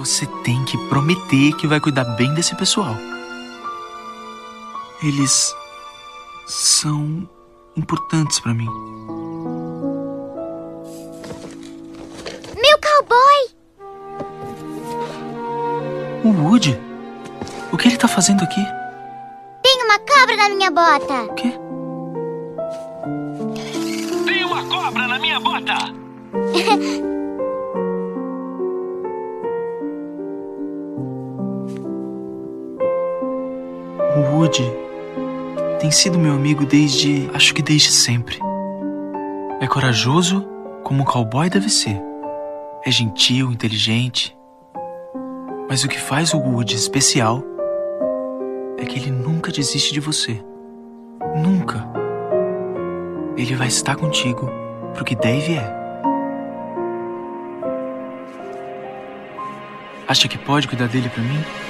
Você tem que prometer que vai cuidar bem desse pessoal. Eles são importantes para mim. Meu cowboy! O Woody? O que ele tá fazendo aqui? Tem uma cobra na minha bota! O quê? Tem uma cobra na minha bota! Woody tem sido meu amigo desde. acho que desde sempre. É corajoso como um cowboy deve ser. É gentil, inteligente. Mas o que faz o Woody especial é que ele nunca desiste de você. Nunca. Ele vai estar contigo pro que deve é. Acha que pode cuidar dele pra mim?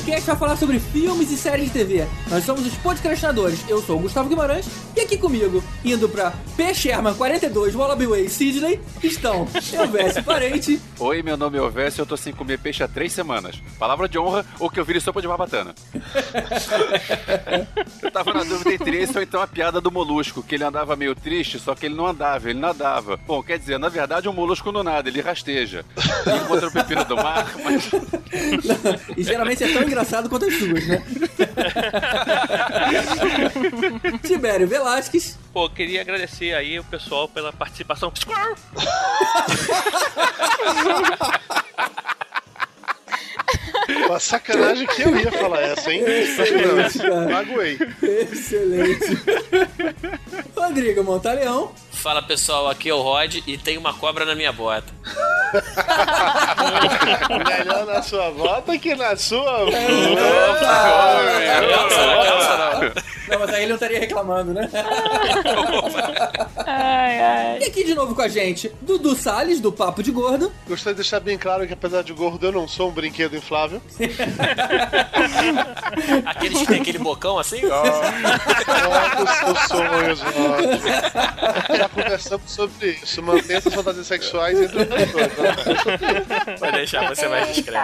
podcast para falar sobre filmes e séries de TV. Nós somos os podcastinadores. Eu sou o Gustavo Guimarães e aqui comigo, indo pra P. Sherman 42, Wallaby Way, Sidney, estão Elvésio Parente, Oi, meu nome é Ovés e eu tô sem comer peixe há três semanas. Palavra de honra ou que eu vire sopa de barbatana. eu tava na dúvida entre esse ou então a piada do molusco, que ele andava meio triste, só que ele não andava, ele nadava. Bom, quer dizer, na verdade o molusco não nada, ele rasteja. Ele encontra o pepino do mar, mas e geralmente é tão engraçado quanto as suas, né? Tibério Velasquez, Pô, queria agradecer aí o pessoal pela participação. Squirrel! Uma sacanagem que eu ia falar essa, hein? Excelente. Magoei. excelente. Rodrigo Montaleão, Fala pessoal, aqui é o Rod e tem uma cobra na minha bota. Melhor na sua bota que na sua. Calça, não, calça não. não, mas aí ele não estaria reclamando, né? Ai, ai. E aqui de novo com a gente, Dudu Salles, do Papo de Gordo. Gostaria de deixar bem claro que apesar de gordo, eu não sou um brinquedo inflável. Aqueles que tem aquele bocão assim? Olha os seus sonhos. Já conversamos sobre isso. Mantenha essas fantasias sexuais entre os dois. né? Vai deixar você mais discreto.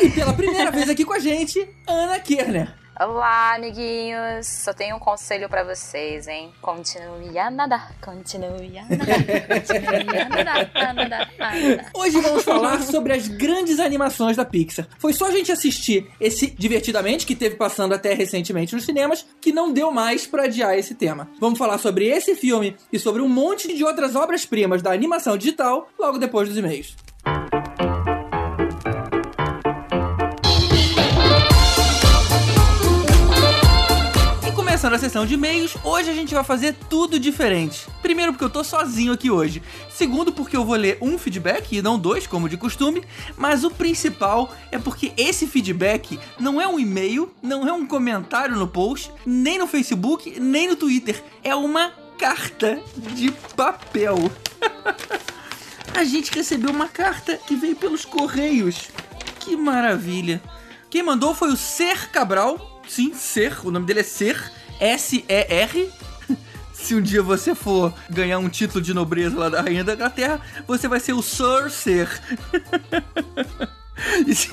E pela primeira vez aqui com a gente, Ana Kerner. Olá, amiguinhos. Só tenho um conselho pra vocês, hein? Continue a nadar, continue a nadar, continue a nadar, a nadar, a nadar. Hoje vamos falar sobre as grandes animações da Pixar. Foi só a gente assistir esse Divertidamente, que teve passando até recentemente nos cinemas, que não deu mais pra adiar esse tema. Vamos falar sobre esse filme e sobre um monte de outras obras-primas da animação digital logo depois dos e-mails. Começando a sessão de e-mails, hoje a gente vai fazer tudo diferente. Primeiro, porque eu tô sozinho aqui hoje. Segundo, porque eu vou ler um feedback e não dois, como de costume. Mas o principal é porque esse feedback não é um e-mail, não é um comentário no post, nem no Facebook, nem no Twitter. É uma carta de papel. a gente recebeu uma carta que veio pelos correios. Que maravilha. Quem mandou foi o Ser Cabral. Sim, Ser. O nome dele é Ser. S-E-R. Se um dia você for ganhar um título de nobreza lá da Rainha da Inglaterra, você vai ser o Sir Ser. e, se,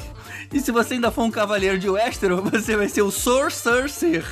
e se você ainda for um cavaleiro de Westeros, você vai ser o Ser.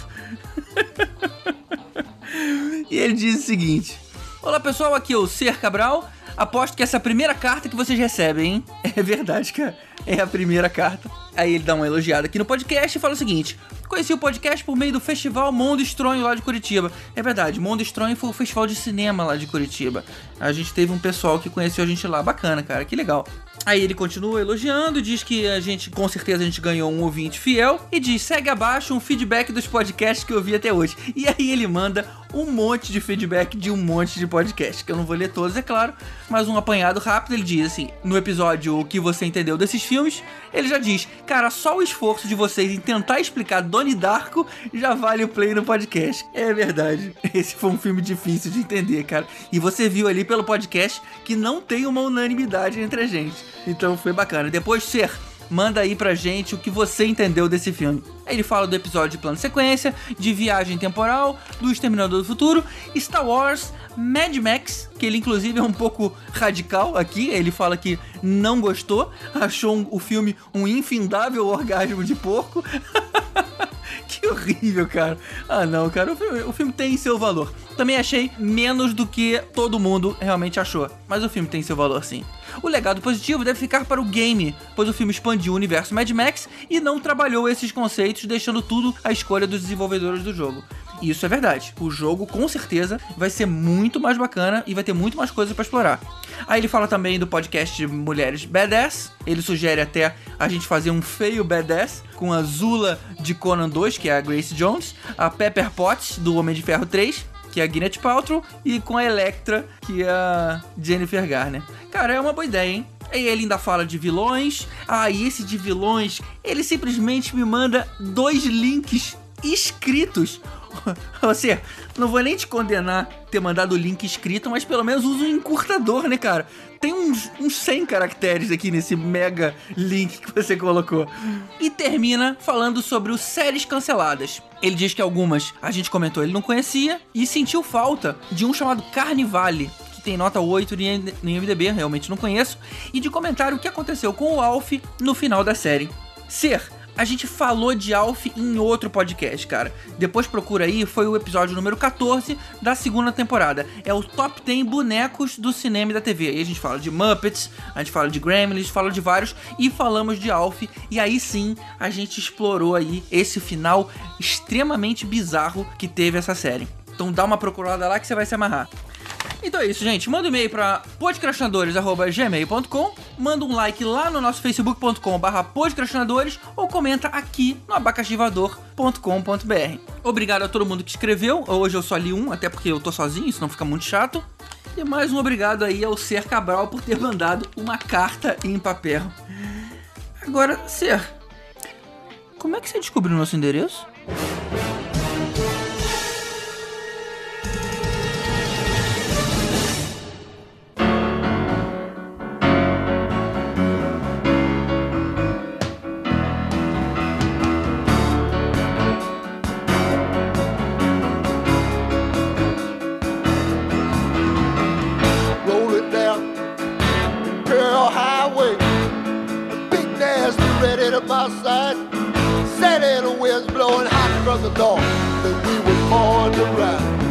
e ele diz o seguinte: Olá pessoal, aqui é o Ser Cabral. Aposto que essa é a primeira carta que vocês recebem, hein? É verdade, cara. É a primeira carta. Aí ele dá uma elogiada aqui no podcast e fala o seguinte: Conheci o podcast por meio do festival Mundo Estronho lá de Curitiba. É verdade, Mundo Estronho foi o festival de cinema lá de Curitiba. A gente teve um pessoal que conheceu a gente lá, bacana, cara, que legal. Aí ele continua elogiando, diz que a gente, com certeza, a gente ganhou um ouvinte fiel e diz: segue abaixo um feedback dos podcasts que eu vi até hoje. E aí ele manda um monte de feedback de um monte de podcast, que eu não vou ler todos, é claro, mas um apanhado rápido, ele diz assim, no episódio O que você entendeu desses filmes, ele já diz, cara, só o esforço de vocês em tentar explicar Donnie Darko já vale o play no podcast. É verdade, esse foi um filme difícil de entender, cara. E você viu ali pelo podcast que não tem uma unanimidade entre a gente. Então foi bacana. Depois, Ser, manda aí pra gente o que você entendeu desse filme. Ele fala do episódio de plano sequência, de viagem temporal, do Exterminador do Futuro, Star Wars, Mad Max, que ele inclusive é um pouco radical aqui, ele fala que não gostou, achou um- o filme um infindável orgasmo de porco. Que horrível, cara. Ah, não, cara. O filme, o filme tem seu valor. Também achei menos do que todo mundo realmente achou. Mas o filme tem seu valor, sim. O legado positivo deve ficar para o game, pois o filme expandiu o universo Mad Max e não trabalhou esses conceitos, deixando tudo à escolha dos desenvolvedores do jogo. E isso é verdade. O jogo, com certeza, vai ser muito mais bacana e vai ter muito mais coisa pra explorar. Aí ele fala também do podcast Mulheres Badass. Ele sugere até a gente fazer um feio Badass com a Zula de Conan 2, que é a Grace Jones, a Pepper Potts do Homem de Ferro 3, que é a Gwyneth Paltrow, e com a Electra, que é a Jennifer Garner. Cara, é uma boa ideia, hein? Aí ele ainda fala de vilões. Ah, e esse de vilões, ele simplesmente me manda dois links escritos. Você, não vou nem te condenar ter mandado o link escrito, mas pelo menos usa um encurtador, né, cara? Tem uns, uns 100 caracteres aqui nesse mega link que você colocou. E termina falando sobre os séries canceladas. Ele diz que algumas a gente comentou ele não conhecia e sentiu falta de um chamado Carnivale, que tem nota 8 no IM- no IMDB, realmente não conheço, e de comentar o que aconteceu com o Alf no final da série. Ser, a gente falou de Alf em outro podcast, cara. Depois procura aí, foi o episódio número 14 da segunda temporada. É o Top 10 bonecos do cinema e da TV. Aí a gente fala de Muppets, a gente fala de Gremlins, fala de vários e falamos de Alf. E aí sim, a gente explorou aí esse final extremamente bizarro que teve essa série. Então dá uma procurada lá que você vai se amarrar. Então é isso, gente. Manda um e-mail pra podcrastinadores.gmail.com Manda um like lá no nosso facebook.com barra podcrastinadores ou comenta aqui no abacaxivador.com.br Obrigado a todo mundo que escreveu. Hoje eu só li um, até porque eu tô sozinho, isso não fica muito chato. E mais um obrigado aí ao Ser Cabral por ter mandado uma carta em papel. Agora, Ser, como é que você descobriu o nosso endereço? Ready to my side. Set in a wind blowing hot from the north. Then we were born to.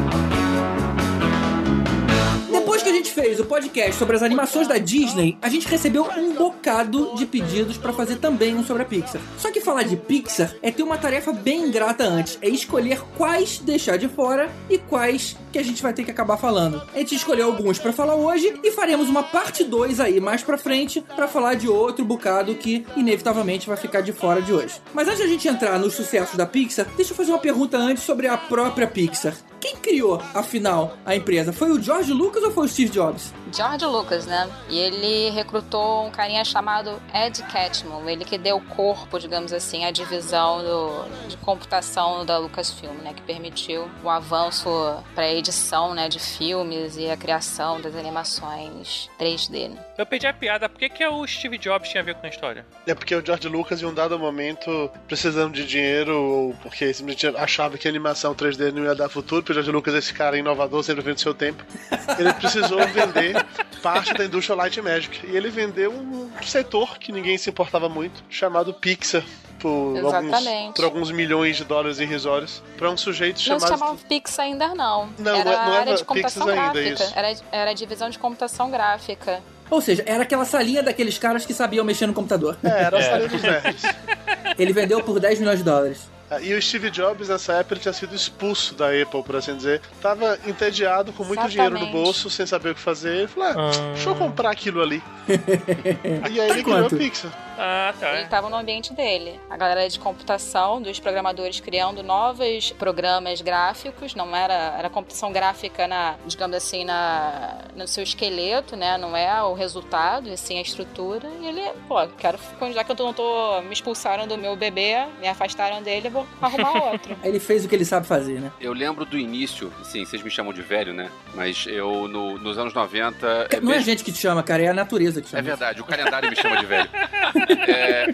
Depois que a gente fez o podcast sobre as animações da Disney, a gente recebeu um bocado de pedidos pra fazer também um sobre a Pixar. Só que falar de Pixar é ter uma tarefa bem ingrata antes, é escolher quais deixar de fora e quais que a gente vai ter que acabar falando. A gente escolheu alguns pra falar hoje e faremos uma parte 2 aí mais pra frente pra falar de outro bocado que inevitavelmente vai ficar de fora de hoje. Mas antes de a gente entrar nos sucessos da Pixar, deixa eu fazer uma pergunta antes sobre a própria Pixar. Quem criou, afinal, a empresa? Foi o George Lucas ou foi o Steve Jobs? George Lucas, né? E ele recrutou um carinha chamado Ed Catmull, ele que deu corpo, digamos assim, à divisão do- de computação da Lucasfilm, né? Que permitiu o avanço para edição né, de filmes e a criação das animações 3D. Né? Eu perdi a piada. Por que, que o Steve Jobs tinha a ver com a história? É porque o George Lucas, em um dado momento, precisando de dinheiro, ou porque simplesmente achava que a animação 3D não ia dar futuro, porque o George Lucas é esse cara inovador, sempre à frente do seu tempo, ele precisou vender parte da indústria Light Magic. E ele vendeu um setor que ninguém se importava muito, chamado Pixar. Por alguns, Exatamente. por alguns milhões de dólares irrisórios, para um sujeito Não se chamado. chamava Pixar ainda não. Não, era não é- é área de computação ainda, gráfica. isso. Era, era a divisão de computação gráfica. Ou seja, era aquela salinha daqueles caras que sabiam mexer no computador. É, era a salinha dos nerds. Ele vendeu por 10 milhões de dólares. Ah, E o Steve Jobs, nessa época, ele tinha sido expulso da Apple, por assim dizer. Tava entediado, com muito dinheiro no Exatamente. bolso, sem saber o que fazer. Ele falou: ah, deixa eu comprar aquilo ali. e aí ele Quanto? criou a Pixar. Ah, tá. Ele estava no ambiente dele. A galera de computação, dos programadores criando novos programas gráficos, não era, era computação gráfica na, digamos assim, na, no seu esqueleto, né? Não é o resultado, e sim a estrutura. E ele, pô, quero, já que eu não tô, me expulsaram do meu bebê, me afastaram dele, eu vou arrumar outro. Ele fez o que ele sabe fazer, né? Eu lembro do início, sim, vocês me chamam de velho, né? Mas eu, no- nos anos 90. Não é a mesmo- gente que te chama, cara, é a natureza que chama. É verdade, o calendário me chama de velho. É,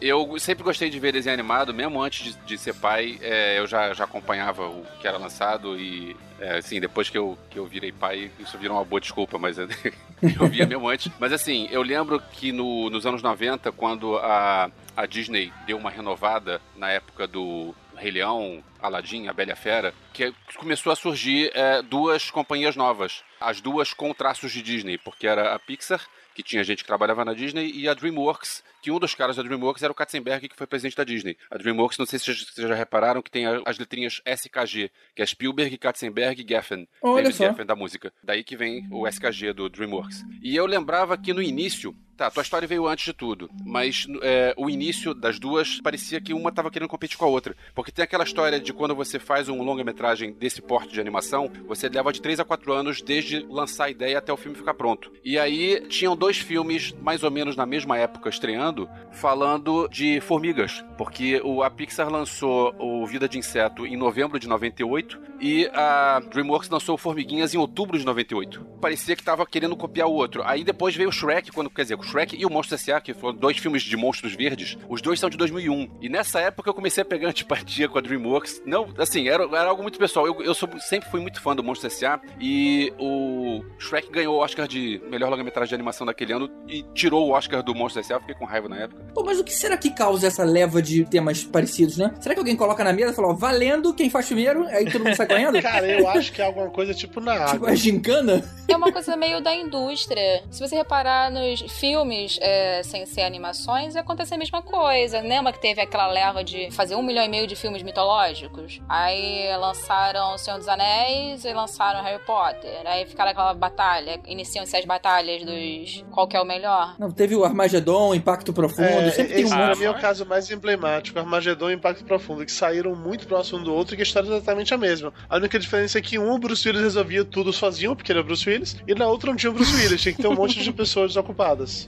eu sempre gostei de ver desenho animado, mesmo antes de, de ser pai, é, eu já, já acompanhava o que era lançado e, é, assim, depois que eu, que eu virei pai, isso virou uma boa desculpa, mas eu, via mesmo antes. Mas, assim, eu lembro que no- nos anos 90, quando a, a Disney deu uma renovada na época do Rei Leão, Aladdin, A Bela Fera, que começou a surgir é, duas companhias novas. As duas com traços de Disney, porque era a Pixar, que tinha gente que trabalhava na Disney, e a DreamWorks, que um dos caras da DreamWorks era o Katzenberg, que foi presidente da Disney. A DreamWorks, não sei se vocês já repararam, que tem as letrinhas SKG, que é Spielberg, Katzenberg e Geffen. Olha David só. Geffen da música. Daí que vem o SKG do DreamWorks. E eu lembrava que no início, tá, Toy Story veio antes de tudo, mas é, o início das duas parecia que uma tava querendo competir com a outra. Porque tem aquela história de quando você faz um longa-metragem desse porte de animação, você leva de 3 a 4 anos desde lançar a ideia até o filme ficar pronto. E aí tinham dois filmes, mais ou menos na mesma época, estreando, falando de formigas. Porque o, a Pixar lançou o Vida de Inseto em novembro de 98 e a DreamWorks lançou Formiguinhas em outubro de 98. Parecia que tava querendo copiar o outro. Aí depois veio o Shrek, quando, quer dizer, Shrek e o Monstro S.A., que foram dois filmes de monstros verdes, os dois são de 2001. E nessa época eu comecei a pegar antipatia com a DreamWorks. Não, assim, era, era algo muito pessoal. Eu, eu sou- sempre fui muito fã do Monstro S.A. e o Shrek ganhou o Oscar de melhor longa-metragem de animação daquele ano e tirou o Oscar do Monstro S.A. Fiquei com raiva na época. Pô, mas o que será que causa essa leva de temas parecidos, né? Será que alguém coloca na mesa e fala, ó, valendo quem faz primeiro, aí todo mundo sai ganhando? Cara, eu acho que é alguma coisa tipo na tipo, água. a gincana? É uma coisa meio da indústria. Se você reparar nos filmes é, sem ser animações, acontece a mesma coisa. Lembra que teve aquela leva de fazer um milhão e meio de filmes mitológicos? Aí lançaram O Senhor dos Anéis e lançaram Harry Potter. Aí ficaram aquela batalha, iniciam-se as batalhas dos qual que é o melhor. Não, teve o Armagedon, Impacto Profundo, É, sempre tem um pra mim é o caso mais emblemático, Armagedon e Impacto Profundo, que saíram muito próximo um do outro e que a história é exatamente a mesma. A única diferença é que um, o Bruce Willis resolvia tudo sozinho, porque ele é Bruce Willis, e na outra não tinha o Bruce Willis, tinha que ter um monte de pessoas desocupadas.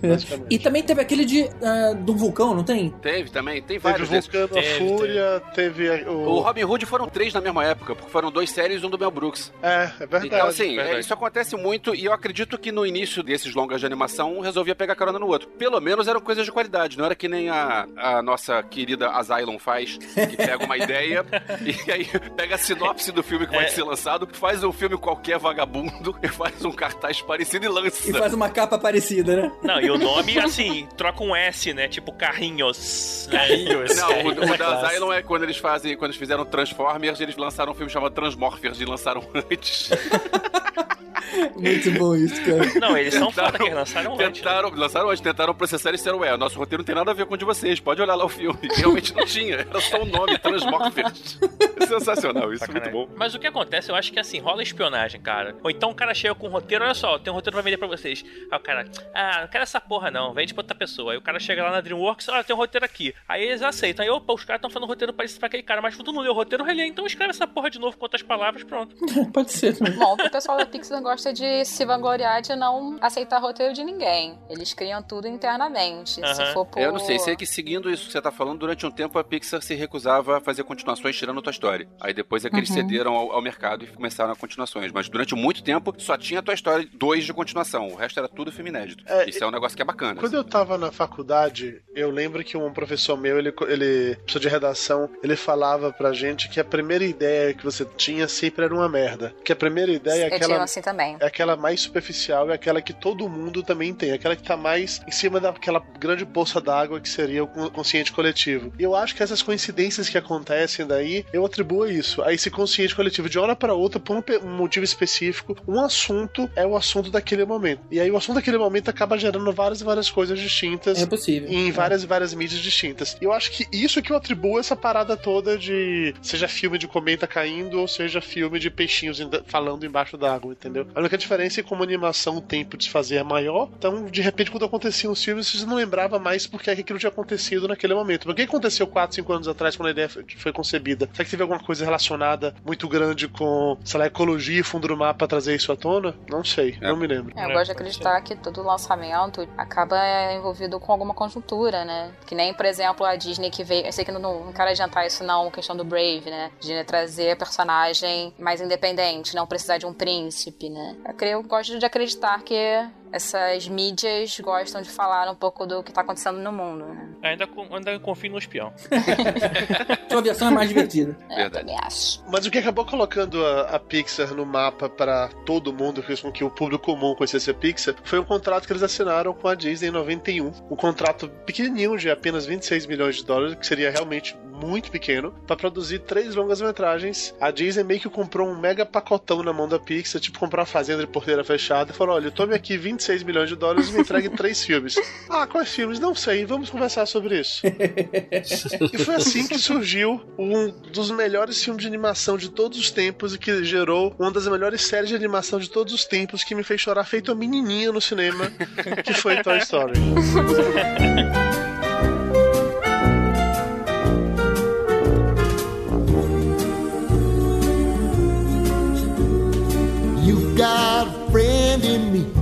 E também teve aquele de ah, do vulcão, não tem? Teve também, tem Teve vários desses. Vulcano, a Fúria, teve O o... Robin Hood foram três na mesma época, porque foram dois séries e um do Mel Brooks. É, é verdade. Então, assim, verdade. é, isso acontece muito e eu acredito que no início desses longas de animação, um resolvia pegar carona no outro. Pelo menos eram coisas de qualidade, não era que nem a, a nossa querida Asylum faz, que pega uma ideia e aí pega a sinopse do filme que vai É. ser lançado, faz um filme qualquer vagabundo e faz um cartaz parecido e lança. E faz uma capa parecida, né? Não, e o nome, assim, troca um S, né? Tipo Carrinhos. Carrinhos. Não, o, Carrinhos o é da. Asylum é quando eles fazem, quando eles fizeram Transformers, eles lançaram um filme chamado Transmorphers e lançaram antes. Muito bom isso, cara. Não, eles são foda que eles lançaram antes. Tentaram, lançaram antes, tentaram processar e disseram, ué, nosso roteiro não tem nada a ver com o de vocês, pode olhar lá o filme. Realmente não tinha, era só o nome, Transmorphers. Sensacional, isso é muito Sacanagem. bom. Mas o que acontece, eu acho que assim, rola espionagem, cara. Ou então o cara chega com um roteiro, olha só, tem um roteiro pra vender pra vocês. Aí o cara, ah, não quero essa porra não, vende pra outra pessoa. Aí o cara chega lá na Dreamworks, olha, tem um roteiro aqui. Aí eles aceitam. Aí, opa, os caras estão fazendo um roteiro parecido pra aquele cara, mas tu não leu o roteiro, relê, então escreve essa porra de novo com outras palavras, pronto. Pode ser. Bom, o pessoal da Pixar gosta de se vangloriar de não aceitar roteiro de ninguém. Eles criam tudo internamente. Se for por... Eu não sei, sei que seguindo isso que você tá falando, durante um tempo a Pixar se recusava a fazer continuações tirando Toy Story. Aí depois é que eles Uhum. cederam ao, ao mercado e começaram a continuações. Mas durante muito tempo só tinha Toy Story 2 de continuação. O resto era tudo filme inédito. É, isso é um negócio que é bacana. Quando eu tava na faculdade, eu lembro que um professor meu, ele, ele professor de redação, ele falava pra gente que a primeira ideia que você tinha sempre era uma merda. Que a primeira ideia é Eu tinha aquela, assim também. É aquela mais superficial, é aquela que todo mundo também tem, aquela que tá mais em cima daquela grande bolsa d'água que seria o con- consciente coletivo. E eu acho que essas coincidências que acontecem daí, eu atribuo a isso, a esse consciente coletivo. De hora pra outra, por um motivo específico, um assunto é o assunto daquele momento. E aí o assunto daquele momento acaba gerando várias e várias coisas distintas. É possível. Em várias e várias mídias distintas. E eu acho que isso que eu atribuo essa parada toda de seja filme de cometa caindo ou seja filme de peixinhos em- falando embaixo d'água, entendeu? A única diferença é que como animação o tempo de se fazer é maior, então de repente quando aconteciam os filmes você não lembrava mais porque é que aquilo tinha acontecido naquele momento. Por que aconteceu 4, 5 anos atrás quando a ideia foi- concebida? Será que teve alguma coisa relacionada muito grande com, sei lá, ecologia e fundo do mar pra trazer isso à tona? Não sei, não me lembro. É, eu gosto de acreditar que todo lançamento acaba envolvido com alguma conjuntura, né? Que nem, por exemplo, a Disney que veio. Eu sei que não, não quero adiantar isso, não, questão do Brave, né? Disney trazer personagem mais independente, não precisar de um príncipe, né? Eu, gosto de acreditar que essas mídias gostam de falar um pouco do que tá acontecendo no mundo, né? Ainda, com- ainda confio no espião. Sua versão é mais divertida. É, eu também acho. Mas o que acabou colocando a, a Pixar no mapa para todo mundo, com que o público comum conhecesse a Pixar, foi um contrato que eles assinaram com a Disney em 91. Um contrato pequenininho de apenas 26 milhões de dólares, que seria realmente muito pequeno, para produzir três longas-metragens. A Disney meio que comprou um mega pacotão na mão da Pixar, tipo comprar uma fazenda de porteira fechada, e falou: olha, tome aqui 26 milhões de dólares e me entregue três filmes. Ah, quais filmes? Não sei, vamos conversar sobre isso. E foi assim que surgiu um dos melhores filmes de animação de todos os tempos e que gerou uma das melhores séries de animação de todos os tempos que me fez chorar feito uma menininha no cinema, que foi Toy Story. You've got a friend in me.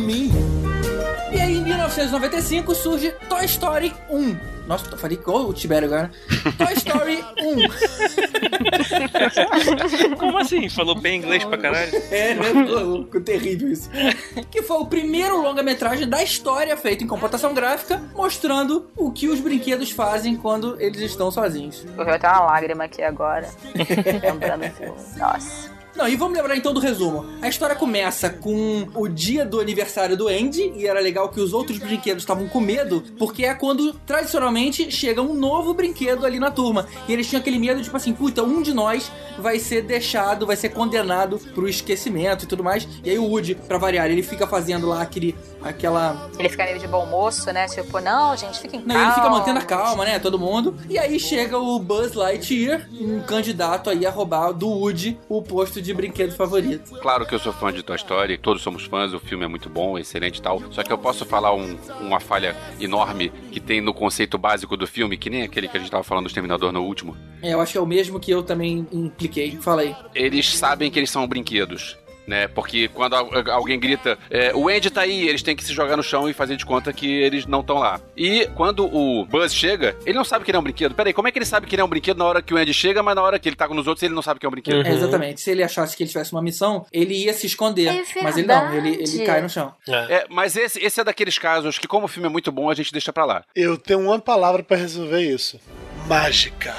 E aí, em 1995, surge Toy Story 1. Nossa, eu falei igual o Tibério agora. Toy Story 1. Como assim? Falou bem inglês pra caralho? É, né? Ficou terrível isso. Que foi o primeiro longa-metragem da história feito em computação gráfica, mostrando o que os brinquedos fazem quando eles estão sozinhos. Correu até uma lágrima aqui agora. Lembrando filme. Nossa. Não, e vamos lembrar então do resumo. A história começa com o dia do aniversário do Andy, e era legal que os outros brinquedos estavam com medo, porque é quando, tradicionalmente, chega um novo brinquedo ali na turma. E eles tinham aquele medo, tipo assim, puta, um de nós vai ser deixado, vai ser condenado pro esquecimento e tudo mais. E aí o Woody, pra variar, ele fica fazendo lá aquele, aquela Ele fica meio de bom moço, né? Tipo, não, gente, fiquem não, ele fica mantendo a calma, né? Todo mundo. E aí chega o Buzz Lightyear, um candidato aí a roubar do Woody o posto de brinquedo favorito. Claro que eu sou fã de Toy Story, todos somos fãs, o filme é muito bom, excelente e tal. Só que eu posso falar um- uma falha enorme que tem no conceito básico do filme, que nem aquele que a gente tava falando do Exterminador no último. É, eu acho que é o mesmo que eu também impliquei. Fala aí. Eles sabem que eles são brinquedos. Né? Porque quando al- alguém grita, é, o Andy tá aí, eles têm que se jogar no chão e fazer de conta que eles não estão lá. E quando o Buzz chega, ele não sabe que ele é um brinquedo. Peraí, como é que ele sabe que ele é um brinquedo na hora que o Andy chega, mas na hora que ele tá com os outros ele não sabe que é um brinquedo? É, exatamente. Se ele achasse que ele tivesse uma missão, ele ia se esconder. É mas ele não, ele, ele cai no chão. É, mas esse, esse é daqueles casos que, como o filme é muito bom, a gente deixa pra lá. Eu tenho uma palavra pra resolver isso: mágica.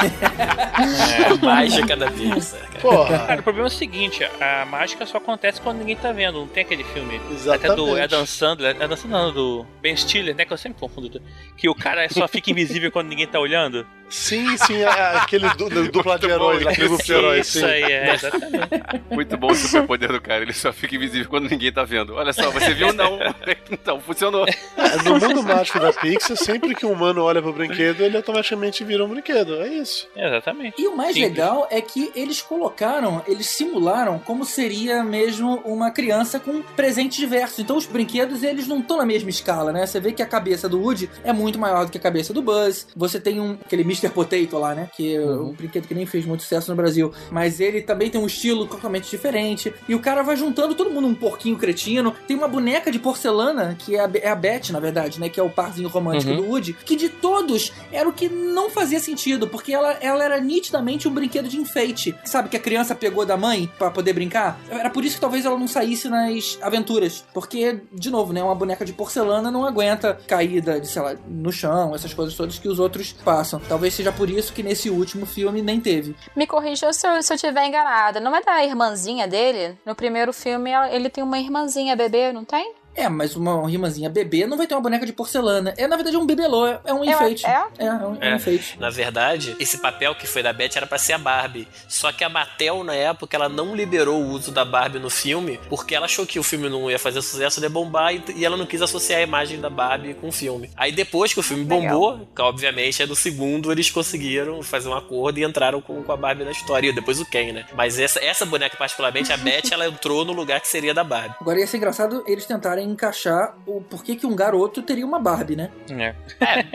É, mágica da Pixar. cara. Porra. Cara, o problema é o seguinte, a mágica só acontece quando ninguém tá vendo. Não tem aquele filme Exatamente. até do Adam Sandler, Adam Sandler não, do Ben Stiller, né, que eu sempre confundo, que o cara só fica invisível quando ninguém tá olhando. Sim, sim, é aquele du, du- dupla de heróis, aquele grupo de heróis, Isso sim. aí, é, exatamente. Muito bom o superpoder do cara, ele só fica invisível quando ninguém tá vendo. Olha só, você viu? Não. Então, funcionou. É, No mundo mágico da Pixar, sempre que um humano olha pro brinquedo, ele automaticamente vira um brinquedo. É isso. Exatamente. E o mais Simples. legal é que eles colocaram, eles simularam como seria mesmo uma criança com presente diverso. Então os brinquedos, eles não estão na mesma escala, né? Você vê que a cabeça do Woody é muito maior do que a cabeça do Buzz. Você tem um aquele Mr. Potato lá, né? Que é um brinquedo que nem fez muito sucesso no Brasil. Mas ele também tem um estilo totalmente diferente. E o cara vai juntando todo mundo um porquinho cretino. Tem uma boneca de porcelana, que é a, é a Beth, na verdade, né? Que é o parzinho romântico Uhum. do Woody. Que de todos era o que não fazia sentido. Porque ela, ela era nitidamente um brinquedo de enfeite. Sabe que a criança pegou da mãe pra poder brincar? Era por isso que talvez ela não saísse nas aventuras. Porque, de novo, né? Uma boneca de porcelana não aguenta caída de, sei lá, no chão, essas coisas todas que os outros passam. Talvez seja por isso que nesse último filme nem teve. Me corrija se eu, se eu tiver enganada. Não é da irmãzinha dele? No primeiro filme ele tem uma irmãzinha bebê, não tem? É, mas uma rimazinha bebê não vai ter uma boneca de porcelana. É, na verdade, é um bibelô, é é um É, enfeite. é? É, é um, é um É. enfeite. Na verdade, esse papel que foi da Beth era pra ser a Barbie. Só que a Mattel, na época, ela não liberou o uso da Barbie no filme porque ela achou que o filme não ia fazer sucesso, ia bombar e, e ela não quis associar a imagem da Barbie com o filme. Aí depois que o filme bombou, que obviamente é do segundo, eles conseguiram fazer um acordo e entraram com, com a Barbie na história. E depois o Ken, né? Mas essa, essa boneca, particularmente, a Beth, ela entrou no lugar que seria da Barbie. Agora ia ser engraçado eles tentarem encaixar o porquê que um garoto teria uma Barbie, né? É.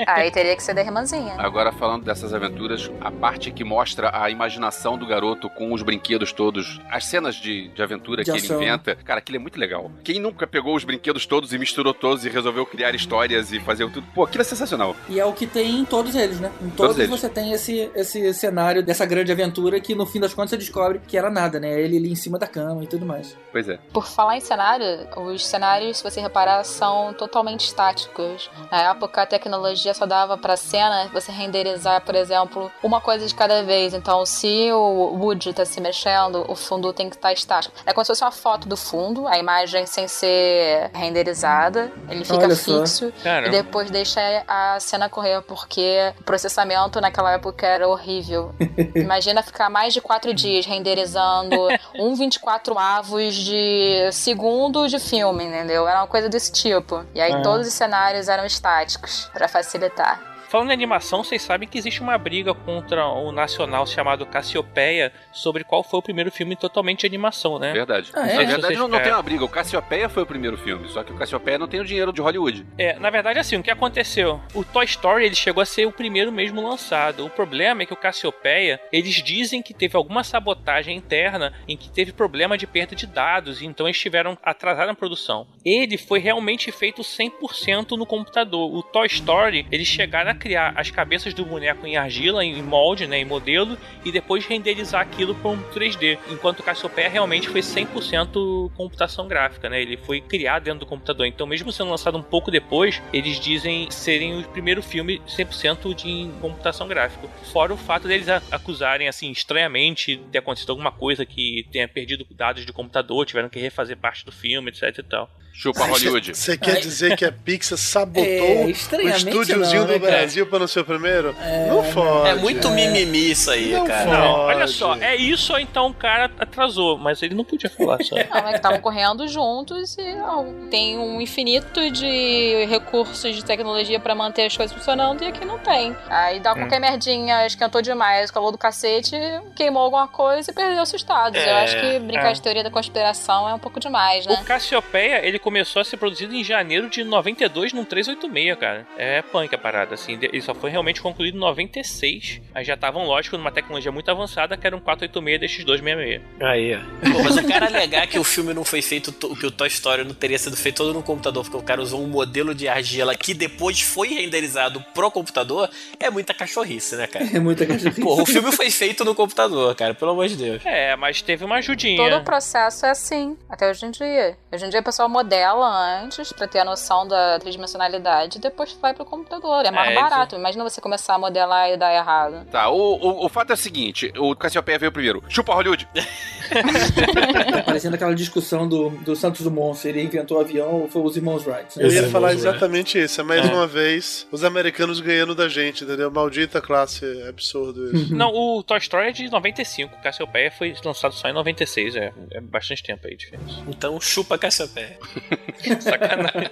Aí teria que ser da irmãzinha. Agora, falando dessas aventuras, a parte que mostra a imaginação do garoto com os brinquedos todos, as cenas de, de aventura De que ação. ele inventa, cara, aquilo é muito legal. Quem nunca pegou os brinquedos todos e misturou todos e resolveu criar histórias e fazer tudo? Pô, aquilo é sensacional. E é o que tem em todos eles, né? Em Todos todos, eles. você tem esse, esse cenário dessa grande aventura que no fim das contas você descobre que era nada, né? Ele ali em cima da cama e tudo mais. Pois é. Por falar em cenário, os cenários, se você reparar, são totalmente estáticos. Na época, a tecnologia só dava pra cena você renderizar, por exemplo, uma coisa de cada vez. Então, se o Woody tá se mexendo, o fundo tem que estar estático. É como se fosse uma foto do fundo, a imagem sem ser renderizada. Ele fica Olha fixo. E depois deixa a cena correr, porque o processamento naquela época era horrível. Imagina ficar mais de quatro dias renderizando um 24 avos de segundo de filme, entendeu? Era uma coisa desse tipo. E aí É. todos os cenários eram estáticos, pra facilitar. Falando em animação, vocês sabem que existe uma briga contra o nacional chamado Cassiopeia sobre qual foi o primeiro filme totalmente de animação, né? Verdade. Ah, é? Na verdade, não, não querem. tem uma briga. O Cassiopeia foi o primeiro filme, só que o Cassiopeia não tem o dinheiro de Hollywood. É, na verdade, assim, o que aconteceu? O Toy Story ele chegou a ser o primeiro mesmo lançado. O problema é que o Cassiopeia, eles dizem que teve alguma sabotagem interna em que teve problema de perda de dados, e então eles tiveram atrasar na produção. Ele foi realmente feito 100% no computador. O Toy Story, eles chegaram a criar as cabeças do boneco em argila, em molde, né, em modelo, e depois renderizar aquilo para um 3D. Enquanto o Cassiopeia realmente foi 100% computação gráfica, né? Ele foi criado dentro do computador. Então, mesmo sendo lançado um pouco depois, eles dizem serem o primeiro filme 100% de computação gráfica. Fora o fato deles acusarem, assim, estranhamente, de ter acontecido alguma coisa que tenha perdido dados de computador, tiveram que refazer parte do filme, etc e tal. Chupa Hollywood. Você quer Ai. dizer que a Pixar sabotou É, o estúdiozinho não, né, do cara? Brasil pra não ser o primeiro? não fode. É muito mimimi isso aí, Não cara. fode. Não, olha só, é isso ou então o cara atrasou, mas ele não podia falar só. Não, é que estavam correndo juntos e ó, tem um infinito de recursos de tecnologia pra manter as coisas funcionando e aqui não tem. Aí dá qualquer merdinha, esquentou demais, calor do cacete, queimou alguma coisa e perdeu os estados. Eu É, acho que brincar é. de teoria da conspiração é um pouco demais, O né? Cassiopeia, ele começou a ser produzido em janeiro de 92 num 386, cara. É punk a parada, assim. Ele só foi realmente concluído em 96. Aí já estavam, lógico, numa tecnologia muito avançada, que era um 486 DX266. Aí, ó. Pô, mas o cara alegar que o filme não foi feito, to- que o Toy Story não teria sido feito todo no computador, porque o cara usou um modelo de argila que depois foi renderizado pro computador, é muita cachorrice, né, cara? É muita cachorrice. Pô, o filme foi feito no computador, cara, pelo amor de Deus. É, mas teve uma ajudinha. Todo o processo é assim, até hoje em dia. Hoje em dia o pessoal modela antes pra ter a noção da tridimensionalidade e depois vai pro computador. É mais É, barato. Imagina você começar a modelar e dar errado. Tá, o, o, o fato é o seguinte: o Cassiopeia veio primeiro. Chupa Hollywood. Tá parecendo aquela discussão do, do Santos Dumont, se ele inventou o avião ou foi os irmãos Wright. né? Eu ia falar exatamente isso. É mais uma vez os americanos ganhando da gente, entendeu? Maldita classe, é absurdo isso. Não, o Toy Story é de 95. O Cassiopeia foi lançado só em 96. É, é bastante tempo aí, diferença. Então chupa Cassiopeia. Sacanagem.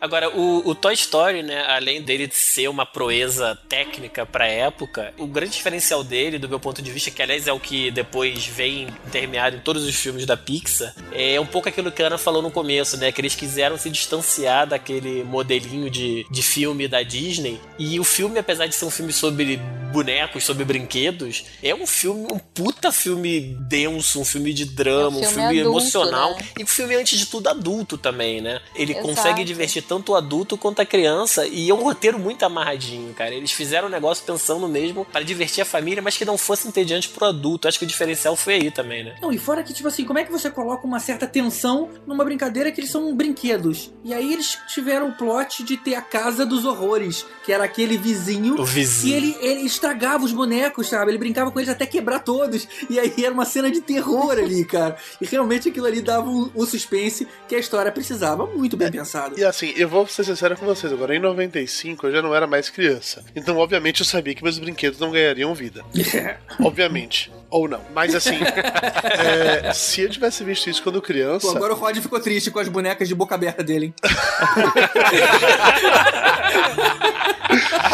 Agora, o, o Toy Story, né, além dele ser uma proeza técnica pra época, o grande diferencial dele, do meu ponto de vista, que aliás é o que depois vem intermeado em todos os filmes da Pixar, é um pouco aquilo que a Ana falou no começo, né, que eles quiseram se distanciar daquele modelinho de, de filme da Disney, e o filme, apesar de ser um filme sobre bonecos, sobre brinquedos, é um filme, um puta filme denso, um filme de drama, É um um filme filme adulto, emocional, né? e um filme, antes de tudo, adulto também, né? Ele Exato. consegue divertir tanto o adulto quanto a criança e é um roteiro muito amarradinho, cara. Eles fizeram um negócio pensando mesmo para divertir a família, mas que não fosse entediante pro adulto. Acho que o diferencial foi aí também, né? Não, e fora que, tipo assim, como é que você coloca uma certa tensão numa brincadeira que eles são brinquedos? E aí eles tiveram o plot de ter a casa dos horrores, que era aquele vizinho. O vizinho. E ele, ele estragava os bonecos, sabe? Ele brincava com eles até quebrar todos. E aí era uma cena de terror ali, cara. E realmente aquilo ali dava um, um suspense que a história precisava. Muito bem pensado. E assim, eu vou ser sincero com vocês agora. Em 95 eu já não era mais criança. Então, obviamente, eu sabia que meus brinquedos não ganhariam vida. obviamente. Ou não. Mas assim, é, se eu tivesse visto isso quando criança. Pô, agora o Rod ficou triste com as bonecas de boca aberta dele, hein?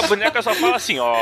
A boneca só fala assim, ó.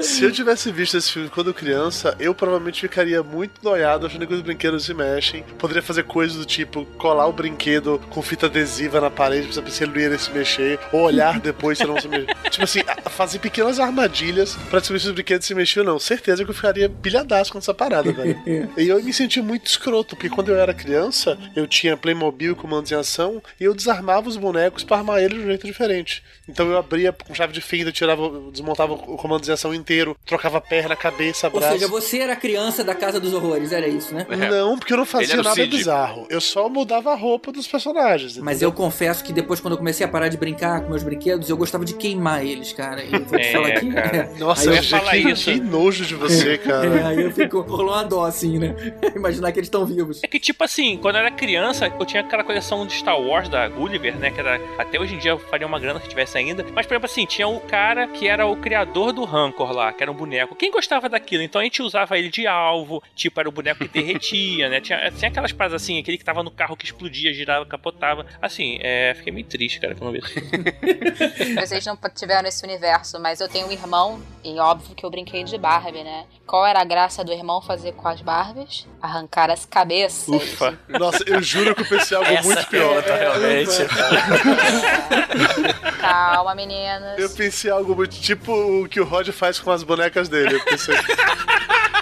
Se eu tivesse visto esse filme quando criança, eu provavelmente ficaria muito noiado achando que os brinquedos se mexem. Poderia fazer coisas do tipo colar o brinquedo com fita adesiva na parede pra saber se ele não ia se mexer, ou olhar depois se não se mexer. tipo assim, fazer pequenas armadilhas pra descobrir se os brinquedos se mexiam ou não. Certeza que eu ficaria pilhadaço com essa parada, velho. E eu me senti muito escroto, porque quando eu era criança, eu tinha Playmobil com comandos em ação e eu desarmava os bonecos pra armar eles de um jeito diferente. Então eu abria com chave de fenda, tirava, desmontava o comando de ação inteiro, trocava perna, cabeça, Ou braço. seja, você era a criança da Casa dos Horrores, era isso, né? Não, porque eu não fazia nada Cid. bizarro. Eu só mudava a roupa dos personagens. Mas eu confesso que depois, quando eu comecei a parar de brincar com meus brinquedos, eu gostava de queimar eles, cara. E eu vou te É, falar aqui. cara. Nossa, aí eu eu, ia falar que, isso. que nojo de você, cara. é, aí eu fico rolou uma dó, assim, né? Imaginar que eles estão vivos. É que, tipo assim, quando eu era criança, eu tinha aquela coleção de Star Wars da Gulliver, né? Que era. Até hoje em dia eu faria uma grana se tivesse ainda. Mas, por exemplo, assim, tinha o cara que era o criador do Rancor lá, que era um boneco. Quem gostava daquilo? Então a gente usava ele de alvo, tipo, era o boneco que derretia, né? Tinha, tinha aquelas paradas assim, aquele que tava no carro que explodia, girava, capotava. Assim, é. Fiquei meio triste, cara, quando eu vi isso. Vocês não tiveram esse universo, mas eu tenho um irmão, e óbvio que eu brinquei de Barbie, né? Qual era a graça do irmão fazer com as Barbies? Arrancar as cabeças. Ufa. Nossa, eu juro que eu pensei algo Essa muito pior. é, realmente. Calma, meninas. Eu pensei algo muito tipo o que o Rod faz com as bonecas dele. Pensei,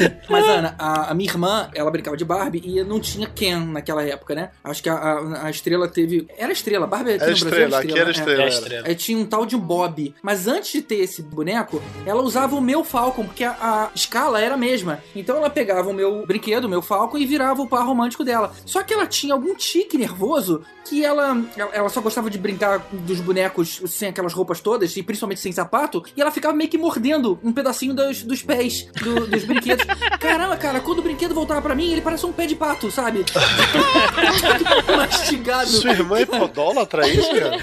Mas, Ana, a, a minha irmã, ela brincava de Barbie e não tinha Ken naquela época, né? Acho que a, a, a estrela teve. Era estrela, Barbie aqui era no Brasil estrela, aqui era estrela. É era. estrela. Aí tinha um tal de um Bob. Mas antes de ter esse boneco, ela usava o meu Falcon, porque a, a escala era a mesma. Então ela pegava o meu brinquedo, o meu Falcon, e virava o par romântico dela. Só que ela tinha algum tique nervoso que ela, ela- ela só gostava de brincar dos bonecos sem aquelas roupas todas, e principalmente sem sapato, e ela ficava meio que mordendo um pedacinho dos, dos pés do- dos brinquedos. Caramba, cara, quando o brinquedo voltava pra mim, ele parece um pé de pato, sabe? Mastigado. Sua irmã é podólatra, é isso, cara?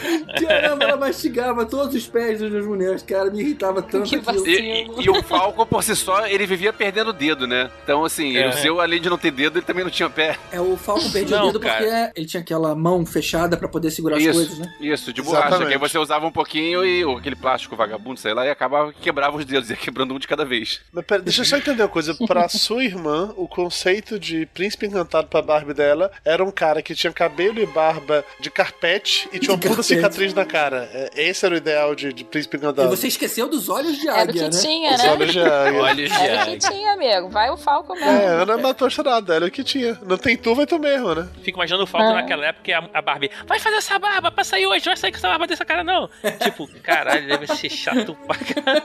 Caramba, ela mastigava todos os pés dos meus bonecos, cara, me irritava tanto Que aquilo. E, e- e o Falcon, por si só, ele vivia perdendo o dedo, né? Então, assim, É. o seu, além de não ter dedo, ele também não tinha pé. É, o Falcon perdia Não, o dedo porque ele tinha aquela mão fechada pra poder segurar as coisas, Isso, né? isso, de borracha. Exatamente. Que aí você usava um pouquinho e ou aquele plástico vagabundo, sei lá, e acabava que quebrava os dedos, ia quebrando um de cada vez. Mas pera, deixa eu só entender uma coisa. Pra sua irmã, o conceito de príncipe encantado pra Barbie dela era um cara que tinha cabelo e barba de carpete e tinha uma De puta cicatriz na cara. É, Esse era o ideal de, de príncipe E encantado. você esqueceu dos olhos de Era o águia, que né? tinha, Os né? olhos de águia. Olha o Era o que tinha, amigo. Vai o Falcon mesmo. É, Ana matou a charada, era o que tinha. Não tem tu, vai tu mesmo, né? Fico imaginando o Falcon Ah. naquela época e a, a Barbie. Vai fazer essa barba pra sair hoje, vai sair com essa barba dessa cara, não. tipo, caralho, deve ser chato pra caralho.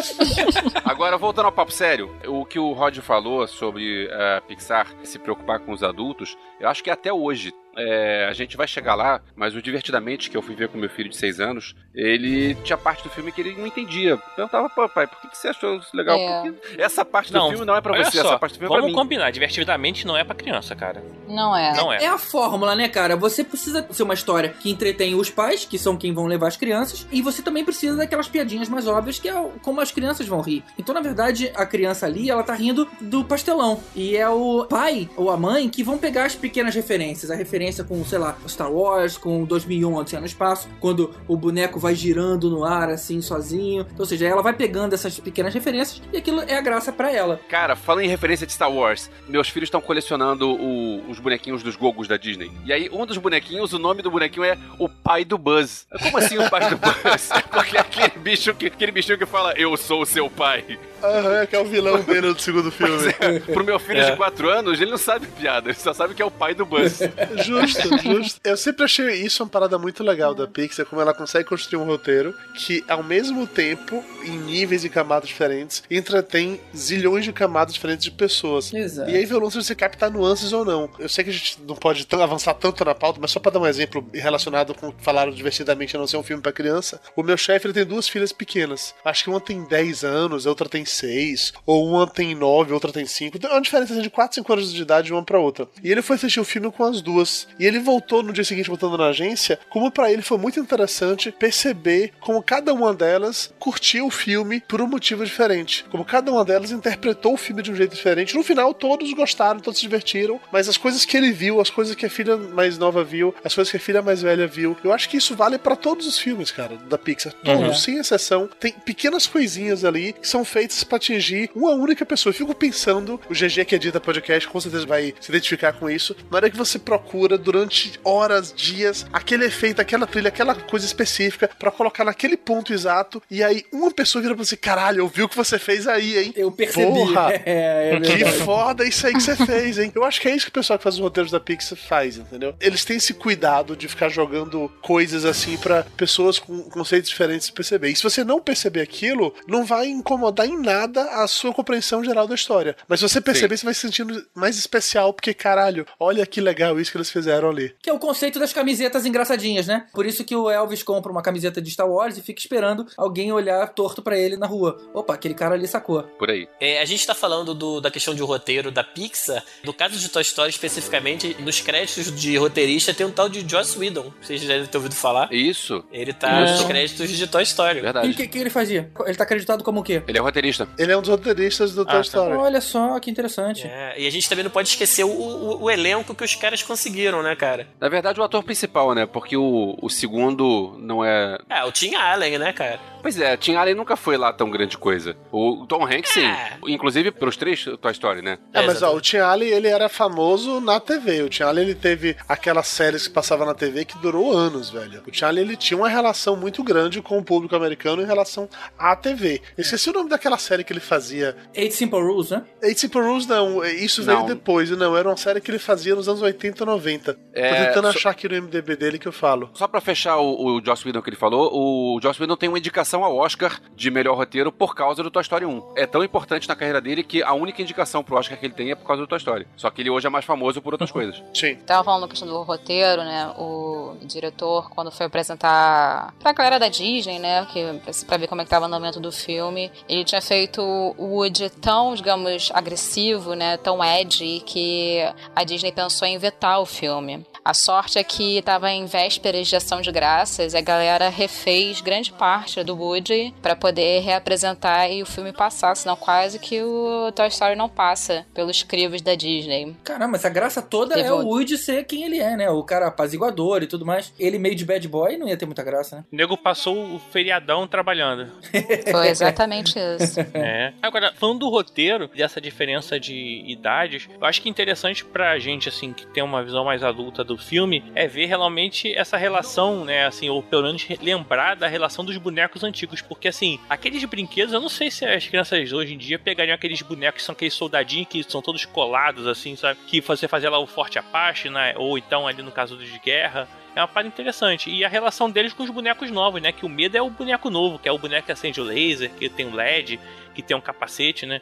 Agora, voltando ao papo sério, o que o Rod falou sobre a Pixar se preocupar com os adultos, eu acho que até hoje. É, a gente vai chegar lá, mas o Divertidamente, que eu fui ver com meu filho de 6 anos, ele tinha parte do filme que ele não entendia. Eu tava, pô, pai, por que que você achou isso legal? É. Porque essa parte do Não, filme não é pra você, só, essa parte do filme é Vamos mim. combinar, divertidamente não é pra criança, cara. Não é. Não é. É a fórmula, né, cara? Você precisa ser uma história que entretém os pais, que são quem vão levar as crianças, e você também precisa daquelas piadinhas mais óbvias, que é como as crianças vão rir. Então, na verdade, a criança ali, ela tá rindo do pastelão. E é o pai ou a mãe que vão pegar as pequenas referências. A referência com, sei lá, Star Wars, com 2001, Odisseia no Espaço, quando o boneco vai girando no ar, assim, sozinho. Ou seja, ela vai pegando essas pequenas referências e aquilo é a graça pra ela. Cara, falando em referência de Star Wars, meus filhos estão colecionando o- os bonequinhos dos Gogos da Disney. E aí, um dos bonequinhos, o nome do bonequinho é o pai do Buzz. Como assim o pai do Buzz? É porque é aquele bicho que, aquele bichinho que fala, eu sou o seu pai. Aham, que é o vilão dele do segundo filme. Pro meu filho É. de 4 anos, ele não sabe piada, ele só sabe que é o pai do Buzz. Justo, justo. Eu sempre achei isso uma parada muito legal da Pixar, como ela consegue construir um roteiro que, ao mesmo tempo, em níveis e camadas diferentes, entretém zilhões de camadas diferentes de pessoas. Exato. E aí de você captar nuances ou não. Eu sei que a gente não pode tão- avançar tanto na pauta, mas só pra dar um exemplo relacionado com o que falaram divertidamente a não ser um filme pra criança, o meu chefe ele tem duas filhas pequenas. Acho que uma tem 10 anos, a outra tem 6, ou uma tem 9, a outra tem 5. Tem uma diferença de 4, 5 anos de idade de uma pra outra. E ele foi assistir o filme com as duas. E ele voltou no dia seguinte, voltando na agência, como pra ele foi muito interessante perceber como cada uma delas curtiu o filme por um motivo diferente. Como cada uma delas interpretou o filme de um jeito diferente. No final, todos gostaram, todos se divertiram, mas as coisas que ele viu, as coisas que a filha mais nova viu, as coisas que a filha mais velha viu, eu acho que isso vale pra todos os filmes, cara, da Pixar. Todos, Uhum. sem exceção. Tem pequenas coisinhas ali que são feitas pra atingir uma única pessoa. Eu fico pensando, o GG que edita podcast com certeza vai se identificar com isso. Na hora que você procura durante horas, dias, aquele efeito, aquela trilha, aquela coisa específica pra colocar naquele ponto exato, e aí uma pessoa vira pra você, caralho, eu vi o que você fez aí, hein? Eu percebi. Porra! É, é Que foda isso aí que você fez, hein? Eu acho que é isso que o pessoal que faz os roteiros da Pixar faz, entendeu? Eles têm esse cuidado de ficar jogando coisas assim pra pessoas com conceitos diferentes perceber. E se você não perceber aquilo, não vai incomodar em nada a sua compreensão geral da história. Mas se você perceber, você vai se sentindo mais especial, porque caralho, olha que legal isso que eles fizeram ali. Que é o conceito das camisetas engraçadinhas, né? Por isso que o Elvis compra uma camiseta de Star Wars e fica esperando alguém olhar torto pra ele na rua. Opa, aquele cara ali sacou. Por aí. É, a gente tá falando do- da questão de roteiro da Pixar. No caso de Toy Story, especificamente, nos créditos de roteirista tem um tal de Joss Whedon. Vocês já devem ter ouvido falar. Isso. Ele tá Isso. nos créditos de Toy Story. E o Verdade. que, que ele fazia? Ele tá acreditado como o quê? Ele é roteirista. Ele é um dos roteiristas do Ah, Toy tá. Story. Olha só, que interessante. É, e a gente também não pode esquecer o, o- o elenco que os caras conseguiram, né, cara? Na verdade, o ator principal, né? Porque o, o segundo não é. É, o Tim Allen, né, cara? Pois é, Tim Allen nunca foi lá tão grande coisa. O Tom Hanks, sim. É. Inclusive pelos três Toy Story, né? É, É, mas ó, o Tim Allen, ele era famoso na TV. O Tim Allen, ele teve aquelas séries que passava na TV que durou anos, velho. O Tim Allen, ele tinha uma relação muito grande com o público americano em relação à TV. Eu esqueci o nome daquela série que ele fazia. Eight Simple Rules, né? Eight Simple Rules, não. Isso veio Não. depois. Não, era uma série que ele fazia nos anos 80 e 90. É, Tô tentando só- achar aqui no MDB dele que eu falo. Só pra fechar o, o Joss Whedon que ele falou, o Joss Whedon tem uma indicação ao Oscar de melhor roteiro por causa do Toy Story 1. É tão importante na carreira dele que a única indicação pro Oscar que ele tem é por causa do Toy Story. Só que ele hoje é mais famoso por outras coisas. Sim. Tava falando da questão do roteiro, né? O diretor, quando foi apresentar pra galera da Disney, né? Que, pra ver como é que tava o andamento do filme, ele tinha feito o Woody tão, digamos, agressivo, né? Tão edgy, que a Disney pensou em vetar o filme. A sorte é que tava em vésperas de ação de graças e a galera refez grande parte do Woody pra poder reapresentar e o filme passar, senão quase que o Toy Story não passa pelos crivos da Disney. Caramba, mas a graça toda Teve é o. Woody ser quem ele é, né? O cara apaziguador e tudo mais. Ele meio de bad boy não ia ter muita graça, né? O nego passou o feriadão trabalhando. Foi exatamente isso. É. Agora, falando do roteiro, dessa diferença de idades, eu acho que é interessante pra gente, assim, que tem uma visão mais adulta do filme, é ver realmente essa relação, né, assim, ou pelo menos lembrar da relação dos bonecos antigos. Porque, assim, aqueles brinquedos, eu não sei se as crianças hoje em dia pegariam aqueles bonecos que são aqueles soldadinhos que são todos colados, assim, sabe? Que você fazia lá o Forte Apache, né? Ou então ali no caso de guerra. É uma parada interessante. E a relação deles com os bonecos novos, né? Que o medo é o boneco novo, que é o boneco que acende o laser, que tem o LED, que tem um capacete, né?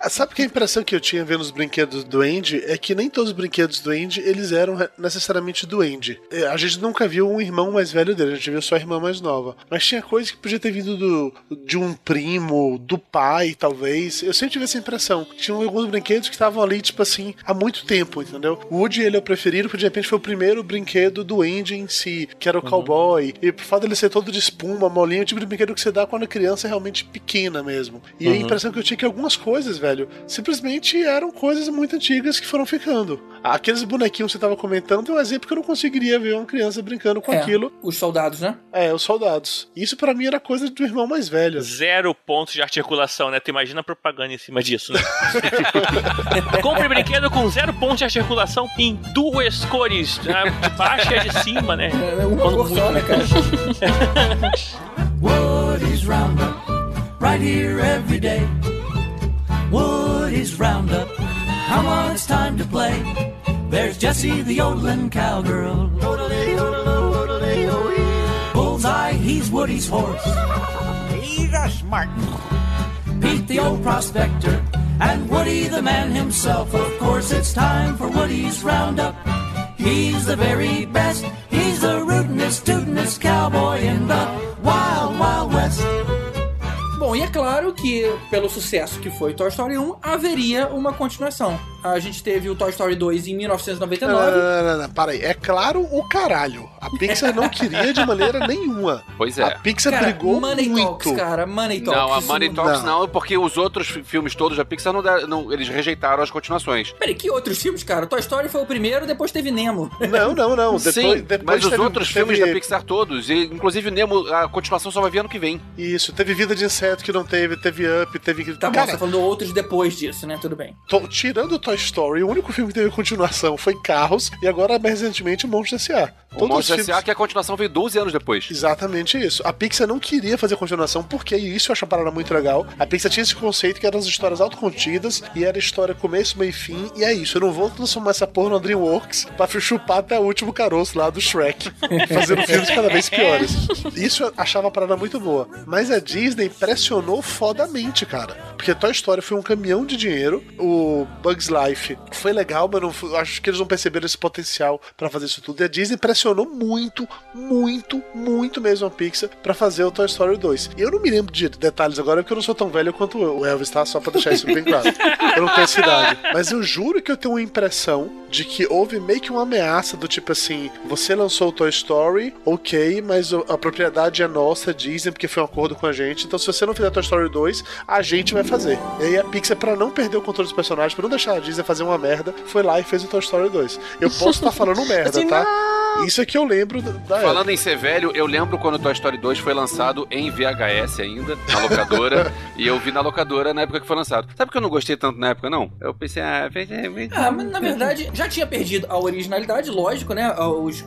Ah, Sabe que a impressão que eu tinha vendo os brinquedos do Andy é que nem todos os brinquedos do Andy eles eram necessariamente do Andy. É, A gente nunca viu um irmão mais velho dele, a gente viu só a irmã mais nova. Mas tinha coisa que podia ter vindo do, de um primo, do pai, talvez. Eu sempre tive essa impressão. Tinha alguns brinquedos que estavam ali, tipo assim, há muito tempo, entendeu? O Woody, ele é o preferido, porque de repente foi o primeiro brinquedo do Andy em si, que era o cowboy. E por fato dele ser todo de espuma, molinho, o tipo de brinquedo que você dá quando a criança é realmente pequena mesmo. E a Uhum. impressão que eu tinha é que algumas coisas, velho, simplesmente eram coisas muito antigas que foram ficando. Aqueles bonequinhos que você tava comentando é um exemplo que eu não conseguiria ver uma criança brincando com É, aquilo. Os soldados, né? É, os soldados. Isso pra mim era coisa do irmão mais velho. Zero pontos de articulação, né? Tu imagina a propaganda em cima disso, né? Compre brinquedo com zero pontos de articulação em duas cores, né? de baixo e a de cima, né? É uma Quando cor só, né, cara? Right here every day. Woody's Roundup, come on, it's time to play. There's Jesse the yodeling cowgirl. Bullseye, he's Woody's horse. He's a smart Pete the old prospector. And Woody the man himself. Of course, it's time for Woody's Roundup. He's the very best. He's the rootinest, tootinest cowboy in the Wild, Wild West. Bom, e é claro que, pelo sucesso que foi Toy Story 1, haveria uma continuação. A gente teve o Toy Story 2 em 1999. Não, não, não, não, para aí. É claro o caralho. A Pixar não queria de maneira nenhuma. Pois é. A Pixar Cara, brigou Money muito. Talks, cara, Money Talks. Não, a Money não- Talks não. porque os outros fi- filmes todos da Pixar não, não- eles rejeitaram as continuações. Peraí, que outros filmes, cara? Toy Story foi o primeiro, depois teve Nemo. Não, não, não. Depois, Sim, depois mas os teve- outros teve- filmes da Pixar todos, e inclusive Nemo, a continuação só vai vir ano que vem. Isso, teve Vida de Inseto que não teve, teve Up, teve... Tá bom, Cara, você tá falando outros depois disso, né? Tudo bem. tô- tirando o Toy Story, o único filme que teve continuação foi Carros, e agora, mais recentemente, o Monstro S.A. O Monstro S.A., que a continuação veio 12 anos depois. Exatamente isso. A Pixar não queria fazer continuação, porque isso eu acho a parada muito legal. A Pixar tinha esse conceito que eram as histórias autocontidas, e era história começo, meio e fim, e é isso. Eu não vou transformar essa porra no DreamWorks pra chupar até o último caroço lá do Shrek, fazendo filmes cada vez piores. Isso eu achava a parada muito boa. Mas a Disney pressionou fodamente, cara. Porque Toy Story foi um caminhão de dinheiro, o Bugs Life foi legal, mas não acho que eles não perceberam esse potencial pra fazer isso tudo. E a Disney pressionou muito, muito, muito mesmo a Pixar pra fazer o Toy Story 2. E eu não me lembro de detalhes agora, porque eu não sou tão velho quanto o Elvis, tá? Só pra deixar isso bem claro. Eu não tenho essa idade. Mas eu juro que eu tenho uma impressão de que houve meio que uma ameaça do tipo assim: você lançou o Toy Story, ok, mas a propriedade é nossa, Disney, porque foi um acordo com a gente. Então, se você não fizer Toy Story 2, a gente vai fazer. E aí a Pixar, pra não perder o controle dos personagens, pra não deixar a Disney fazer uma merda, foi lá e fez o Toy Story 2. Eu posso estar falando merda, tá? Isso é que eu lembro da- época. Falando em ser velho, eu lembro quando o Toy Story 2 foi lançado em VHS ainda, na locadora, e eu vi na locadora na época que foi lançado. Sabe que eu não gostei tanto na época, não? Eu pensei, ah, Ah, mas na verdade já tinha perdido a originalidade, lógico, né?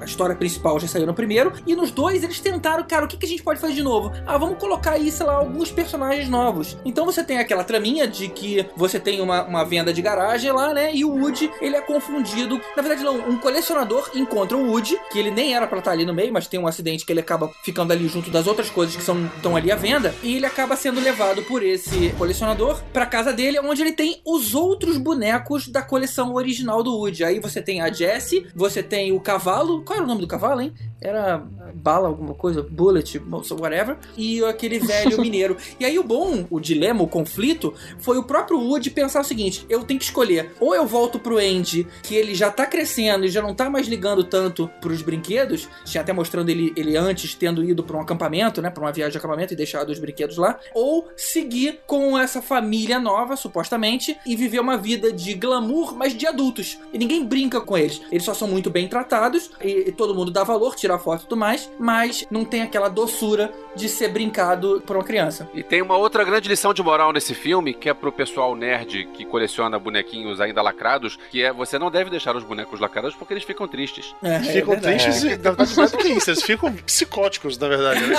A história principal já saiu no primeiro. E nos dois eles tentaram, cara, o que, que a gente pode fazer de novo? Ah, vamos colocar aí, sei lá, alguns personagens novos. Então você tem aquela traminha de que você tem uma, uma venda de garagem lá, né? E o Woody, ele é confundido. Na verdade, não, um colecionador encontra o Woody, que ele nem era pra estar ali no meio, mas tem um acidente que ele acaba ficando ali junto das outras coisas que são, estão ali à venda. E ele acaba sendo levado por esse colecionador pra casa dele, onde ele tem os outros bonecos da coleção original do Woody. Aí você tem a Jessie, você tem o cavalo. Qual era o nome do cavalo, hein? Era bala, alguma coisa, bullet, whatever. E aquele velho mineiro. E aí o bom, o dilema, o conflito, foi o próprio Woody pensar o seguinte: eu tenho que escolher. Ou eu volto pro Andy, que ele já tá crescendo e já não tá mais ligando tanto pros brinquedos. Tinha até mostrando ele, ele antes tendo ido pra um acampamento, né? Pra uma viagem de acampamento e deixado os brinquedos lá. Ou seguir com essa família nova, supostamente, e viver uma vida de glamour, mas de adultos. E ninguém brinca com eles. Eles só são muito bem tratados e, e todo mundo dá valor, tira foto e tudo mais, mas não tem aquela doçura de ser brincado por uma criança. E tem uma outra grande lição de moral nesse filme, que é pro pessoal nerd que coleciona bonequinhos ainda lacrados, que é você não deve deixar os bonecos lacrados porque eles ficam tristes. É, ficam tristes e, na verdade, mais do que isso, eles ficam psicóticos, na verdade, né?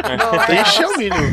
Triste é o mínimo.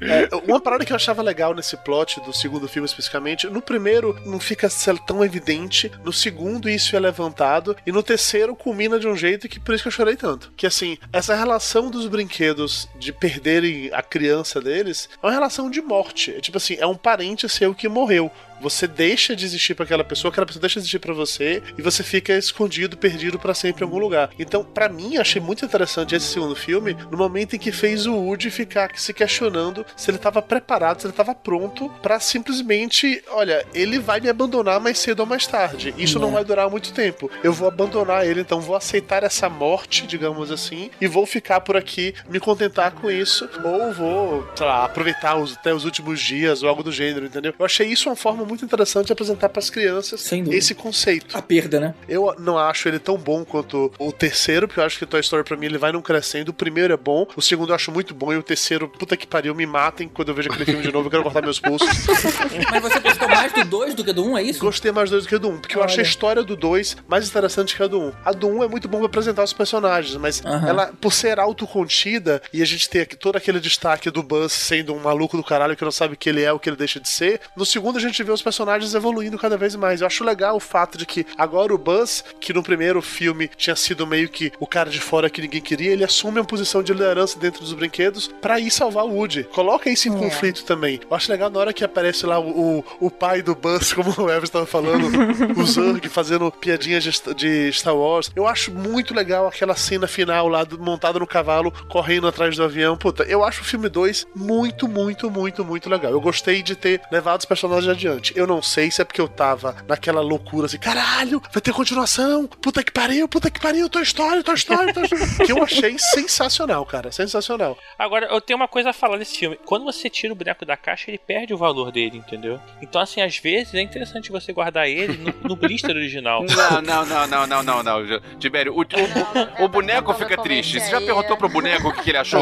É, uma parada que eu achava legal nesse plot do segundo filme especificamente, no primeiro não fica tão evidente, no segundo isso é levantado, e no terceiro culmina de um jeito que por isso que eu chorei tanto. Que assim, essa relação dos brinquedos de perderem a criança deles é uma relação de morte. É tipo assim, é um parente seu que morreu. Você deixa de existir pra aquela pessoa, aquela pessoa deixa de existir pra você e você fica escondido, perdido pra sempre em algum lugar. Então, pra mim, eu achei muito interessante esse segundo filme no momento em que fez o Woody ficar se questionando se ele tava preparado, se ele tava pronto pra simplesmente, olha, ele vai me abandonar mais cedo ou mais tarde. Isso não É. vai durar muito tempo. Eu vou abandonar ele, então vou aceitar essa morte, digamos assim, e vou ficar por aqui, me contentar com isso, ou vou, sei lá, aproveitar os, até os últimos dias ou algo do gênero, entendeu? Eu achei isso uma forma muito interessante de apresentar pras crianças esse conceito. A perda, né? Eu não acho ele tão bom quanto o terceiro, porque eu acho que Toy Story pra mim ele vai não crescendo. O primeiro é bom, o segundo eu acho muito bom, e o terceiro, puta que pariu, me matem quando eu vejo aquele filme de novo, eu quero cortar meus pulsos. Mas você gostou mais do 2 do que do 1, um, é isso? Gostei mais do 2 do que do 1, um, porque eu achei a Olha. história do 2 mais interessante que a do 1. Um. A do 1 um é muito bom pra apresentar os personagens, mas Aham. ela, por ser autocontida, e a gente ter todo aquele destaque do Buzz sendo um maluco do caralho que não sabe o que ele é, o que ele deixa de ser, no segundo a gente vê os os personagens evoluindo cada vez mais. Eu acho legal o fato de que agora o Buzz, que no primeiro filme tinha sido meio que o cara de fora que ninguém queria, ele assume uma posição de liderança dentro dos brinquedos pra ir salvar o Woody. Coloca isso em É. conflito também. Eu acho legal na hora que aparece lá o, o, o pai do Buzz, como o Evans estava falando, o Zurg fazendo piadinhas de, de Star Wars. Eu acho muito legal aquela cena final lá, do- montado no cavalo, correndo atrás do avião. Puta, eu acho o filme 2 muito, muito, muito, muito legal. Eu gostei de ter levado os personagens adiante. Eu não sei se é porque eu tava naquela loucura assim, caralho, vai ter continuação, puta que pariu, puta que pariu, Toy Story, Toy Story, Toy Story. que eu achei sensacional, cara, sensacional. Agora, eu tenho uma coisa a falar desse filme. Quando você tira o boneco da caixa, ele perde o valor dele, entendeu? Então, assim, às vezes é interessante você guardar ele no, no blister original. Não, não, não, não, não, não, não. Tibério, o, o, o boneco fica triste. Você já perguntou pro boneco o que, ele achou?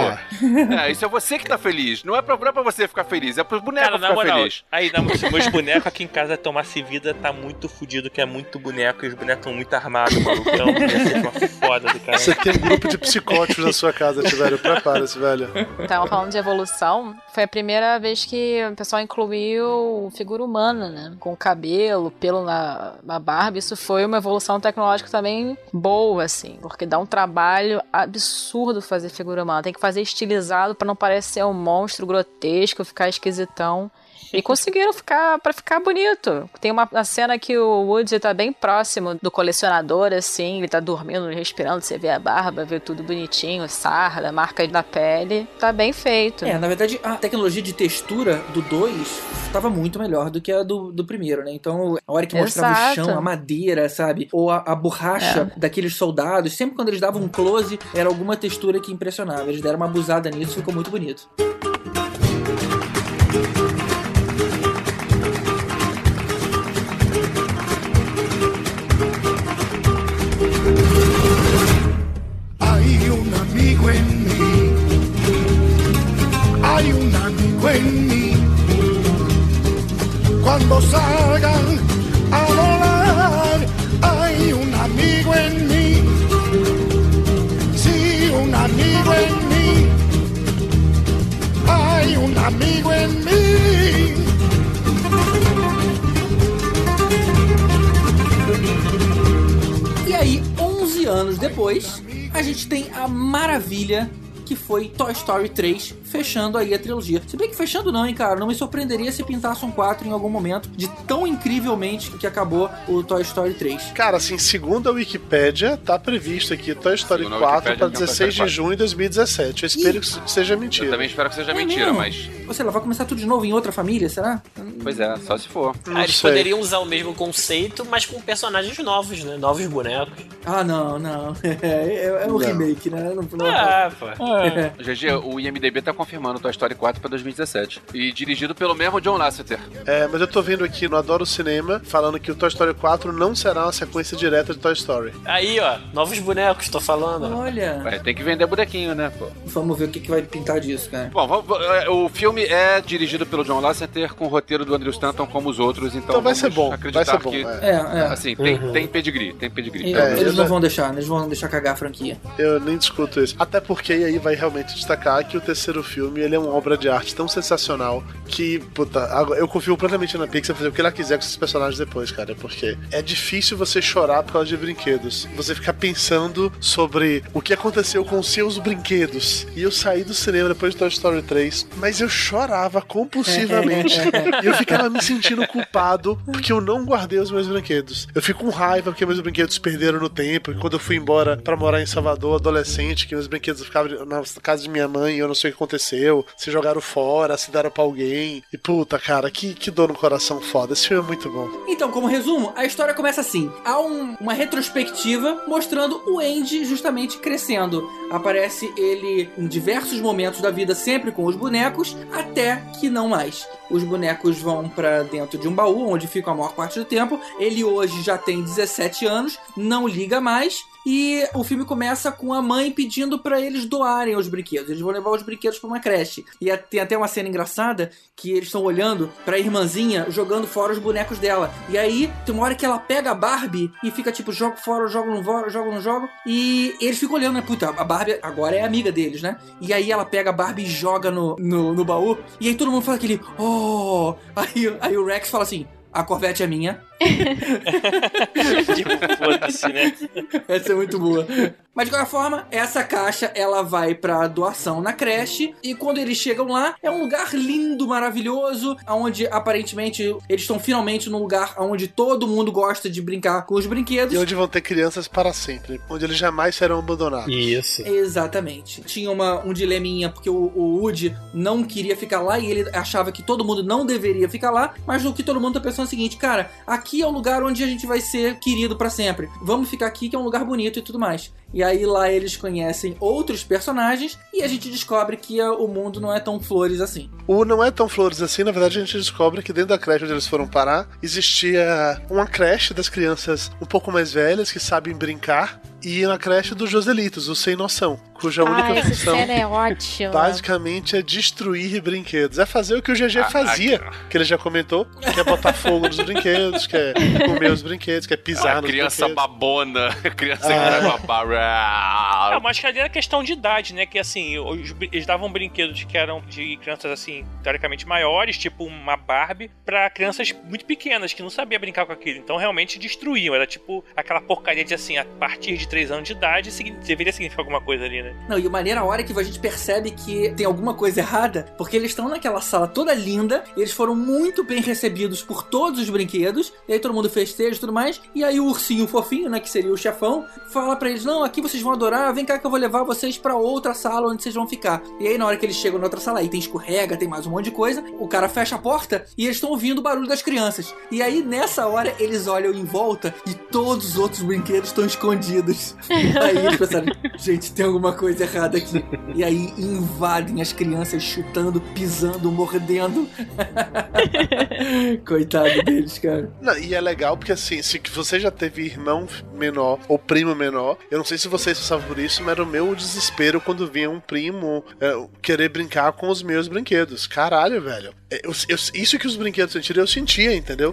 É, isso é você que tá feliz. Não é pra, não é pra você ficar feliz, é pro boneco Cara, na ficar moral, feliz. aí, na, meus bonecos aqui em casa tomasse vida, tá muito fudido, que é muito boneco e os bonecos estão muito armados, maluco. Então, ia ser uma foda do cara. Você tem um grupo de psicóticos na sua casa, Tiverio. Prepara-se, velho. Então, falando de evolução, foi a primeira vez que o pessoal incluiu figura humana, né? Com cabelo, pelo na, na barba. Isso foi uma evolução tecnológica também boa, assim, porque dá um trabalho absurdo fazer figura humana. Tem que fazer estilizado pra não parecer um monstro grotesco, ficar esquisitão. E conseguiram ficar para ficar bonito. Tem uma, uma cena que o Woody tá bem próximo do colecionador, assim, ele tá dormindo, respirando, você vê a barba, vê tudo bonitinho, sarda, marca na pele. Tá bem feito. É, na verdade, a tecnologia de textura do 2 estava muito melhor do que a do, do primeiro, né? Então, a hora que mostrava o Exato. chão, a madeira, sabe? Ou a, a borracha daqueles soldados, sempre quando eles davam um close, era alguma textura que impressionava. Eles deram uma abusada nisso, ficou muito bonito. Amigo en mí. Cuando salgan a volar, hay un amigo en mí. Sí, un amigo en mí. Hay un amigo en mí. E aí, 11 anos depois, a gente tem a maravilha que foi Toy Story 3, fechando aí a trilogia. Se bem que fechando não, hein, cara, não me surpreenderia se pintasse um 4 em algum momento, de tão incrivelmente que acabou o Toy Story 3. Cara, assim, segundo a Wikipédia, tá previsto aqui Toy Story Segundo a 4 Wikipédia, para não, Toy 16 Story de junho de 2017. Eu espero que isso seja Eu mentira. também espero que seja É mentira, mesmo? mas. Ou sei lá, vai começar tudo de novo em outra família, será? Pois é, só se for. Ah, eles poderiam usar o mesmo conceito, mas com personagens novos, né? Novos bonecos. Ah, não, não. É, é um Não. remake, né? Não, não- Ah, pô. É. GG, o IMDB tá confirmando Toy Story 4 pra 2017. E dirigido pelo mesmo John Lasseter. É, mas eu tô vendo aqui no Adoro Cinema falando que o Toy Story 4 não será uma sequência direta de Toy Story. Aí, ó, novos bonecos, tô falando. Olha. É, tem que vender bonequinho, né, pô? Vamos ver o que, que vai pintar disso, cara. Bom, vamos- é, o filme é dirigido pelo John Lasseter com o roteiro do Andrew Stanton como os outros, então, Então vai vamos ser bom, acreditar vai ser bom, que, é. É, é. assim, tem, Uhum. tem pedigree, tem pedigree. Então, eles não vão deixar, eles vão deixar cagar a franquia. Eu nem discuto isso. Até porque aí vai realmente destacar que o terceiro filme ele é uma obra de arte tão sensacional que, puta, eu confio plenamente na Pixar fazer o que ela quiser com esses personagens depois, cara. Porque é difícil você chorar por causa de brinquedos. Você ficar pensando sobre o que aconteceu com os seus brinquedos. E eu saí do cinema depois de Toy Story 3, mas eu chorava compulsivamente. e eu ficava me sentindo culpado porque eu não guardei os meus brinquedos. Eu fico com raiva porque meus brinquedos perderam no tempo. E quando eu fui embora pra morar em Salvador, adolescente, que meus brinquedos ficavam na casa de minha mãe e eu não sei o que aconteceu. Se jogaram fora, se deram pra alguém. E puta, cara, que, que dor no coração foda. Esse filme é muito bom. Então, como resumo, a história começa assim: há um- uma retrospectiva mostrando o Andy justamente crescendo. Aparece ele em diversos momentos da vida, sempre com os bonecos, até que não mais. Os bonecos vão pra dentro de um baú, onde ficam a maior parte do tempo. Ele hoje já tem 17 anos, não liga mais. E o filme começa com a mãe pedindo pra eles doarem os brinquedos. Eles vão levar os brinquedos pra uma creche. E a- tem até uma cena engraçada que eles estão olhando pra irmãzinha jogando fora os bonecos dela. E aí tem uma hora que ela pega a Barbie e fica tipo, jogo fora, jogo não fora, jogo não jogo. E eles ficam olhando, né? Puta, a Barbie agora é amiga deles, né? E aí ela pega a Barbie e joga no, no, no baú. E aí todo mundo fala aquele, oh. Aí, aí o Rex fala assim. A Corvette é minha. tipo, foda-se, né? Essa é muito boa. Mas de qualquer forma, essa caixa ela vai pra doação na creche e quando eles chegam lá, é um lugar lindo, maravilhoso, onde aparentemente eles estão finalmente num lugar onde todo mundo gosta de brincar com os brinquedos. E onde vão ter crianças para sempre. Onde eles jamais serão abandonados. Isso. Exatamente. Tinha uma, um dileminha, porque o, o Woody não queria ficar lá e ele achava que todo mundo não deveria ficar lá, mas o que todo mundo tá pensando é o seguinte, cara, aqui é o lugar onde a gente vai ser querido pra sempre. Vamos ficar aqui que é um lugar bonito e tudo mais. E aí lá eles conhecem outros personagens e a gente descobre que ah, o mundo não é tão flores assim. O não é tão flores assim, na verdade a gente descobre que dentro da creche onde eles foram parar, existia uma creche das crianças um pouco mais velhas que sabem brincar e uma creche dos Joselitos, os sem noção, cuja única Ah, essa função é ótima. basicamente é destruir brinquedos. É fazer o que o GG Ah, fazia, que ele já comentou, que é botar fogo nos brinquedos, que é comer os brinquedos, que é pisar A nos criança brinquedos. babona, a criança Ah. que vai babar. Não, mas que ali era questão de idade, né? Que assim, eles davam brinquedos que eram de crianças assim, teoricamente maiores, tipo uma Barbie, pra crianças muito pequenas que não sabiam brincar com aquilo. Então realmente destruíam. Era tipo aquela porcaria de assim, a partir de 3 anos de idade, deveria significar alguma coisa ali, né? Não, e o maneiro é a hora que a gente percebe que tem alguma coisa errada, porque eles estão naquela sala toda linda, eles foram muito bem recebidos por todos os brinquedos, e aí todo mundo festeja e tudo mais, e aí o ursinho fofinho, né, que seria o chefão, fala pra eles, não, aqui vocês vão adorar, vem cá que eu vou levar vocês pra outra sala onde vocês vão ficar. E aí na hora que eles chegam na outra sala, aí tem escorrega, tem mais um monte de coisa, o cara fecha a porta e eles estão ouvindo o barulho das crianças. E aí nessa hora eles olham em volta e todos os outros brinquedos estão escondidos. Aí eles pensaram, gente, tem alguma coisa errada aqui. E aí invadem as crianças chutando, pisando, mordendo. Coitado deles, cara. Não, e é legal porque assim, se você já teve irmão menor ou primo menor, eu não sei se vocês passavam por isso, mas era o meu desespero quando vinha um primo é, querer brincar com os meus brinquedos. Caralho, velho. É, eu- eu- isso que os brinquedos sentiram, eu sentia, entendeu?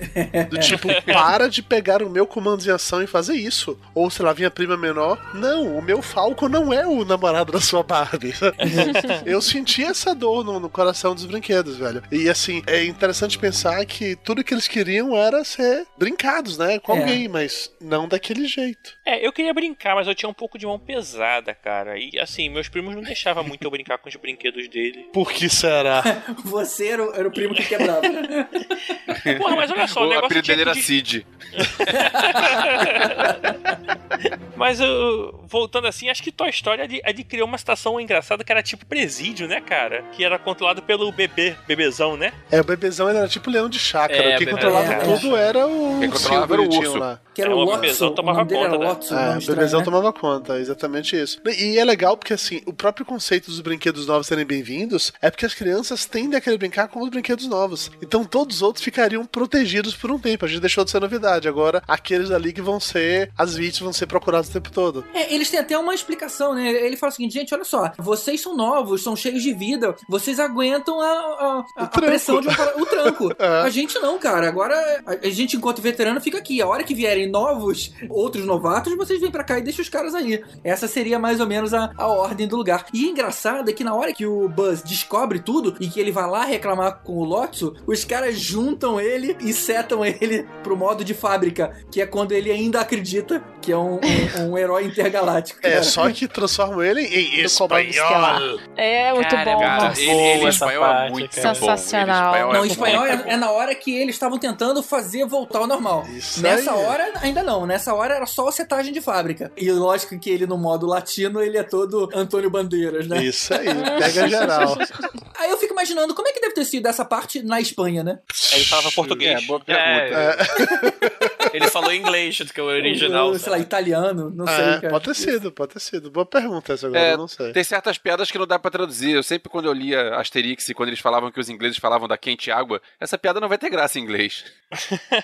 Do tipo, para de pegar o meu comando de ação e fazer isso. Ou, sei lá, vinha prima menor. Não, o meu Falco não é o namorado da sua Barbie. eu senti essa dor no, no coração dos brinquedos, velho. E assim, é interessante pensar que tudo que eles queriam era ser brincados, né? Com É. alguém, mas não daquele jeito. É, eu queria brincar, mas eu tinha um pouco de mão pesada, cara. E assim, meus primos não deixavam muito eu brincar com os brinquedos dele. Por que será? Você era era o primo que quebrava. Porra, mas olha só, o o negócio dele era que- Cid. Mas eu, voltando assim, acho que Toy Story adqui- adquiriu uma situação engraçada que era tipo presídio, né, cara? Que era controlado pelo bebê, bebezão, né? É, o bebezão era tipo leão de chácara. É, Quem bebê- controlava é. tudo era o Quem controlava era o urso. lá. Que era É, o o Lotso. bebezão tomava conta, né? Lotso. É, o estranho, bebezão né? tomava conta, exatamente isso. E é legal porque, assim, o próprio conceito dos brinquedos novos serem bem-vindos é porque as crianças tendem a querer brincar com os brinquedos novos. Então todos os outros ficariam protegidos por um tempo. A gente deixou de ser novidade. Agora, aqueles ali que vão ser, as vítimas vão ser procurados o tempo todo. É, eles têm até uma explicação, né? Ele fala o seguinte, gente, olha só, vocês são novos, são cheios de vida, vocês aguentam a, a, a- a pressão de um, o tranco. É. A gente não, cara. Agora a, a gente, enquanto veterano, fica aqui. A hora que vierem novos, outros novatos, vocês vêm pra cá e deixam os caras aí. Essa seria mais ou menos a, a ordem do lugar. E engraçado é que na hora que o Buzz descobre tudo e que ele vai lá reclamar com o Lotso, os caras juntam ele e setam ele pro modo de fábrica, que é quando ele ainda acredita que é um, um- um herói intergaláctico. É, cara. só que transformam ele em espanhol. É, muito Cara, bom. Cara, nossa. ele, ele espanhol é parte, muito cara. bom. Ele Sensacional. espanhol Não, é em espanhol é, é na hora que eles estavam tentando fazer voltar ao normal. Isso Nessa aí. hora, ainda não. Nessa hora era só a setagem de fábrica. E lógico que ele, no modo latino, ele é todo Antônio Bandeiras, né? Isso aí, pega geral. Aí eu fico imaginando como é que deve ter sido essa parte na Espanha, né? Ele falava português. É, boa pergunta. É, ele falou inglês do que o original. Sei lá, italiano, não sei, É, cara. pode ter sido, pode ter sido. Boa pergunta essa agora, É, eu não sei. Tem certas piadas que não dá pra traduzir. Eu sempre, quando eu lia Asterix e quando eles falavam que os ingleses falavam da quente água, essa piada não vai ter graça em inglês.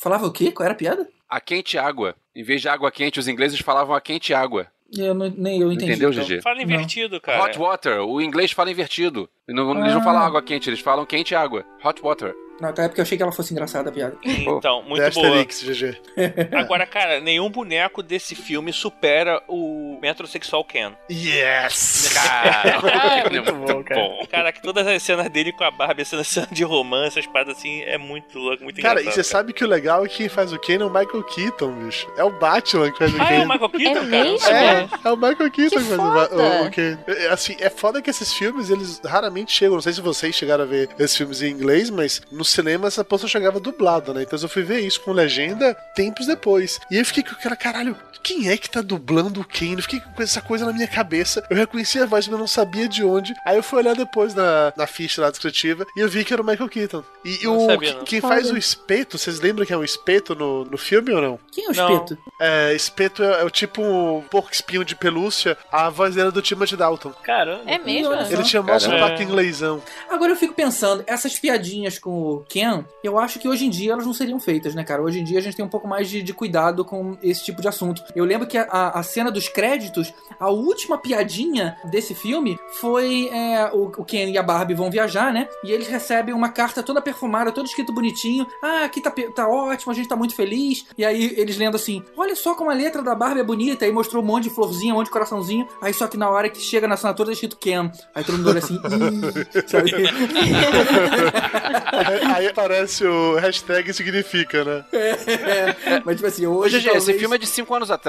Falava o quê? Qual era a piada? A quente água. Em vez de água quente, os ingleses falavam a quente água. Eu não, nem eu entendi. Entendeu, então. GG? Fala invertido, cara. Hot water. O inglês fala invertido. E não- Eles não Ah. falam água quente, eles falam quente água. Hot water. Não, é porque eu achei que ela fosse engraçada a piada. Então, muito The boa. Asterix, GG. Agora, cara, nenhum boneco desse filme supera o metrosexual Ken. Yes! Cara, É muito bom, cara. bom. Cara, que todas as cenas dele com a Barbie, sendo cena de romance, as paradas assim, é muito louco, muito Cara, e engraçado. você sabe que o legal é que faz o Ken é o Michael Keaton, bicho. É o Batman que faz o Ah, Ken. é o Michael Keaton, É cara? mesmo? É, é o Michael Keaton que, faz o, Ba- foda. o, o Ken. É, Assim, é foda que esses filmes, eles raramente chegam. Não sei se vocês chegaram a ver esses filmes em inglês, mas no cinema essa só chegava dublada, né? Então eu fui ver isso com legenda tempos depois. E eu fiquei com aquela, caralho, quem é que tá dublando o Ken? Eu fiquei com essa coisa na minha cabeça. Eu reconheci a voz, mas eu não sabia de onde. Aí eu fui olhar depois na, na ficha lá descritiva e eu vi que era o Michael Keaton. E Não o, sabia, não. quem faz o espeto, vocês lembram que é o espeto no, no filme ou não? Quem é o espeto? É, espeto é, é o tipo um porco espinho de pelúcia. A voz dele é do Timothy Dalton. Caramba. É mesmo? Ele tinha mó sotaque inglêsão. Agora eu fico pensando, essas piadinhas com o Ken, eu acho que hoje em dia elas não seriam feitas, né, cara? Hoje em dia a gente tem um pouco mais de, de cuidado com esse tipo de assunto. Eu lembro que a, a- cena dos créditos, a última piadinha desse filme foi é, o, o Ken e a Barbie vão viajar, né? E eles recebem uma carta toda perfumada, toda escrito bonitinho. Ah, aqui tá, tá ótimo, a gente tá muito feliz. E aí eles lendo assim: olha só como a letra da Barbie é bonita. Aí mostrou um monte de florzinha, um monte de coraçãozinho. Aí só que na hora que chega na assinatura tá escrito Ken. Aí todo mundo olha assim, sabe? aí, aí aparece o hashtag significa, né? É, mas tipo assim, hoje GG, talvez... esse filme é de 5 anos atrás.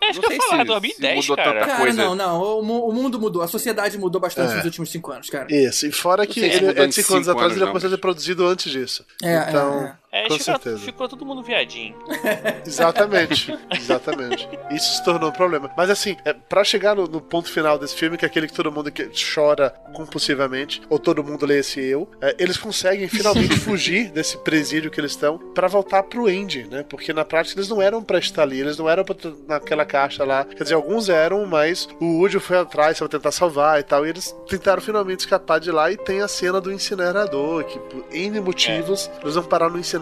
É isso não sei falar, se, 2010, se mudou cara. tanta Cara, coisa. não, não, o, mu- o mundo mudou, a sociedade mudou bastante É. nos últimos cinco anos, cara. Isso, e fora que ele é de 5 anos cinco atrás, anos, ele não, pode ser mas- produzido antes disso. É, então, é, É, com ficou, certeza. ficou todo mundo viadinho. Exatamente, exatamente. Isso se tornou um problema. Mas assim, é, para chegar no, no ponto final desse filme, que é aquele que todo mundo que chora compulsivamente, ou todo mundo lê esse eu, é, eles conseguem finalmente fugir desse presídio que eles estão pra voltar pro Andy, né? Porque na prática eles não eram pra estar ali, eles não eram pra naquela caixa lá. Quer dizer, alguns eram, mas o Woody foi atrás pra tentar salvar e tal, e eles tentaram finalmente escapar de lá e tem a cena do incinerador, que por N motivos eles vão parar no incinerador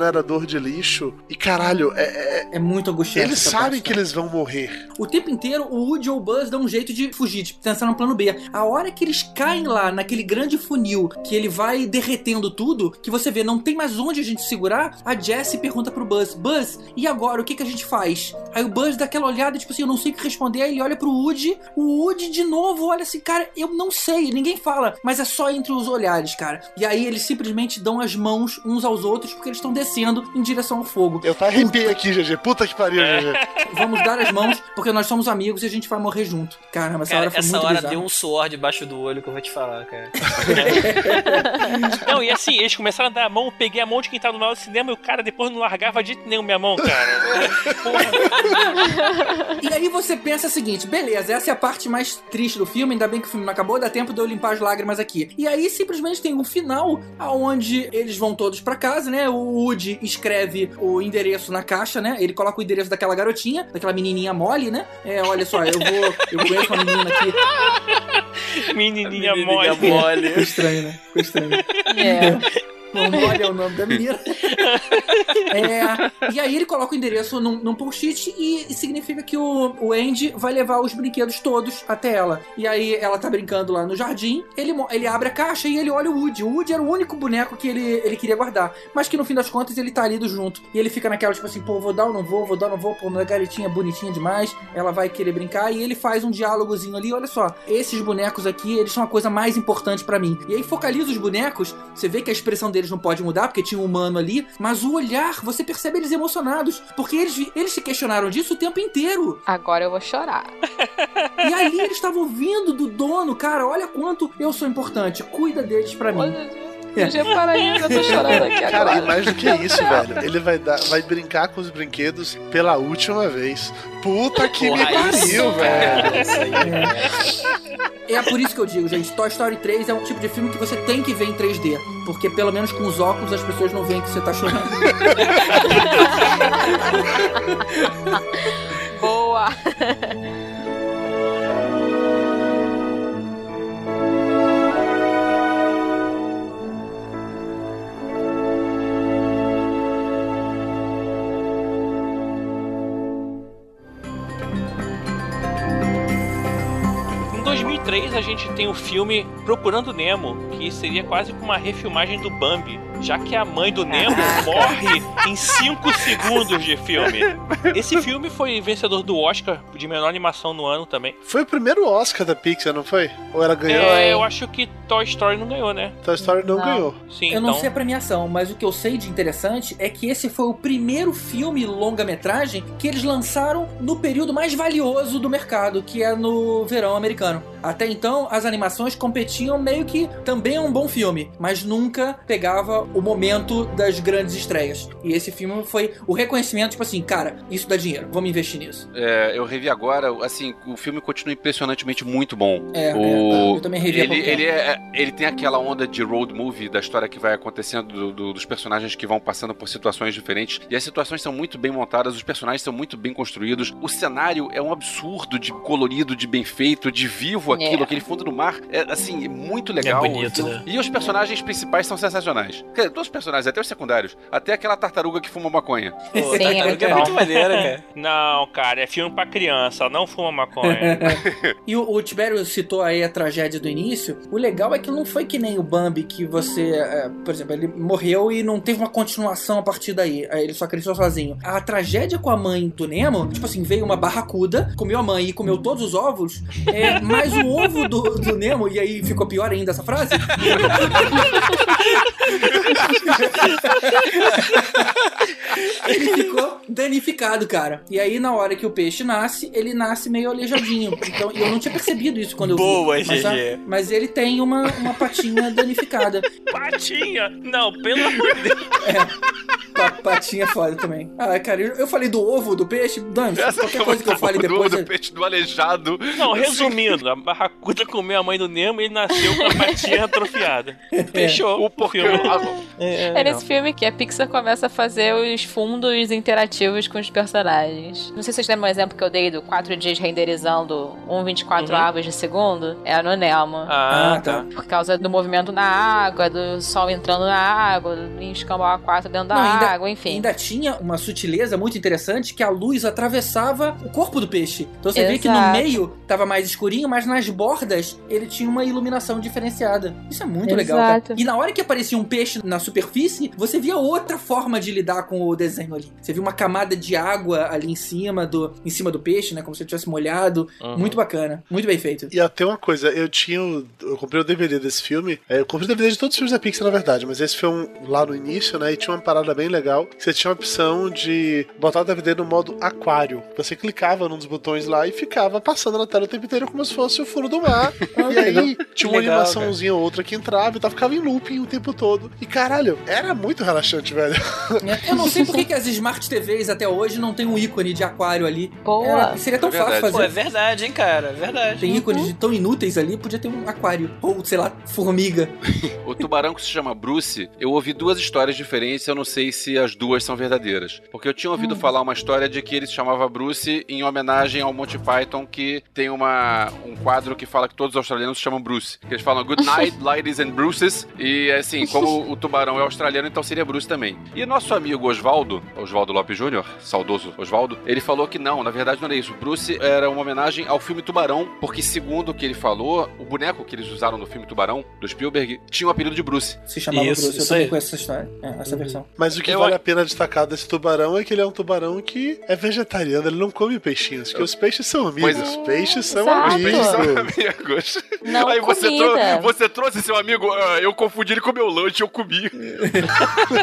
de lixo. E caralho, é, é- é muito angustiante. eles sabem que eles vão morrer. O tempo inteiro, o Woody ou o Buzz dão um jeito de fugir, de pensar no plano B. A hora que eles caem lá, naquele grande funil, que ele vai derretendo tudo, que você vê, não tem mais onde a gente segurar, a Jessie pergunta pro Buzz, Buzz, e agora, o que, que a gente faz? Aí o Buzz dá aquela olhada, tipo assim, eu não sei o que responder, aí ele olha pro Woody, o Woody de novo olha assim, cara, eu não sei, ninguém fala, mas é só entre os olhares, cara. E aí eles simplesmente dão as mãos uns aos outros, porque eles estão descendo em direção ao fogo. Eu tá arrepiei aqui, GG. Puta que pariu, É. GG. Vamos dar as mãos, porque nós somos amigos e a gente vai morrer junto. Caramba, essa Cara, hora foi essa muito hora bizarra. deu um suor debaixo do olho que eu vou te falar, cara. Não, e assim, eles começaram a dar a mão, eu peguei a mão de quem tava no lado do cinema e o cara depois não largava de nenhum minha mão, cara. E aí você pensa o seguinte, beleza, essa é a parte mais triste do filme, ainda bem que o filme não acabou, dá tempo de eu limpar as lágrimas aqui. E aí simplesmente tem um final aonde eles vão todos pra casa, né? O Woody escreve o endereço na caixa, né? Ele coloca o endereço daquela garotinha, daquela menininha mole, né? É, olha só, eu vou, eu conheço uma menina aqui. Menininha, Menininha mole. mole. Ficou estranho, né? Ficou estranho. É. O Mole é o nome da menina. É, e aí ele coloca o endereço num, num post-it e significa que o, o Andy vai levar os brinquedos todos até ela. E aí ela tá brincando lá no jardim, ele, ele abre a caixa e ele olha o Woody. O Woody era o único boneco que ele, ele queria guardar, mas que no fim das contas ele tá ali do junto. E ele fica naquela, tipo assim, pô, vou dar ou não vou, vou dar ou não vou, pô, minha garotinha bonitinha demais, ela vai querer brincar. E ele faz um diálogozinho ali, olha só, esses bonecos aqui, eles são a coisa mais importante pra mim. E aí focaliza os bonecos, você vê que a expressão deles não pode mudar, porque tinha um humano ali, mas o olhar, você percebe eles emocionados, porque eles, eles se questionaram disso o tempo inteiro. Agora eu vou chorar. E ali eles estavam ouvindo do dono, cara, olha quanto eu sou importante, cuida deles pra mim. Eu parar aí, eu tô chorando aqui Cara, agora. e mais do que isso, velho. Ele vai, dar, vai brincar com os brinquedos pela última vez. Puta que me Porra, isso, pariu, cara, velho. Isso aí, É por isso que eu digo, gente, Toy Story 3 é um tipo de filme que você tem que ver em 3D, porque pelo menos com os óculos as pessoas não veem que você tá chorando. Boa! 3 a gente tem o filme Procurando Nemo, que seria quase uma refilmagem do Bambi, já que a mãe do Nemo morre em 5 segundos de filme. Esse filme foi vencedor do Oscar de melhor animação no ano também. Foi o primeiro Oscar da Pixar, não foi? Ou ela ganhou? É, eu acho que Toy Story não ganhou, né? Toy Story não, Não. ganhou. Sim, Eu não então. sei a premiação, mas o que eu sei de interessante é que esse foi o primeiro filme longa-metragem que eles lançaram no período mais valioso do mercado, que é no verão americano. Até então, as animações competiam meio que também é um bom filme, mas nunca pegava o momento das grandes estreias. E esse filme foi o reconhecimento, tipo assim, cara, isso dá dinheiro, vamos investir nisso. É, eu revi agora, assim, o filme continua impressionantemente muito bom. É, o... é, eu também revi ele, ele, é, ele tem aquela onda de road movie da história que vai acontecendo, do- do- dos personagens que vão passando por situações diferentes. E as situações são muito bem montadas, os personagens são muito bem construídos. O cenário é um absurdo de colorido, de bem feito, de vivo aquilo, É. aquele fundo do mar. É, assim, é muito legal. É bonito, né? E os personagens principais são sensacionais. Quer dizer, todos os personagens, até os secundários. Até aquela tartaruga que fuma maconha. Pô, Sim, é tartaruga muito é muito maneira, cara. Não, cara, é filme pra criança, não fuma maconha. E o, o Tibério citou aí a tragédia do início. O legal é que não foi que nem o Bambi, que você, é, por exemplo, ele morreu e não teve uma continuação a partir daí. Aí Ele só cresceu sozinho. A tragédia com a mãe do Nemo, tipo assim, veio uma barracuda, comeu a mãe e comeu todos os ovos, é, mas o ovo do, do Nemo, e aí ficou pior ainda essa frase. ele ficou danificado, cara. E aí, na hora que o peixe nasce, ele nasce meio aleijadinho. Então, e eu não tinha percebido isso quando eu Boa, vi. Mas, GG. a- mas ele tem uma, uma patinha danificada. Patinha! Não, pelo amor de Deus. Pa- patinha é foda também. Ah, cara, eu, falei do ovo do peixe, Dani, qualquer coisa que eu fale do, depois. do é- peixe do aleijado. Não, resumindo, a barracuda comeu a mãe do Nemo e ele nasceu com a patinha atrofiada. Fechou O o filme. É nesse filme que a Pixar começa a fazer os fundos interativos com os personagens. Não sei se vocês lembram um exemplo que eu dei do 4 dias renderizando 1,24 Uhum. avos de segundo. É no Nemo. Ah, Ah, tá. tá. Por causa do movimento na água, do sol entrando na água, do escambau A4 dentro da Não, ainda- água, enfim. Ainda tinha uma sutileza muito interessante que a luz atravessava o corpo do peixe. Então você vê que no Exato. meio tava mais escurinho, mas nas bordas ele tinha uma iluminação diferenciada. Isso é muito legal, cara. Exato. E na hora que aparecia um peixe na superfície, você via outra forma de lidar com o desenho ali. Você via uma camada de água ali em cima do, em cima do peixe, né? Como se ele tivesse molhado. Uhum. Muito bacana. Muito bem feito. E até uma coisa, eu tinha. Eu comprei o DVD desse filme. é, Eu comprei o DVD de todos os filmes da Pixar, na verdade, mas esse foi um lá no início, né? E tinha uma parada bem legal. Que Você tinha a opção de botar o DVD no modo aquário. Você clicava num dos botões lá e ficava passando na tela o tempo inteiro como se fosse o fundo do mar. e aí tinha uma legal, animaçãozinha ou outra que entrava e tal, ficava em looping o tempo todo. E caralho, era muito relaxante, velho. É, Eu não sei por que, que as Smart TVs até hoje não tem um ícone de aquário ali. Boa. Era- seria tão É fácil Pô, é fazer. verdade, hein, cara. É verdade. Tem ícones de tão inúteis ali, podia ter um aquário. Ou, sei lá, formiga. O tubarão que se chama Bruce, eu ouvi duas histórias diferentes, eu não sei se as duas são verdadeiras. Porque eu tinha ouvido Hum. falar uma história de que ele se chamava Bruce em homenagem ao Monty Python, que tem uma, um quadro que fala que todos os australianos se chamam Bruce. Que eles falam Good night, ladies and Bruces. E assim, como o tubarão é australiano, então seria Bruce também. E nosso amigo Oswaldo, Oswaldo Lopes Jr., saudoso Oswaldo, ele falou que não, na verdade não era isso. Bruce era uma homenagem ao filme Tubarão, porque segundo o que ele falou, o boneco que eles usaram no filme Tubarão, do Spielberg, tinha o apelido de Bruce. Se chamava Isso, Bruce. Eu isso também aí. conheço essa história. É, essa versão. Mas o que Eu- vale a pena destacar desse tubarão é que ele é um tubarão que é vegetariano, ele não come peixinhos, porque os peixes são amigos. Pois é. Os peixes são Exato. Os peixes são amigos. amigos. Não Aí você, trou- você trouxe seu amigo, ah, eu confundi ele com meu lanche, eu comi.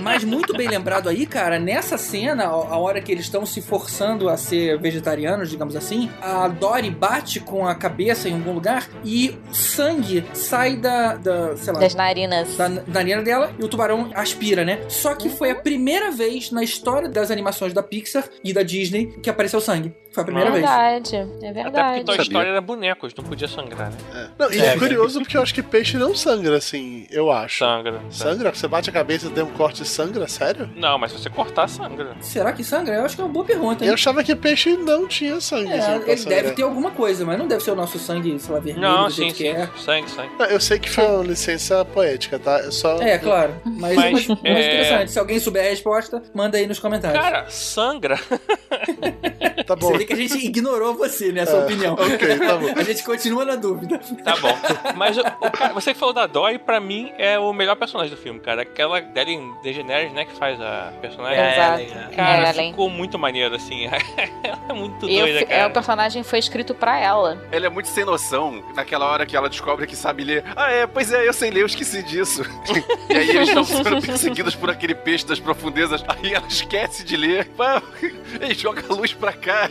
Mas muito bem lembrado aí, cara, nessa cena, a hora que eles estão se forçando a ser vegetarianos, digamos assim, a Dory bate com a cabeça em algum lugar e o sangue sai da, da sei lá, Das narinas. da narina dela e o tubarão aspira, né? Só que foi a primeira vez na história das animações da Pixar e da Disney que apareceu sangue. Foi a primeira vez. verdade. É Até porque verdade. Toy Sabia. Story era bonecos, não podia sangrar, né? Não, e é, curioso porque eu acho que peixe não sangra, assim, eu acho. Sangra. Sangra? Você bate a cabeça e tem um corte e sangra? Sério? Não, mas se você cortar, sangra. Será que sangra? Eu acho que é uma boa pergunta. hein? Eu achava que peixe não tinha sangue. É, assim, ele deve ter alguma coisa, mas não deve ser o nosso sangue, sei lá, vermelho, Não, do sim, jeito que sim. é. Sangue, sangue. Não, Eu sei que foi uma licença poética, tá? Eu só. É, claro. Mas, Mas, mas, mas é- interessante. Se alguém souber a resposta, manda aí nos comentários. Cara, sangra. Tá bom. Você vê que a gente ignorou você, né? A sua É, opinião. ok, tá bom. A gente continua na dúvida. Tá bom. Mas o, o cara- você que falou da Dory, pra mim, é o melhor personagem do filme, cara. Aquela Ellen DeGeneres, né, que faz a personagem. É, Exato. Ellen, é. Cara, Ellen. ficou muito maneiro, assim. Ela é muito E o, doida, fi- é, cara. o personagem foi escrito pra ela. Ela é muito sem noção naquela hora que ela descobre que sabe ler. Ah, é, pois é, eu sei ler, eu esqueci disso. e aí eles estão sendo perseguidos por aquele peixe das profundezas. Aí ela esquece de ler. Pá, Ele joga a luz pra cá.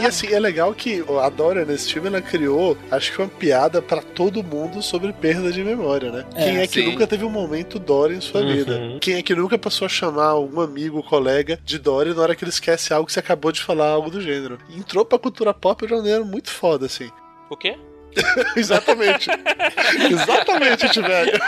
E assim, é legal que a Dora nesse filme ela criou, acho que uma piada pra todo mundo sobre perda de memória, né? É, Quem é que sim. nunca teve um momento Dora em sua Uhum. vida? Quem é que nunca passou a chamar um amigo, colega de Dory na hora que ele esquece algo que você acabou de falar, algo do gênero? Entrou pra cultura pop de uma maneira muito foda, assim. O quê? Exatamente. Exatamente, velho.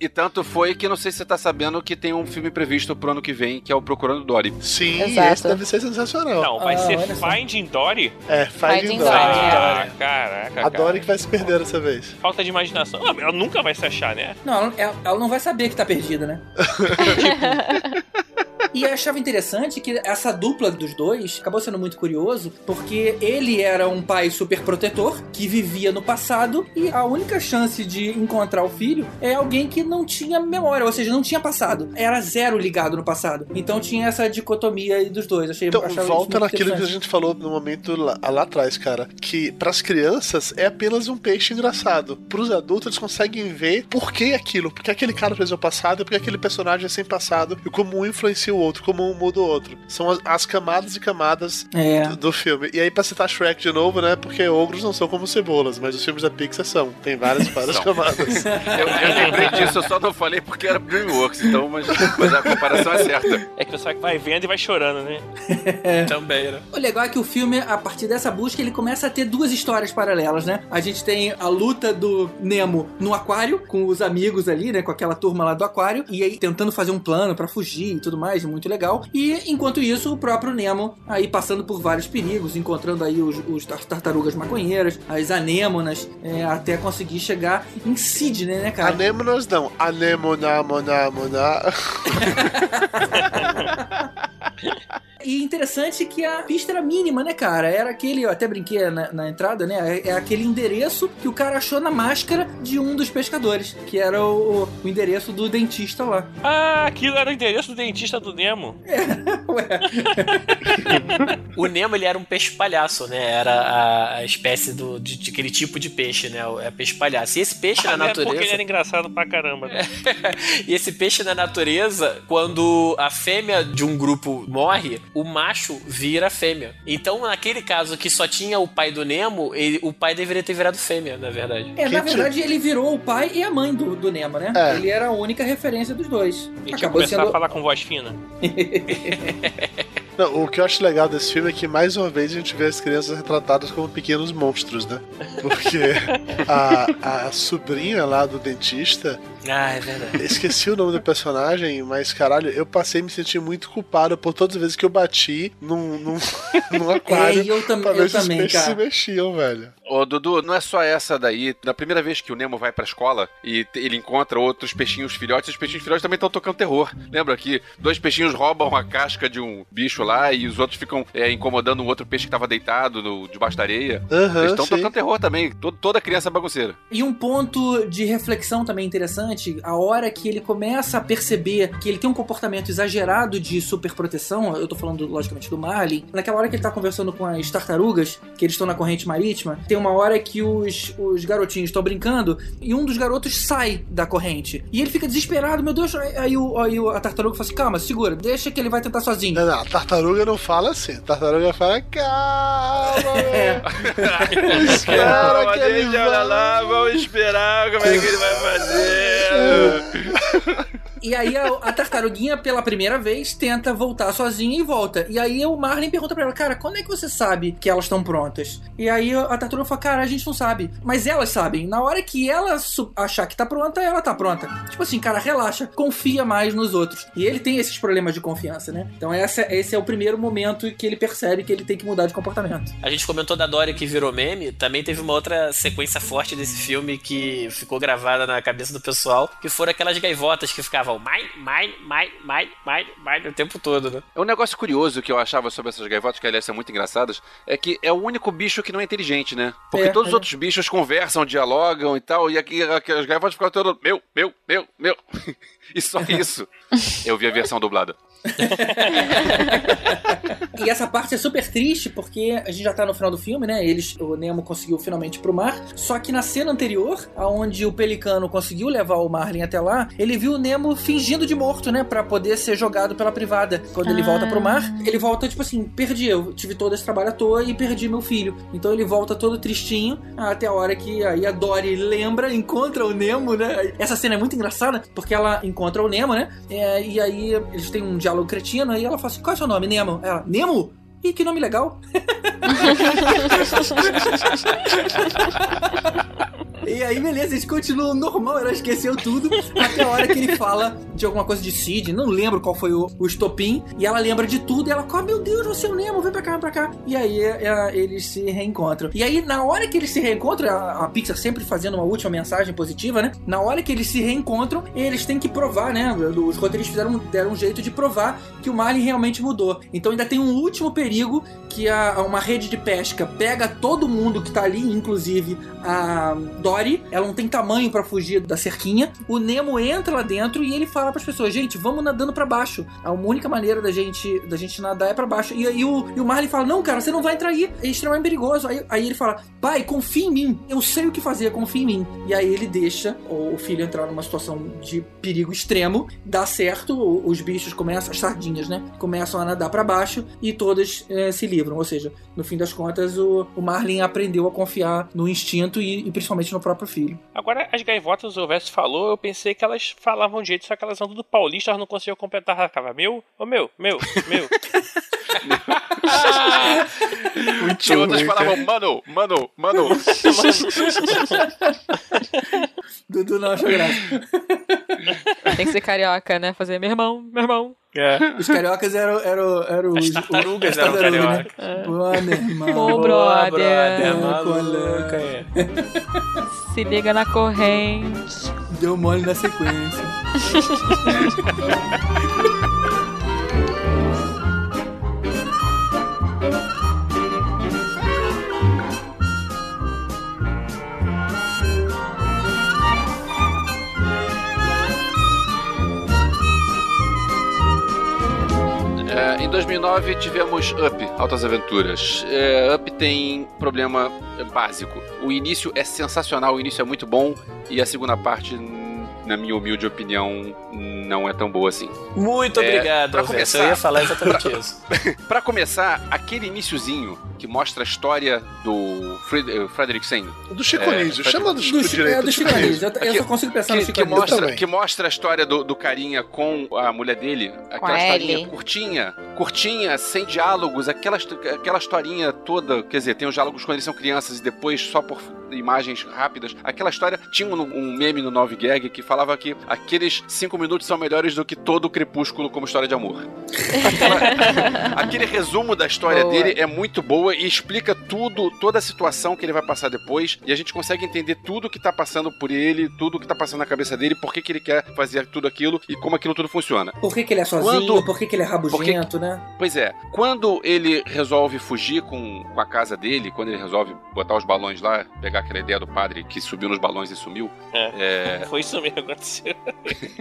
E tanto foi que não sei se você tá sabendo que tem um filme previsto pro ano que vem, que é o Procurando Dory. Sim, Exato. esse deve ser sensacional. Não, vai Ah, ser. Finding Dory? É, Finding Finding Dory. Dory. Ah, caraca, A cara. Dory que vai se perder dessa vez. Falta de imaginação. Ela nunca vai se achar, né? Não, ela, ela não vai saber que tá perdida, né? E eu achava interessante que essa dupla dos dois acabou sendo muito curioso, porque ele era um pai super protetor que vivia no passado e a única chance de encontrar o filho é alguém que não tinha memória, ou seja, não tinha passado. Era zero ligado no passado. Então tinha essa dicotomia aí dos dois. Achei, Então, volta naquilo que a gente falou no momento lá, lá atrás, cara. Que pras crianças é apenas um peixe engraçado. Pros adultos, eles conseguem ver por que aquilo. Porque aquele cara fez o passado porque aquele personagem é sem passado. E como um influencia o outro, como um muda o outro. São as, as camadas e camadas É. do, do filme. E aí, pra citar Shrek de novo, né? Porque ogros não são como cebolas, mas os filmes da Pixar são. Tem várias, várias São. camadas. Eu, eu lembrei disso, eu só não falei porque era Dreamworks, então, mas, mas a comparação é certa. É que o saco vai vendo e vai chorando, né? Também, né? O legal é que o filme, a partir dessa busca, ele começa a ter duas histórias paralelas, né? A gente tem a luta do Nemo no aquário, com os amigos ali, né? Com aquela turma lá do aquário, e aí tentando fazer um plano pra fugir e tudo mais, muito legal. E enquanto isso, o próprio Nemo aí passando por vários perigos, encontrando aí os, os tar- tartarugas maconheiras, as anêmonas, é, até conseguir chegar em Sydney, né, cara? Anemonas não. Anemona, mona, mona. E interessante que a pista era mínima, né, cara? Era aquele, eu até brinquei na, na entrada, né? É, é aquele endereço que o cara achou na máscara de um dos pescadores, que era o, o endereço do dentista lá. Ah, aquilo era o endereço do dentista do Nemo. O Nemo, ele era um peixe palhaço, né? Era a, a espécie do, de, de aquele tipo de peixe, né? O- É peixe palhaço. E esse peixe na Ah, não é porque ele natureza... era engraçado pra caramba. né? e esse peixe na natureza, quando a fêmea de um grupo morre, o macho vira fêmea. Então, naquele caso que só tinha o pai do Nemo, ele- o pai deveria ter virado fêmea, na verdade. É, na Que verdade, ele virou o pai e a mãe do, do Nemo, né? É. Ele era a única referência dos dois. Ele tinha começar sendo. a falar com voz fina. Não, o que eu acho legal desse filme é que mais uma vez a gente vê as crianças retratadas como pequenos monstros, né? Porque a, a sobrinha lá do dentista, Ah, é verdade. esqueci o nome do personagem, mas caralho, eu passei a me sentir muito culpado por todas as vezes que eu bati num, num, num aquário É, e eu, tam pra ver eu se os também, peixes se cara. mexiam, velho. Ô, Dudu, não é só essa daí. Na primeira vez que o Nemo vai pra escola e ele encontra outros peixinhos filhotes, os peixinhos filhotes também estão tocando terror. Lembra que dois peixinhos roubam a casca de um bicho lá e os outros ficam é, incomodando um outro peixe que tava deitado no, debaixo da areia. Aham, Eles estão tocando terror também. Todo- toda criança é bagunceira. E um ponto de reflexão também interessante, a hora que ele começa a perceber que ele tem um comportamento exagerado de superproteção, eu tô falando logicamente do Marlin, naquela hora que ele tá conversando com as tartarugas, que eles estão na corrente marítima, tem uma hora que os, os garotinhos estão brincando e um dos garotos sai da corrente. E ele fica desesperado, meu Deus, aí, o, aí a tartaruga fala assim, calma, segura, deixa que ele vai tentar sozinho. Não, não, a tartaruga não fala assim. A tartaruga fala, calma, É. Espera que ele vai. lá, vamos esperar como é que ele vai fazer. É. E aí a, a tartaruguinha, pela primeira vez, tenta voltar sozinha e volta. E aí o Marlin pergunta pra ela, cara, quando é que você sabe que elas estão prontas? E aí a tartaruga fala, cara, a gente não sabe. Mas elas sabem. Na hora que ela achar que tá pronta, ela tá pronta. Tipo assim, cara, relaxa, confia mais nos outros. E ele tem esses problemas de confiança, né? Então essa, esse é o primeiro momento que ele percebe que ele tem que mudar de comportamento. A gente comentou da Dory que virou meme, também teve uma outra sequência forte desse filme que ficou gravada na cabeça do pessoal, que foram aquelas gaivotas que ficavam o mine, mine, mine, mine, mine, mine o tempo todo, né? É um negócio curioso que eu achava sobre essas gaivotas, que aliás são muito engraçadas, é que é o único bicho que não é inteligente, né? Porque É, todos os é. outros bichos conversam, dialogam e tal, e aqui, aqui as gaivotas ficam todas, meu, meu, meu, meu. E só isso. Eu vi a versão dublada. E essa parte é super triste porque a gente já tá no final do filme, né? Eles, o Nemo conseguiu finalmente pro mar. Só que na cena anterior, aonde o Pelicano conseguiu levar o Marlin até lá, ele viu o Nemo fingindo de morto, né? Pra poder ser jogado pela privada. Quando ele Ah. volta pro mar, ele volta tipo assim: perdi, eu tive todo esse trabalho à toa e perdi meu filho. Então ele volta todo tristinho até a hora que aí a Dory lembra, encontra o Nemo, né? Essa cena é muito engraçada porque ela encontra o Nemo, né? É, e aí eles têm um diálogo cretino, aí ela fala assim: qual é o seu nome, Nemo? Ela, Nemo? Ih, que nome legal. E aí, beleza, eles continuam normal, ela esqueceu tudo, até a hora que ele fala de alguma coisa de Sid, não lembro qual foi o, o estopim, e ela lembra de tudo, e ela, oh, meu Deus, você é o Nemo, vem pra cá, vem pra cá. E aí é, eles se reencontram. E aí, na hora que eles se reencontram, a, a Pixar sempre fazendo uma última mensagem positiva, né? Na hora que eles se reencontram, eles têm que provar, né? Os roteiristas fizeram, deram um jeito de provar que o Marlin realmente mudou. Então ainda tem um último perigo que a, uma rede de pesca pega todo mundo que tá ali, inclusive a Dory. Ela não tem tamanho pra fugir da cerquinha. O Nemo entra lá dentro e ele fala pras pessoas: gente, vamos nadando pra baixo. A única maneira da gente, da gente nadar é pra baixo. E aí o, e o Marlin fala: não, cara, você não vai entrar aí. É extremamente perigoso. Aí, aí ele fala: pai, confia em mim. Eu sei o que fazer, confia em mim. E aí ele deixa o, filho entrar numa situação de perigo extremo. Dá certo, os bichos começam, as sardinhas, né? Começam a nadar pra baixo e todas eh, se livram. Ou seja, no fim das contas, o, o Marlin aprendeu a confiar no instinto e, e principalmente no próprio filho. Agora, as gaivotas, o Vest falou, eu pensei que elas falavam de jeito, só que elas são tudo paulista, elas não conseguiam completar. Ela ficava, meu, ô meu, meu, meu. E outras falavam, mano, mano, mano. Dudu não achou graça. Tem que ser carioca, né? Fazer meu irmão, meu irmão. Os cariocas eram, eram, eram os- tartarugas as eram tartarugas, carioca. Né? Pô, meu irmão. Boa, brother. brother, maluca, é. Se liga na corrente. Deu mole na sequência. em 2009 tivemos Up, Altas Aventuras. É, Up tem problema básico. O início é sensacional, o início é muito bom e a segunda parte, na minha humilde opinião, não é tão boa assim. Muito É, obrigado, pra começar- Eu ia falar exatamente isso. Pra começar, aquele iniciozinho que mostra a história do Fred, eh, Frederick Sen. Do Chico É, Chama do Chico Do, direito. é, do Chico Anísio. Eu, eu Aqui- só consigo pensar no Que, Chico que mostra, também. que mostra a história do, do carinha com a mulher dele. Aquela a historinha Ellie. curtinha, curtinha, sem diálogos, aquela, aquela historinha toda. Quer dizer, tem os diálogos quando eles são crianças e depois só por imagens rápidas. Aquela história tinha um, meme no 9 Gag que falava que aqueles cinco minutos são melhores do que todo o crepúsculo como história de amor. Aquela- aquele resumo da história Boa. dele é muito boa e explica tudo, toda a situação que ele vai passar depois. E a gente consegue entender tudo que tá passando por ele, tudo que tá passando na cabeça dele, por que, que ele quer fazer tudo aquilo e como aquilo tudo funciona. Por que, que ele é sozinho? Quando- Por que, que ele é rabugento, né? Pois é, quando ele resolve fugir com, com a casa dele, quando ele resolve botar os balões lá, pegar aquela ideia do padre que subiu nos balões e sumiu. é, Foi isso mesmo que aconteceu.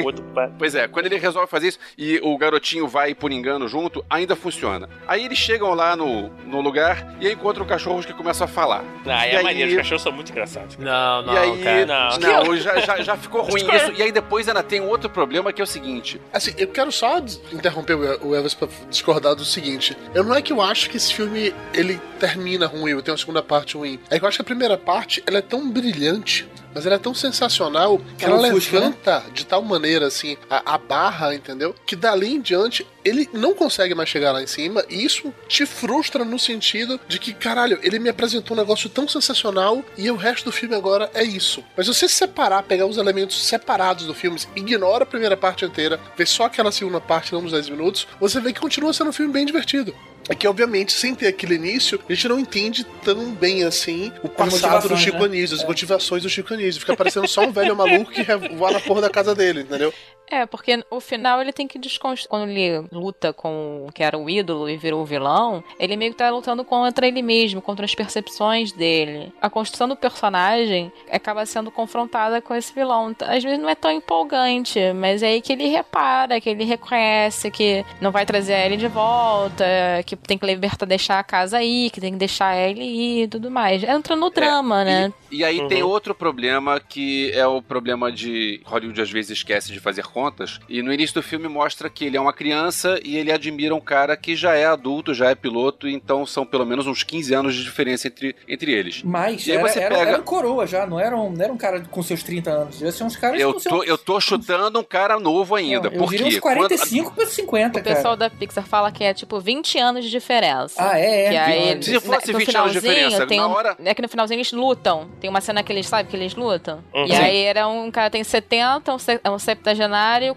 O Outro pai. Pois é, quando ele resolve fazer isso e o garotinho vai por engano junto, ainda funciona. Aí eles chegam lá no, no lugar e aí encontram cachorros que começam a falar. Ah, E é aí- maneiro, os cachorros são muito engraçados. Não, não, e aí, cara. Não. não, já, já, já ficou ruim isso. E aí depois ainda tem um outro problema que é o seguinte: Assim, eu quero só interromper o El- o Elvis pra discordar do seguinte. Eu não é que eu acho que esse filme ele termina ruim, ou tem uma segunda parte ruim. É que eu acho que a primeira parte ela é tão brilhante, mas ela é tão sensacional que Ela ela ofusca, né? levanta de tal maneira assim a, a barra, entendeu? Que dali em diante ele não consegue mais chegar lá em cima e isso te frustra no sentido de que, caralho, ele me apresentou um negócio tão sensacional e o resto do filme agora é isso. Mas se você separar, pegar os elementos separados do filme, ignora a primeira parte inteira, vê só aquela segunda parte, não nos 10 minutos, você vê que continua sendo um filme bem divertido. É que, obviamente, sem ter aquele início, a gente não entende tão bem assim o passado do Chico né? Anísio, as motivações do Chico Anísio. Fica parecendo só um velho maluco que voa na porra da casa dele, entendeu? É, porque o final ele tem que desconstruir. Quando ele luta com o que era o ídolo e virou o vilão, ele meio que tá lutando contra ele mesmo, contra as percepções dele. A construção do personagem acaba sendo confrontada com esse vilão. Às vezes não é tão empolgante, mas é aí que ele repara, que ele reconhece que não vai trazer ele de volta, que tem que libertar, deixar a casa aí, que tem que deixar ele ir e tudo mais. Entra no drama, né? E, e aí tem outro problema que é o problema de Hollywood às vezes esquece de fazer contas. E no início do filme mostra que ele é uma criança e ele admira um cara que já é adulto, já é piloto, então são pelo menos uns 15 anos de diferença entre, entre eles. Mas E aí era, você era, pega- era um coroa já, não era um, não era um cara com seus 30 anos. Devia ser uns caras Eu com tô, seus... eu tô chutando um cara novo ainda. eu Por diria uns quê? 45 para 50, O pessoal cara. da Pixar fala que é tipo 20 anos de diferença. Ah, é, é. Que aí, Se Se fosse no 20 anos de finalzinho, diferença, tem na um- hora- É que no finalzinho eles lutam. Tem uma cena que eles sabem que eles lutam. Uhum. E aí era um cara tem 70, um, se- um septagenário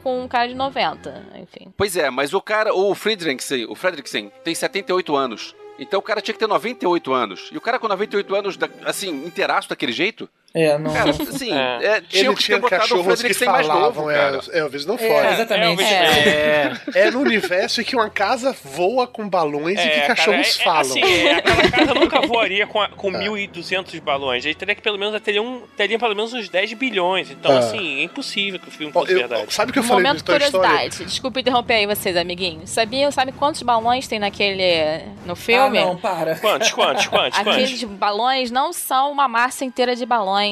com um cara de 90. Enfim. Pois é, mas o cara, o Friedrichsen, o Fredricksen tem 78 anos. Então o cara tinha que ter 98 anos. E o cara com 98 anos, assim, inteiraço daquele jeito? É, não. Cara, assim, É. é, tinha Ele que tinha ter botado o cachorros que Fredricksen mais novo, falavam, cara. é, Elvis não É, fora. exatamente. É, É no universo em que uma casa voa com balões e que É, cachorros cara, é- é falam. assim, é, aquela casa nunca voaria com, a- com 1.200 balões. Aí teria que pelo menos teria, um, teria pelo menos uns 10 bilhões. Então, Ah. assim, é impossível que o filme fosse eu- verdade. sabe o que eu falei Momento de curiosidade. Desculpa interromper aí vocês, amiguinhos. Sabiam, sabe quantos balões tem naquele. no Ah, filme? não, para. Quantos, quantos, quantos, Aqueles quantos? balões não são uma massa inteira de balões.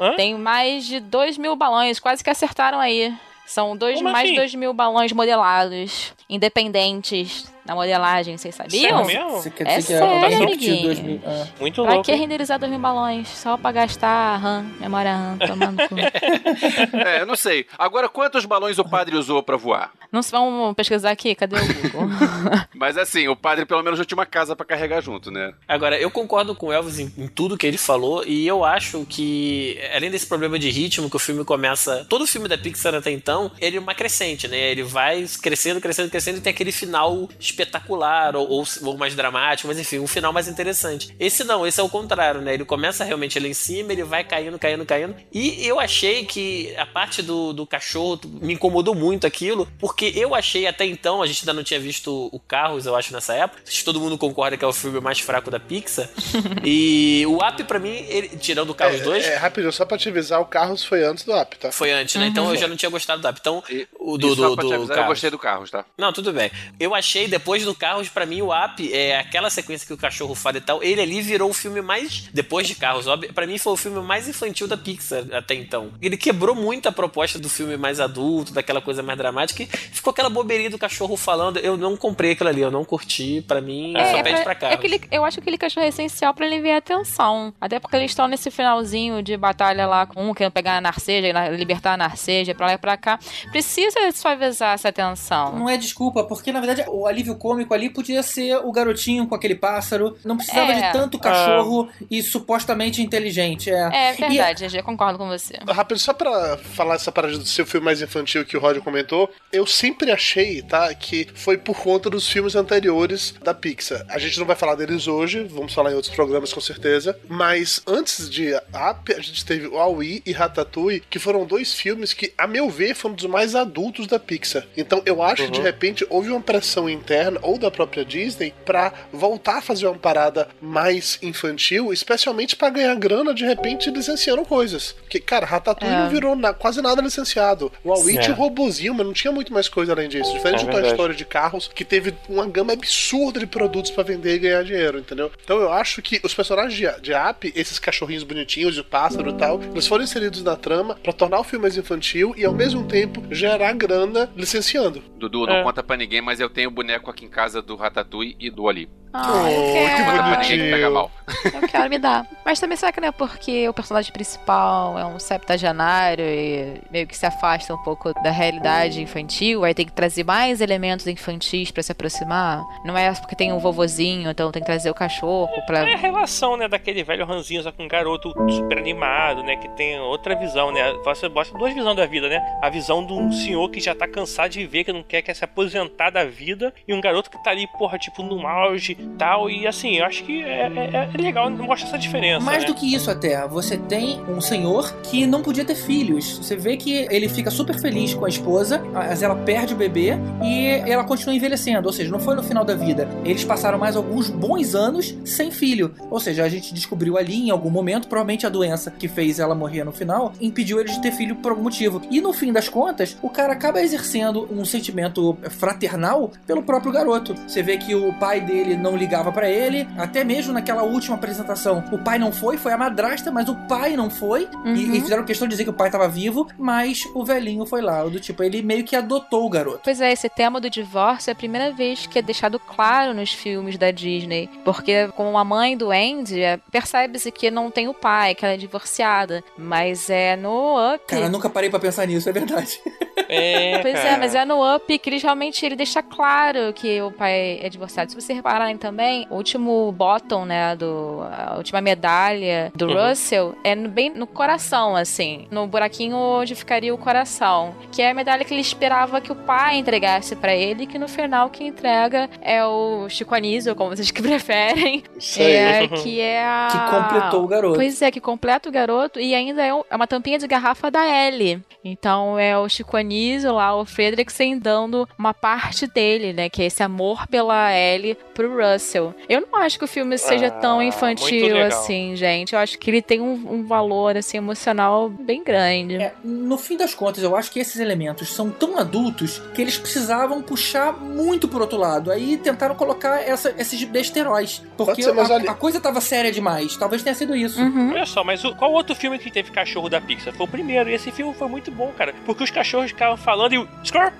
Hã? Tem mais de 2 mil balões, quase que acertaram aí. São dois, Como mais assim? de 2 mil balões modelados, independentes na modelagem, vocês sabiam? Sério mesmo? Você quer É dizer que sério, a Rotação amiguinho. repetiu 2000. Ah. Muito Pra louco. que hein? renderizar 2 mil balões? Só pra gastar RAM, memória RAM, tomando cu. É, eu não sei. Agora, quantos balões o padre usou pra voar? Não se vamos pesquisar aqui? Cadê o Google? Mas assim, o padre pelo menos já tinha uma casa pra carregar junto, né? Agora, eu concordo com o Elvis em, em tudo que ele falou, e eu acho que, além desse problema de ritmo que o filme começa. Todo filme da Pixar até então, ele é uma crescente, né? Ele vai crescendo, crescendo, crescendo, e tem aquele final espetacular, ou, ou, ou mais dramático, mas enfim, um final mais interessante. Esse não, esse é o contrário, né? Ele começa realmente ali em cima, ele vai caindo, caindo, caindo. E eu achei que a parte do, do cachorro me incomodou muito aquilo, porque eu achei até então, a gente ainda não tinha visto o Carros, eu acho, nessa época. Acho que todo mundo concorda que é o filme mais fraco da Pixar. e o Up, pra mim, ele- tirando o Carros 2, É, rapidinho, só pra te avisar, o Carros foi antes do Up, tá? foi antes, né? Então eu já não tinha gostado do Up. Então, E, o do, do, do avisar, eu gostei do Carros, tá? Não, tudo bem. Eu achei, depois do Carros, pra mim, o Up, é aquela sequência que o cachorro fala e tal, ele ali virou o filme mais. Depois de Carros, óbvio, pra mim foi o filme mais infantil da Pixar até então. Ele quebrou muito a proposta do filme mais adulto, daquela coisa mais dramática, e ficou aquela bobeirinha do cachorro falando. Eu não comprei aquilo ali, eu não curti. Pra mim, só é, pede pra é Carros. aquele, eu acho que aquele cachorro é essencial pra aliviar a tensão. Até porque eles estão nesse finalzinho de batalha lá com um querendo pegar a Narceja, na- libertar a Narceja pra lá e pra cá. Precisa suavizar essa tensão. Não é desculpa, porque na verdade o alívio cômico ali podia ser o garotinho com aquele pássaro. Não precisava É. de tanto cachorro e supostamente inteligente. É, É verdade, GG, concordo com você. Rápido, só pra falar essa parada do seu filme mais infantil que o Roger comentou, eu sempre achei, tá, que foi por conta dos filmes anteriores da Pixar. A gente não vai falar deles hoje, vamos falar em outros programas com certeza, mas antes de Up, a gente teve o Aui e Ratatouille, que foram dois filmes que, a meu ver, foram dos mais adultos da Pixar. Então eu acho que de repente houve uma pressão interna ou da própria Disney pra voltar a fazer uma parada mais infantil, especialmente pra ganhar grana de repente licenciando coisas. Porque, cara, Ratatouille É. não virou na- quase nada licenciado. O Aui É. um robozinho, mas não tinha muito mais coisa além disso. Diferente É do Toy. Story de carros, que teve uma gama absurda de produtos pra vender e ganhar dinheiro, entendeu? Então eu acho que os personagens de, de App, esses cachorrinhos bonitinhos, o pássaro e tal, eles foram inseridos na trama pra tornar o filme mais infantil e ao mesmo tempo gerar grana licenciando. Dudu, não É. conta pra ninguém, mas eu tenho boneco aqui em casa do Ratatouille e do Ali. Ah, eu Oh, quero. que que bonitinho. pega mal. Eu quero me dar. Mas também será que não é porque o personagem principal é um septagenário e meio que se afasta um pouco da realidade infantil, aí tem que trazer mais elementos infantis pra se aproximar? Não é porque tem um vovozinho, então tem que trazer o cachorro pra. É a relação, né, daquele velho ranzinho com um garoto super animado, né, que tem outra visão, né? Você mostra duas visões da vida, né? A visão de um senhor que já tá cansado de viver, que não quer, quer se aposentar da vida, e um garoto que tá ali, porra, tipo, no auge e tal. E assim, eu acho que é, é, é legal mostra essa diferença. Mais né? do que isso até, você tem um senhor que não podia ter filhos. Você vê que ele fica super feliz com a esposa, mas ela perde o bebê e ela continua envelhecendo. Ou seja, não foi no final da vida. Eles passaram mais alguns bons anos sem filho. Ou seja, a gente descobriu ali em algum momento, provavelmente a doença que fez ela morrer no final, impediu eles de ter filho por algum motivo. E no fim das contas, o cara acaba exercendo um sentimento fraternal pelo próprio garoto. Você vê que o pai dele não ligava para ele, até mesmo naquela última apresentação. O pai não foi, foi a madrasta, mas o pai não foi. Uhum. E, e fizeram questão de dizer que o pai tava vivo, mas o velhinho foi lá. Do tipo, ele meio que adotou o garoto. Pois é, esse tema do divórcio é a primeira vez que é deixado claro nos filmes da Disney. Porque, como a mãe do Andy, é, percebe-se que não tem o pai, que ela é divorciada. Mas é no Up. Cara, nunca parei pra pensar nisso, é verdade. É, Pois é, cara. mas é no Up que eles realmente ele deixa claro que o pai é divorciado. Se você repararem também, o último bottom, né, do a última medalha do Uhum. Russell é no- bem no coração, assim, no buraquinho onde ficaria o coração, que é a medalha que ele esperava que o pai entregasse pra ele, que no final quem entrega é o Chico Anísio, como vocês que preferem, Isso aí. é, que é a Que completou o garoto. Pois é, que completa o garoto e ainda é, é uma tampinha de garrafa da Ellie. Então é o Chico Anísio lá, o Fredriksen dando uma parte dele, né? Que é esse amor pela Ellie pro Russell. Eu não acho que o filme seja Ah, tão infantil assim, gente. Eu acho que ele tem um, um valor, assim, emocional bem grande. É, no fim das contas, eu acho que esses elementos são tão adultos que eles precisavam puxar muito pro outro lado. Aí tentaram colocar essa, esses besteróis. Porque ser, a, olha- a coisa tava séria demais. Talvez tenha sido isso. Uhum. Olha só, mas o- qual outro filme que teve cachorro da Pixar? Foi o primeiro. E esse filme foi muito bom, cara. Porque os cachorros ficavam falando e o. Score!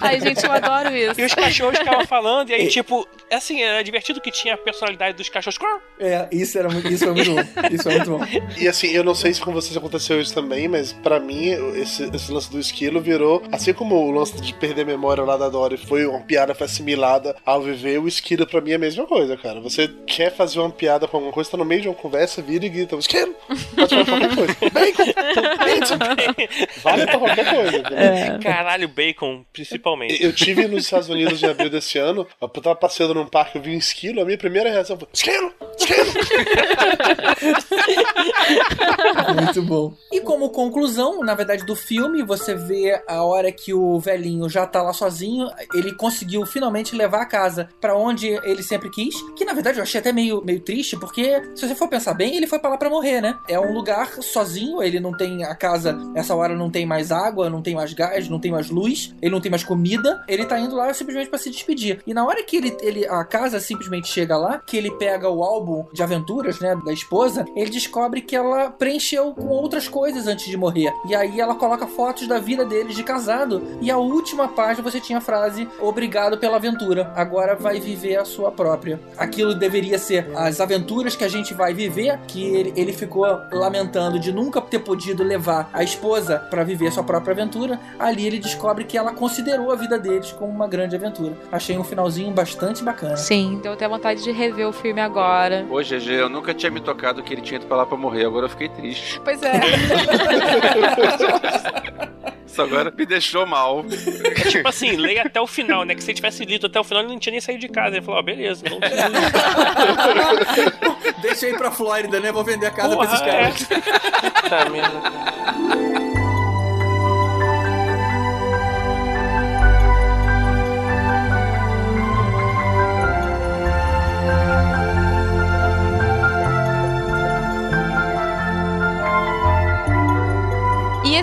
Ai, gente, eu adoro isso. E os cachorros ficavam falando, e aí, tipo, assim, era divertido que tinha a personalidade dos cachorros. Score! É, isso era muito, isso foi muito bom. Isso foi muito bom. E assim, eu não sei se com vocês aconteceu isso também, mas pra mim, esse, esse lance do esquilo virou. Assim como o lance de perder a memória lá da Dory foi uma piada foi assimilada ao viver, o esquilo pra mim é a mesma coisa, cara. Você quer fazer uma piada com alguma coisa, tá no meio de uma conversa, vira e grita, esquilo! Pode falar qualquer coisa. Bacon! Pizza! Vale pra qualquer coisa, entendeu? Caralho, bacon, principalmente. Eu tive nos Estados Unidos em abril desse ano, eu tava passeando num parque, eu vi um esquilo, a minha primeira reação foi: esquilo! Esquilo! Muito bom. E como conclusão, na verdade, do filme, você vê a hora que o velhinho já tá lá sozinho, ele conseguiu finalmente levar a casa pra onde ele sempre quis. Que na verdade eu achei até meio, meio triste, porque se você for pensar bem, ele foi pra lá pra morrer, né? É um lugar sozinho, ele não tem a casa, essa hora não tem mais água, não tem mais gás, não tem mais luz, ele não tem mais comida, ele tá indo lá simplesmente pra se despedir. E na hora que ele, ele a casa simplesmente chega lá, que ele pega o álbum de aventuras, né, da esposa, ele descobre que ela preencheu com outras coisas antes de morrer. E aí ela coloca fotos da vida deles de casado. E a última página você tinha a frase: Obrigado pela aventura. Agora vai viver a sua própria. Aquilo deveria ser as aventuras que a gente vai viver, que ele, ele ficou lamentando de nunca ter podido levar a esposa para viver sua própria aventura. Ali ele descobre que ela considerou a vida deles como uma grande aventura. Achei um finalzinho bastante bacana. Sim, deu até vontade de rever o filme agora. Ô, GG, eu nunca tinha me tocado que ele tinha ido pra lá pra morrer, agora eu fiquei triste. Pois é. Isso agora me deixou mal. É tipo assim, leia até o final, né? Que se ele tivesse lido até o final, ele não tinha nem saído de casa. Ele falou, ó, beleza, não Deixa aí pra Flórida, né? Vou vender a casa pra esses Porra, caras. é. Tá mesmo.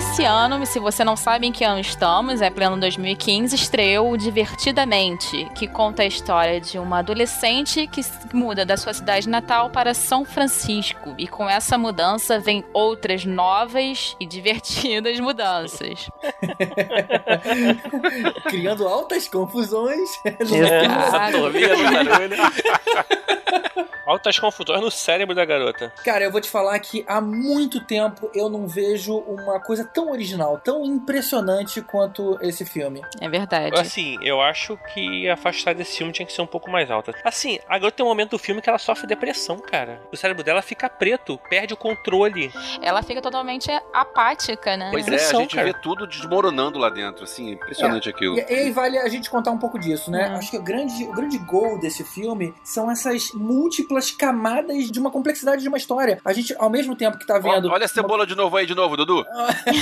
Esse ano, se você não sabe em que ano estamos, é pleno 2015, estreou o Divertidamente, que conta a história de uma adolescente que se muda da sua cidade natal para São Francisco. E com essa mudança vem outras novas e divertidas mudanças. Criando altas confusões. Exato. Altas confusões no cérebro da garota. Cara, eu vou te falar que há muito tempo eu não vejo uma coisa tão original, tão impressionante quanto esse filme. É verdade. Assim, eu acho que a faixa etária desse filme tinha que ser um pouco mais alta. Assim, a garota tem um momento do filme que ela sofre depressão, cara. O cérebro dela fica preto, perde o controle. Ela fica totalmente apática, né? Pois é, a gente vê tudo desmoronando lá dentro, assim, impressionante aquilo. E, e aí vale a gente contar um pouco disso, né? Uhum. Acho que o grande, o grande gol desse filme são essas múltiplas camadas de uma complexidade de uma história. A gente, ao mesmo tempo que tá vendo. Ó, Olha a cebola de novo aí, de novo, Dudu.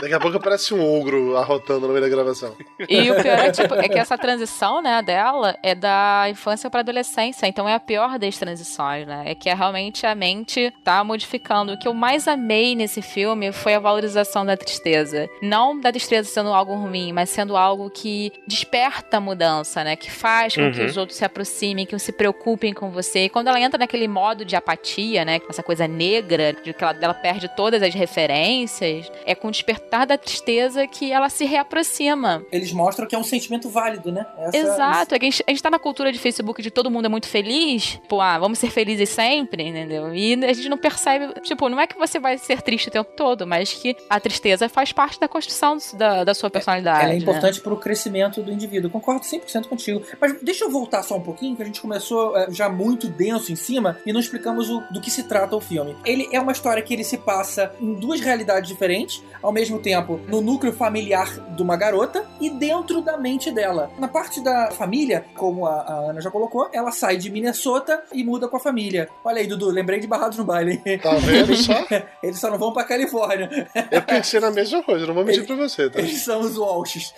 Daqui a pouco aparece um ogro arrotando no meio da gravação. E o pior é, tipo, é que essa transição, né, dela é da infância pra adolescência, então é a pior das transições, né? É que é realmente a mente tá modificando. O que eu mais amei nesse filme foi a valorização da tristeza. Não da tristeza sendo algo ruim, mas sendo algo que desperta a mudança, né? Que faz com que Uhum. os outros se aproximem, que se preocupem com você. E quando ela entra naquele modo de apatia, né? Essa coisa negra, de que ela, ela perde todas as referências, é com o despertar da tristeza que ela se reaproxima. Eles mostram que é um sentimento válido, né? Essa- Exato, é que a gente, a gente tá na cultura de Facebook de todo mundo é muito feliz, pô, ah, vamos ser felizes sempre, entendeu? E a gente não percebe, tipo, não é que você vai ser triste o tempo todo, mas que a tristeza faz parte da construção da, da sua personalidade. Ela é né? importante pro crescimento do indivíduo. Concordo 100% contigo. Mas deixa eu voltar só um pouquinho, que a gente começou é, já muito denso em cima e não explicamos o- do que se trata o filme. Ele é uma história que ele se passa em duas realidades diferentes, ao mesmo tempo no núcleo familiar de uma garota e dentro da mente dela. Na parte da família, como a, a Ana já colocou, ela sai de Minnesota e muda com a família. Olha aí, Dudu, lembrei de Barrados no Baile. Tá vendo só? Eles só não vão pra Califórnia. Eu pensei na mesma coisa, não vou mentir pra você, tá? Eles são os Walshes.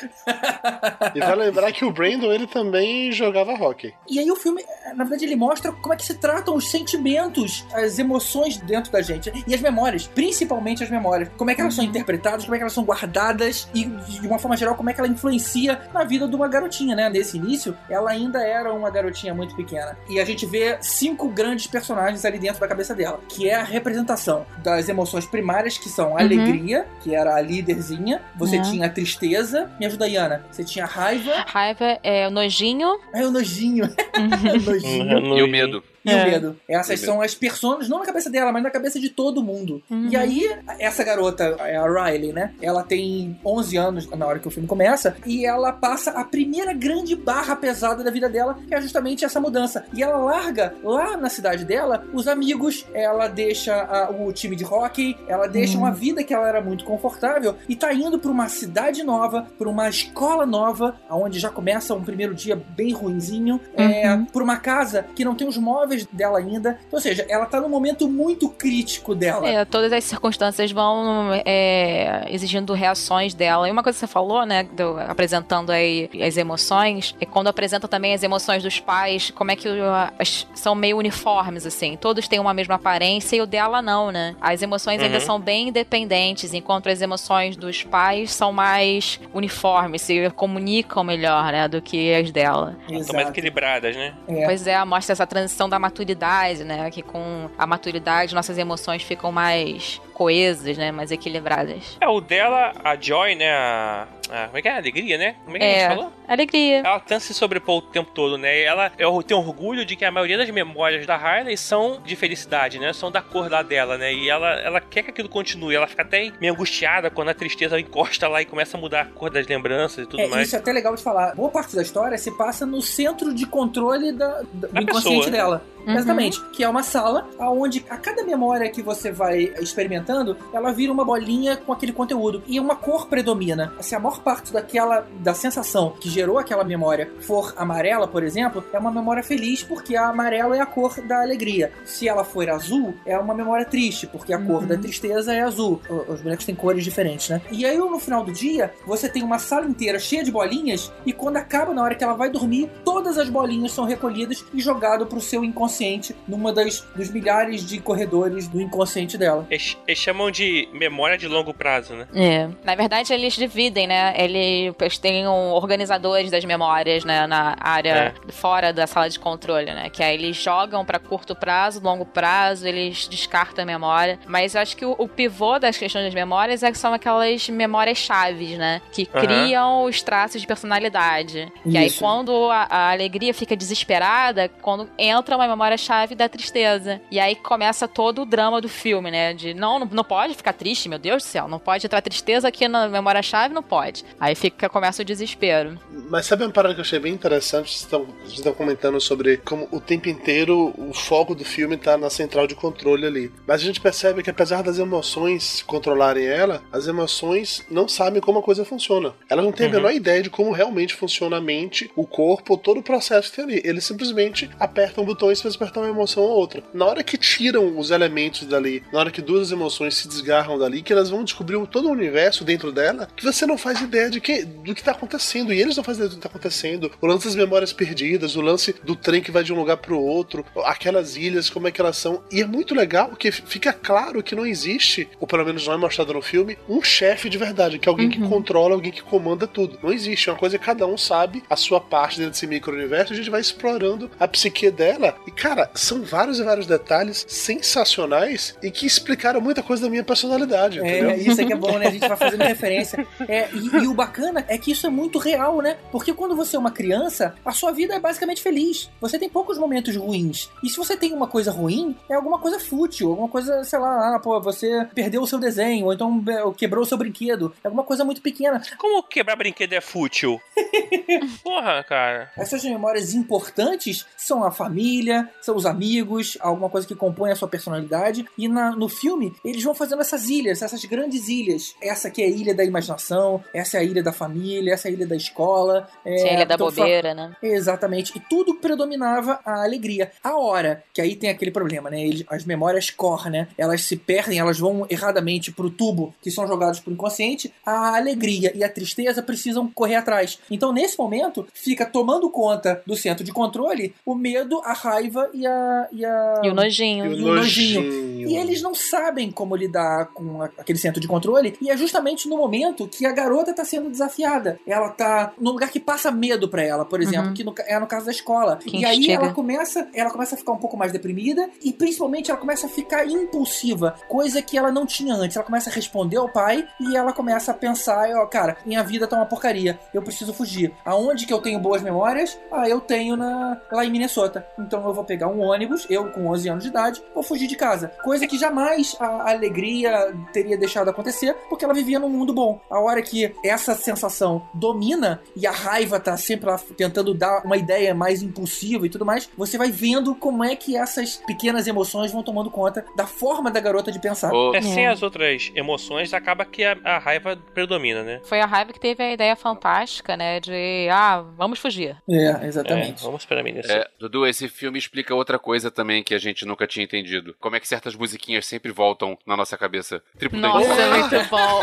E vai lembrar que o Brandon, ele também jogava hockey. E aí o filme, na verdade, ele mostra como é que se tratam os sentimentos, as emoções dentro da gente. E as memórias, principalmente as memórias. Como é que elas são interpretadas, como é que elas são guardadas e, de uma forma geral, como é que ela influencia na vida de uma garotinha, né? Nesse início, ela ainda era uma garotinha muito pequena. E a gente vê cinco grandes personagens ali dentro da cabeça dela, que é a representação das emoções primárias, que são a Uhum. alegria, que era a líderzinha. Você Uhum. tinha a tristeza. Me ajuda, Iana. Você tinha a raiva. Raiva é o nojinho. É o nojinho. nojinho. Uhum. E o medo. E o É. medo. Essas o são as personas, não na cabeça dela, mas na cabeça de todo mundo. Uhum. E aí, essa garota, é a Riley, né? Ela tem 11 anos na hora que o filme começa. E ela passa a primeira grande barra pesada da vida dela, que é justamente essa mudança. E ela larga lá na cidade dela os amigos, ela deixa a- o time de hockey, ela deixa Uhum. uma vida que ela era muito confortável e tá indo pra uma cidade nova, pra uma escola nova, onde já começa um primeiro dia bem ruinzinho, é, Uhum. por uma casa que não tem os móveis dela ainda. Ou seja, ela tá num momento muito crítico dela. É, todas as circunstâncias vão é, exigindo reações dela. E uma coisa que você falou, né, do- apresentando aí as emoções, é quando apresenta também as emoções dos pais, como é que o- as- são meio uniformes, assim. Todos têm uma mesma aparência e o dela não, né? As emoções ainda Uhum. são bem independentes, enquanto as emoções dos pais são mais uniformes, se comunicam melhor, né, do que as dela. São mais Exato. equilibradas, né? É. Pois é, mostra essa transição da maturidade, né? Que com a maturidade nossas emoções ficam mais coesas, né? Mais equilibradas. É, o dela, a Joy, né? A, a- como é que é? A alegria, né? Como é que a É. gente falou? Alegria. Ela tenta se sobrepor o tempo todo, né? E Ela tenho orgulho de que a maioria das memórias da Harley são de felicidade, né? São da cor lá dela, né? E ela, ela quer que aquilo continue. Ela fica até meio angustiada quando a tristeza encosta lá e começa a mudar a cor das lembranças e tudo É, mais. isso é até legal de falar. Boa parte da história se passa no centro de controle da, da- do inconsciente pessoa. dela. Uhum. Exatamente. Que é uma sala onde a cada memória que você vai experimentando, ela vira uma bolinha com aquele conteúdo. E uma cor predomina. Se a maior parte daquela da sensação que gerou aquela memória for amarela, por exemplo, é uma memória feliz porque a amarela é a cor da alegria. Se ela for azul, é uma memória triste, porque a cor Uhum. da tristeza é azul. O- Os bonecos têm cores diferentes, né? E aí, no final do dia, você tem uma sala inteira cheia de bolinhas, e quando acaba, na hora que ela vai dormir, todas as bolinhas são recolhidas e jogadas pro seu inconsciente, numa das, dos milhares de corredores do inconsciente dela. Eles, eles chamam de memória de longo prazo, né? É. Na verdade, eles dividem, né? Né? Eles têm um, organizadores das memórias, né? Na área fora da sala de controle, né? Que aí eles jogam pra curto prazo, longo prazo, eles descartam a memória. Mas eu acho que o, o pivô das questões das memórias é que são aquelas memórias chaves, né? Que Aham. criam os traços de personalidade. E aí, Isso. quando a, a alegria fica desesperada, quando entra uma memória-chave da tristeza. E aí começa todo o drama do filme, né? De não, não, não pode ficar triste, meu Deus do céu. Não pode entrar tristeza aqui na memória-chave, não pode. Aí fica, começa o desespero. Mas sabe uma parada que eu achei bem interessante? Vocês estão, vocês estão comentando sobre como o tempo inteiro o foco do filme tá na central de controle ali. Mas a gente percebe que apesar das emoções controlarem ela, as emoções não sabem como a coisa funciona. Elas não têm a Uhum. menor ideia de como realmente funciona a mente, o corpo, todo o processo que tem ali. Eles simplesmente apertam botões para despertar uma emoção ou outra. Na hora que tiram os elementos dali, na hora que duas emoções se desgarram dali, que elas vão descobrir todo o universo dentro dela, que você não faz ideia de que, do que tá acontecendo. E eles não fazem ideia do que tá acontecendo. O lance das memórias perdidas, o lance do trem que vai de um lugar pro outro, aquelas ilhas, como é que elas são. E é muito legal porque fica claro que não existe, ou pelo menos não é mostrado no filme, um chefe de verdade, que é alguém que controla, alguém que comanda tudo. Não existe. É uma coisa que cada um sabe a sua parte dentro desse micro-universo. A gente vai explorando a psique dela. E, cara, são vários e vários detalhes sensacionais e que explicaram muita coisa da minha personalidade. entendeu? É, isso é que é bom, né? A gente vai fazendo referência. É, e, e o bacana é que isso é muito real, né? Porque quando você é uma criança, a sua vida é basicamente feliz. Você tem poucos momentos ruins. E se você tem uma coisa ruim, é alguma coisa fútil, alguma coisa, sei lá, ah, pô, você perdeu o seu desenho, ou então é, quebrou o seu brinquedo. É alguma coisa muito pequena. Como quebrar brinquedo é fútil? Porra, cara. Essas memórias importantes são a família, são os amigos, alguma coisa que compõe a sua personalidade. E na- no filme, eles vão fazendo essas ilhas, essas grandes ilhas. Essa aqui é a ilha da imaginação, essa é a ilha da família, essa é a ilha da escola. É, Sim, a ilha da então, bobeira, né? Exatamente. E tudo predominava a alegria. A hora, que aí tem aquele problema, né? Eles- as memórias core, né? Elas se perdem, elas vão erradamente pro tubo que são jogados pro inconsciente. A alegria e a tristeza precisam correr atrás. Então, nesse momento, fica tomando conta do centro de controle o medo, a raiva e a. E, a... E o nojinho. E o E o nojinho. nojinho. E eles não sabem como lidar com a- aquele centro de controle. E é justamente no momento que a garota tá sendo desafiada. Ela tá num lugar que passa medo pra ela, por exemplo, Uhum. que no é no caso da escola. Que e aí instiga. ela começa, ela começa a ficar um pouco mais deprimida e principalmente ela começa a ficar impulsiva, coisa que ela não tinha antes. Ela começa a responder ao pai e ela começa a pensar, ó, cara, minha vida tá uma porcaria. Eu preciso fugir. Aonde que eu tenho boas memórias? Ah, eu tenho na lá em Minnesota. Então eu vou pegar um ônibus, eu com 11 anos de idade, vou fugir de casa. Coisa que jamais a alegria teria deixado acontecer, porque ela vivia num mundo bom. A hora que essa sensação domina e a raiva tá sempre lá tentando dar uma ideia mais impulsiva e tudo mais, você vai vendo como é que essas pequenas emoções vão tomando conta da forma da garota de pensar. Ô, É, sem É. as outras emoções, acaba que a, a raiva predomina, né? Foi a raiva que teve a ideia fantástica, né? De, ah, vamos fugir. É, É, exatamente. vamos pra mim nesse. É, Dudu, esse filme explica outra coisa também que a gente nunca tinha entendido. Como é que certas musiquinhas sempre voltam na nossa cabeça. Triplo Nossa, Dente. muito bom.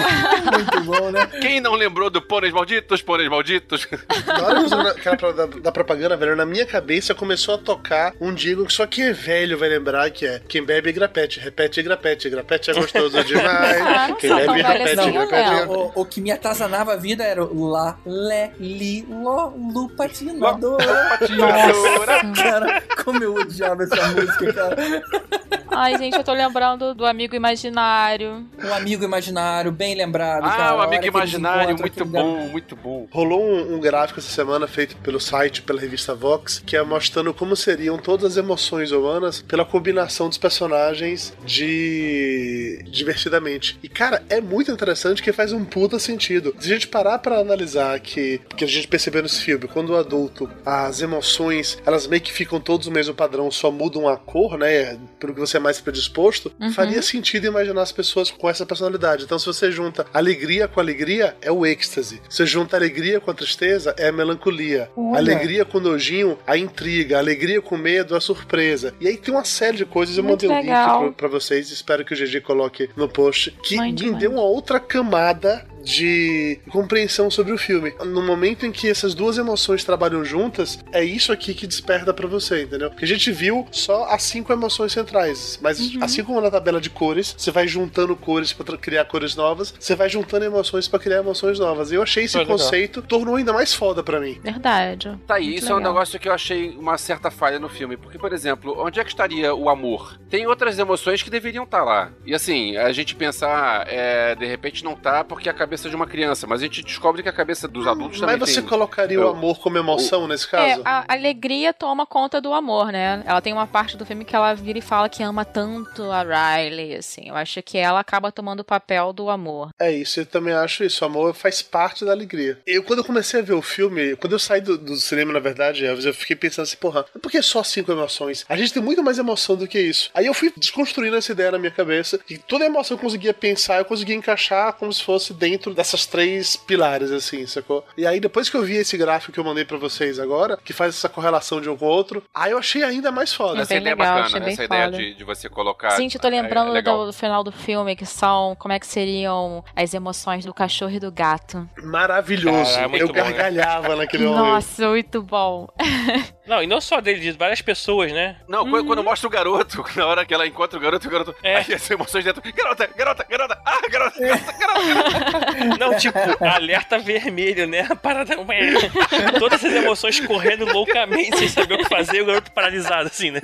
Muito bom, né? Quem não lembrou do Pôneis Malditos, Pôneis Malditos? Na hora aquela da, da propaganda, velho, na minha cabeça começou a tocar um jingle que só quem é velho vai lembrar que é quem bebe grapete, repete grapete, grapete é gostoso demais. Ah, quem bebe repete, repete, não. repete. O, o que me atazanava a vida era o lá, lé, li, ló, lu, patinador. Nossa, cara, como eu odiava essa música, cara. Ai, gente, eu tô lembrando do amigo imaginário. Um amigo imaginário, bem lembrado, Ah, cara. o amigo imaginário, muito bom, muito bom. Rolou um, um gráfico essa semana feito pelo site, pela revista Vox, que é mostrando como seriam todas as emoções humanas pela combinação dos personagens de divertidamente. E cara, é muito interessante que faz um puta sentido. Se a gente parar pra analisar que, que a gente percebeu nesse filme, quando o adulto, as emoções, elas meio que ficam todos o mesmo padrão, só mudam a cor, né? Pelo que você é mais predisposto, Uhum. faria sentido imaginar as pessoas com essa personalidade. Então, se você junta alegria com alegria, é o êxtase. Se você junta alegria com a tristeza, é a melancolia. Olha. Alegria com nojinho, a intriga. Alegria com medo, a surpresa. E aí tem uma série de coisas. Eu Muito mandei um link legal. pra, pra vocês. Espero que o GG coloque no post. Que me deu uma outra camada de compreensão sobre o filme. No momento em que essas duas emoções trabalham juntas, é isso aqui que desperta pra você, entendeu? Porque a gente viu só as cinco emoções centrais, mas assim como na tabela de cores, você vai juntando cores pra tra- criar cores novas, você vai juntando emoções pra criar emoções novas. E eu achei esse Foi legal. conceito tornou ainda mais foda pra mim. Verdade. Tá aí, Muito isso é um legal. negócio que eu achei uma certa falha no filme. Porque, por exemplo, onde é que estaria o amor? Tem outras emoções que deveriam estar lá. E assim, a gente pensar, é, de repente não tá porque a cabeça de uma criança, mas a gente descobre que a cabeça dos adultos também Mas você tem. colocaria o Eu- amor como emoção nesse É, caso? a alegria toma conta do amor, né? Ela tem uma parte do filme que ela vira e fala que ama tanto a Riley, assim. Eu acho que ela acaba tomando o papel do amor. É isso, eu também acho isso. O amor faz parte da alegria. Eu, quando eu comecei a ver o filme, quando eu saí do, do cinema, na verdade, Elvis, eu fiquei pensando assim, porra, por que só cinco emoções? A gente tem muito mais emoção do que isso. Aí eu fui desconstruindo essa ideia na minha cabeça, que toda emoção eu conseguia pensar, eu conseguia encaixar como se fosse dentro dessas três pilares, assim, sacou? E aí, depois que eu vi esse gráfico que eu mandei pra vocês agora, que faz essa correlação de um com o outro, aí eu achei ainda mais foda. Essa ideia é bacana, essa ideia de, de você colocar. Gente, eu tô é- lembrando é legal. do, do final do filme, que são como é que seriam as emoções do cachorro e do gato. Maravilhoso. Cara, é eu bom, né? gargalhava naquele momento. Nossa, muito bom. Não, e não só dele, de várias pessoas, né? Não, quando- quando mostra o garoto, na hora que ela encontra o garoto, o garoto. É. Aí as emoções dentro. Garota, garota, garota! Ah, garota, garota, garota! Não, tipo, alerta vermelho, né? A parada. ué. Todas essas emoções correndo loucamente sem saber o que fazer, e o garoto paralisado, assim, né?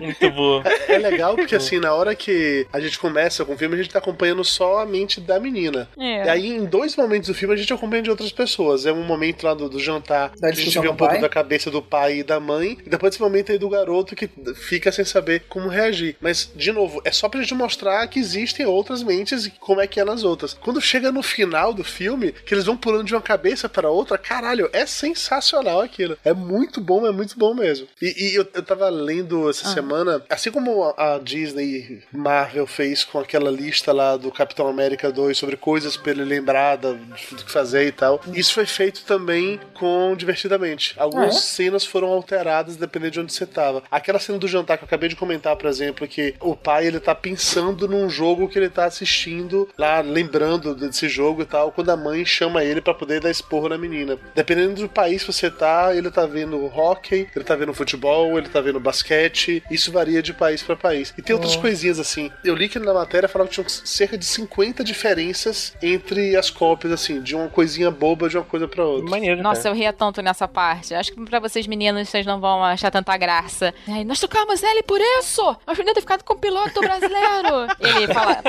Muito boa. É legal porque, assim, na hora que a gente começa com o filme, a gente tá acompanhando só a mente da menina. É. E aí, em dois momentos do filme, a gente acompanha de outras pessoas. É um momento lá do, do jantar, Da a gente vê um pouco da cabeça do pai e da mãe. E depois esse momento aí do garoto que fica sem saber como reagir. Mas, de novo, é só pra gente mostrar que existem outras mentes e como é que é nas outras. Quando chega no final do filme, que eles vão pulando de uma cabeça para outra, caralho, é sensacional aquilo. É muito bom, é muito bom mesmo. E, e eu, eu tava lendo essa Ah. semana, assim como a, a Disney Marvel fez com aquela lista lá do Capitão América 2 sobre coisas pra ele lembrar da- do que fazer e tal. Isso foi feito também com Divertidamente. Algumas Ah, é? Cenas foram alteradas dependendo de onde você tava. Aquela cena do jantar que eu acabei de comentar, por exemplo, que o pai ele tá pensando num jogo que ele tá assistindo lá, lembrando desse jogo e tal, quando a mãe chama ele pra poder dar esporro na menina. Dependendo do país que você tá, ele tá vendo hockey, ele tá vendo futebol, ele tá vendo basquete. Isso varia de país pra país. E tem outras Oh. coisinhas assim. Eu li que na matéria falava que tinham cerca de 50 diferenças entre as cópias, assim, de uma coisinha boba de uma coisa pra outra. Maneiro, Nossa, eu ria tanto nessa parte. Acho que pra vocês meninos, vocês não vão achar tanta graça. Ai, nós tocamos ele por isso! Nós podíamos ter ficado com o piloto brasileiro! Ele fala,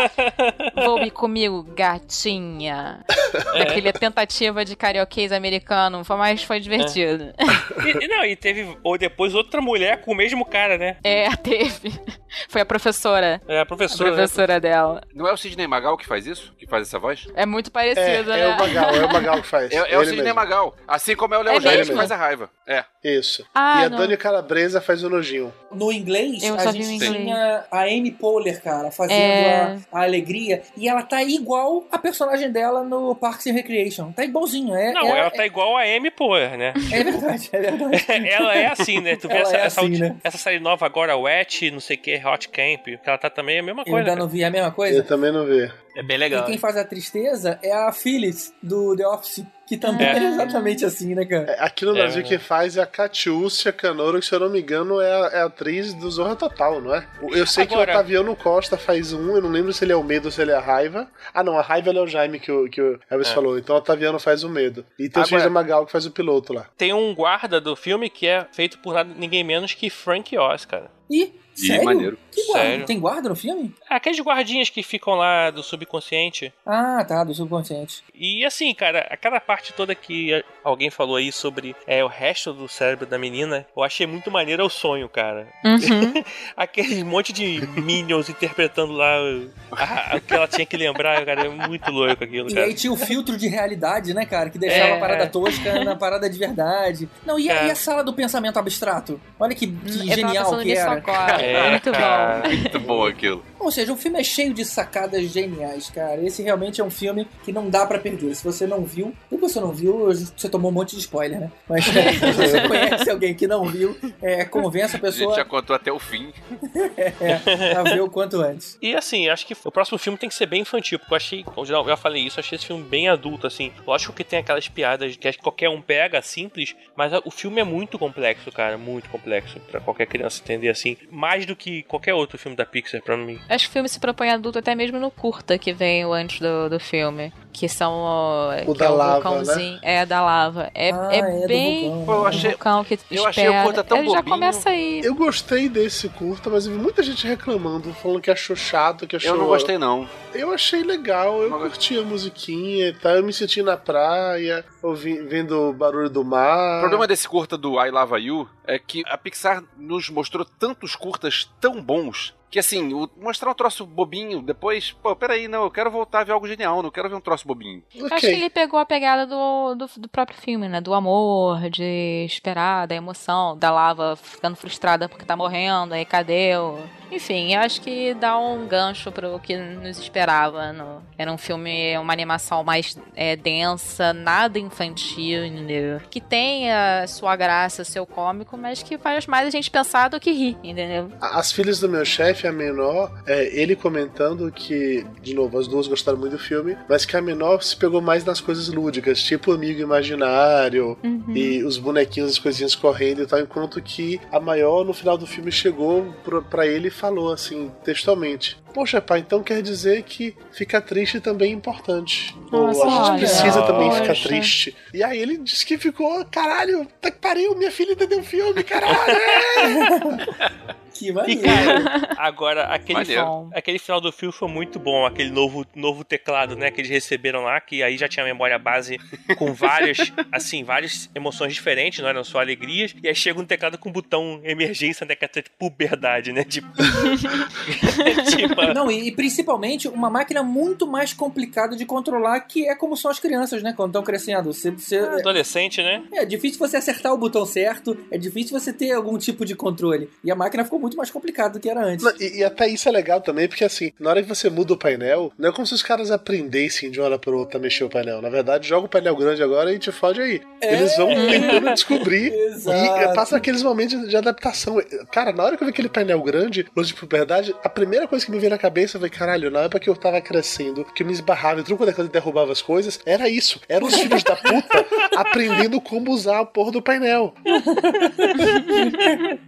voe comigo, gatinha. Daquele tentativa de karaokês americano, foi- mas foi divertido. E, e não, e teve ou depois outra mulher com o mesmo cara, né? É, teve. Foi a professora. É a A professora. né? professora dela. Não é o Sidney Magal que faz isso? Que faz essa voz? É muito É, parecido, é né? o Magal, é o Magal que faz. É, é o Sidney mesmo. Magal. Assim como é o Léo É Jaime que faz a raiva. É. Isso. Ah, e a não. Dani Calabresa faz o nojinho. No inglês, Eu a gente tinha a Amy Poehler, cara, fazendo É. a, a alegria. E ela tá igual a personagem dela no Parks and Recreation. Tá igualzinho. É, Não, é, ela tá igual a Amy Poehler, né? é verdade, é verdade. ela é assim, né? Tu vê essa, é essa, assim, né? essa série nova agora, Wet, não sei o que, Hot Camp, que ela tá também é a mesma Eu coisa. ainda cara. não vi a mesma Eu coisa. também não vi. É bem E legal. quem faz a tristeza é a Phyllis, do The Office, que também É. é, exatamente assim, né, cara? É, Aqui no É, Brasil né? quem faz é a Catiúcia Canoro, que se eu não me engano é a, é a atriz do Zorra Total, não é? Eu sei que o Agora- Otaviano Costa faz um, eu não lembro se ele é o medo ou se ele é a raiva. Ah não, a raiva é o Jaime que o, que o Elvis É. falou, então o Otaviano faz o medo. E tem o Agora- Cid Magal que faz o piloto lá. Tem um guarda do filme que é feito por nada, ninguém menos que Frank Oz, cara. E, sério? maneiro. Que guarda? Sério. Tem guarda no filme? Aqueles guardinhas que ficam lá do subconsciente. Ah, tá, do subconsciente. E assim, cara, aquela parte toda que alguém falou aí sobre é, o resto do cérebro da menina, eu achei muito maneiro é o sonho, cara. Uhum. Aquele monte de minions interpretando lá o, a- o que ela tinha que lembrar, cara, é muito louco aquilo, E cara. aí tinha o filtro de realidade, né, cara? Que deixava É. a parada tosca na parada de verdade. Não, e Cara. e a sala do pensamento abstrato? Olha que, que genial que era. agora. É, muito cara. Muito bom aquilo. Ou seja, o filme é cheio de sacadas geniais, cara. Esse realmente é um filme que não dá pra perder. Se você não viu, se você não viu, você tomou um monte de spoiler, né? Mas se você conhece alguém que não viu, é, convença a A gente pessoa já contou até o fim. é, a ver o quanto antes. E assim, acho que o próximo filme tem que ser bem infantil, porque eu achei, como eu já- falei isso, eu achei esse filme bem adulto, assim. Lógico que tem aquelas piadas que acho que qualquer um pega, simples, mas o filme é muito complexo, cara, muito complexo pra qualquer criança entender, assim. Mais do que qualquer outro filme da Pixar, pra mim. Acho que o filme se propõe adulto até mesmo no curta que veio antes do, do filme. Que são. O que da é o lava, vulcãozinho. É, da lava. É, Ah, é é do bem. vulcão. Pô, eu achei- vulcão que eu achei o espera. curta tão Ele já bobinho. começa aí. Eu gostei desse curta, mas eu vi muita gente reclamando, falando que achou chato, que achou. Eu não gostei, não. Eu achei legal, eu Não curti a musiquinha e tal. Eu me senti na praia, ouvi, vendo o barulho do mar. O problema desse curta do I Lava You é que a Pixar nos mostrou tantos curtas tão bons que assim, o- mostrar um troço bobinho, depois, pô, peraí, não, eu quero voltar a ver algo genial, não quero ver um troço bobinho. Eu Acho que ele pegou a pegada do, do, do próprio filme, né? Do amor, de esperar, da emoção, da lava ficando frustrada porque tá morrendo, aí cadê o. Enfim, eu acho que dá um gancho pro que nos esperava. No... Era um filme, uma animação mais é, densa, nada infantil, entendeu? Que tem a sua graça, seu cômico, mas que faz mais a gente pensar do que rir, entendeu? As filhas do meu chefe, a menor, é, ele comentando que, de novo, as duas gostaram muito do filme, mas que a menor se pegou mais nas coisas lúdicas, tipo Amigo Imaginário Uhum. e os bonequinhos, as coisinhas correndo e tal, enquanto que a maior, no final do filme, chegou pra ele e falou assim, textualmente: Poxa, pai, então quer dizer que ficar triste também é importante. Nossa, Ou a gente olha. precisa também ficar Poxa. triste. E aí ele disse que ficou, caralho, tá que pariu, minha filha entendeu o filme, caralho! Que E cara, agora aquele, final, aquele final do filme foi muito bom, aquele novo, novo teclado, né, que eles receberam lá, que aí já tinha memória base com várias, assim, várias emoções diferentes, não eram só alegrias, e aí chega um teclado com um botão emergência, né, que é até puberdade, né, tipo... tipo, Não, e, e principalmente uma máquina muito mais complicada de controlar, que é como são as crianças, né? Quando estão crescendo. Você, você- adolescente, né? é difícil você acertar o botão certo, é difícil você ter algum tipo de controle. E a máquina ficou muito mais complicada do que era antes. Não, e, e até isso é legal também, porque assim, na hora que você muda o painel, não é como se os caras aprendessem de uma hora pra outra a mexer o painel. Na verdade, joga o painel grande agora e te fode aí. Eles vão tentando descobrir Exato. e passa aqueles momentos de, adaptação. Cara, na hora que eu vi aquele painel grande, luz de puberdade, a primeira coisa que me veio na cabeça foi: caralho, na época que eu tava crescendo, que eu me esbarrava em truco daquela e derrubava as coisas, era isso. Eram os filhos da puta aprendendo como usar a porra do painel.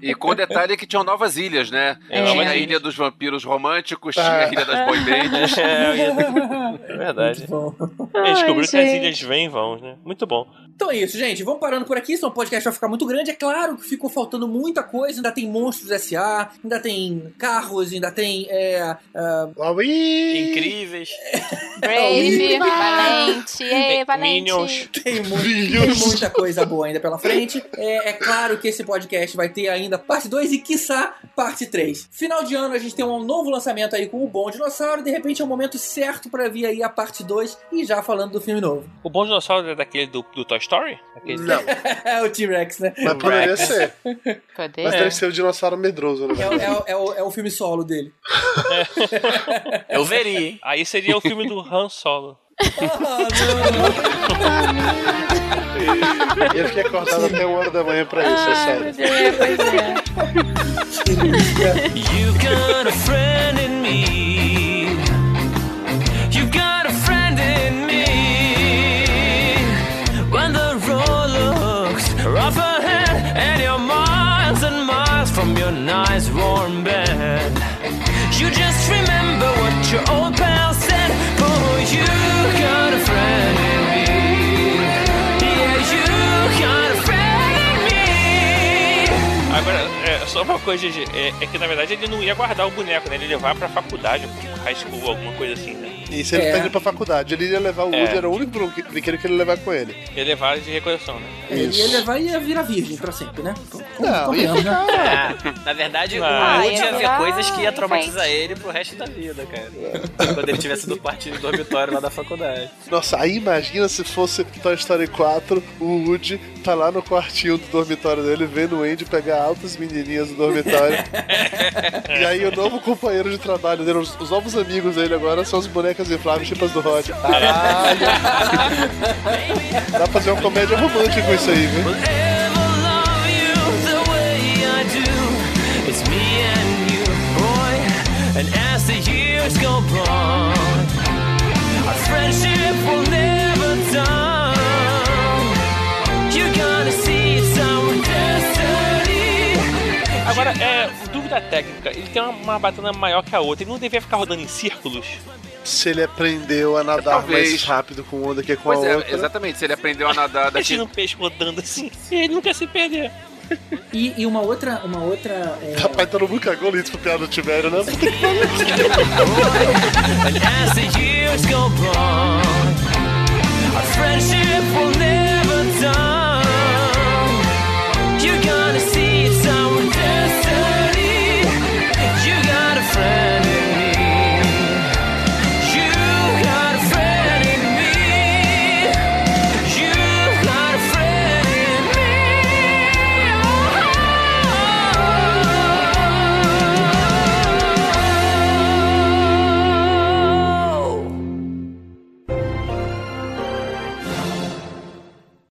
E com o detalhe que tinham novas ilhas, né? É. Tinha a ilha dos vampiros românticos, Ah. tinha a ilha das boy bands. É, é verdade. Bom. A gente descobriu que as gente. ilhas vêm e vão, né? Muito bom. Então é isso, gente. Vamos parando por aqui, senão o podcast vai ficar muito grande. É claro que ficou faltando muita coisa. Ainda tem Monstros S.A., ainda tem carros, ainda tem. É, ah, Uauí! Incríveis. Brave, Valente, ei, Valente. Minions. Tem, mu- tem muita coisa boa ainda pela frente. É, é claro que esse podcast vai ter ainda parte 2 e, quiçá, parte 3. Final de ano, a gente tem um novo lançamento aí com o Bom Dinossauro. De repente é o momento certo pra vir aí a parte 2 e já falando do filme novo. O bom dinossauro é daquele do, do Toy Story? Aquele Não, É o T-Rex, né? mas poderia ser. Cadê? Mas deve ser o dinossauro medroso, né? É, o- é é o, é o filme solo dele. Eu veria, hein? Aí seria o filme do Han Solo. Eu fiquei acordado até uma hora da manhã pra isso, é sério. É, pois é. You've got a friend in me. You've got a friend in me. When the road looks rough ahead and you're miles and miles from your nice warm bed, you just remember what your old pal só uma coisa, Gigi, é, é que na verdade ele não ia guardar o boneco, né? Ele ia levar pra faculdade, high school, alguma coisa assim, né? Isso ele É. tá indo pra faculdade. Ele ia levar o É. Woody, era o único brin- brinquedo que ele ia levar com ele. Ia levar de recordação, né? E ele vai ia virar virgem pra sempre, né? Não, Convenhamos, né? É, na verdade, Ah, o Woody ia ia ver coisas que ia traumatizar ele pro resto da vida, cara. Quando ele tivesse do partido do dormitório lá da faculdade. Nossa, aí imagina se fosse Toy Story 4, o Woody tá lá no quartinho do dormitório dele, vendo o Andy pegar altas menininhas do dormitório. e aí o novo companheiro de trabalho dele, os, os novos amigos dele agora são as bonecas infláveis chipas do Rod. Caralho! Dá pra fazer uma comédia romântica com isso aí, viu? It's me and you, boy. And as the years go by, our friendship will never die. Agora, é, dúvida técnica, ele tem uma, uma batana maior que a outra, ele não devia ficar rodando em círculos? Se ele aprendeu a nadar Talvez. mais rápido com onda que com pois a é, outra. Exatamente, se ele aprendeu a nadar daqui... Imagina um peixe rodando assim, ele nunca se perder. E, e, uma outra. Uma outra é... Rapaz, tá todo mundo cagou nisso pro piada do Tibério, né? Puta que pariu. É Our friendship will never die.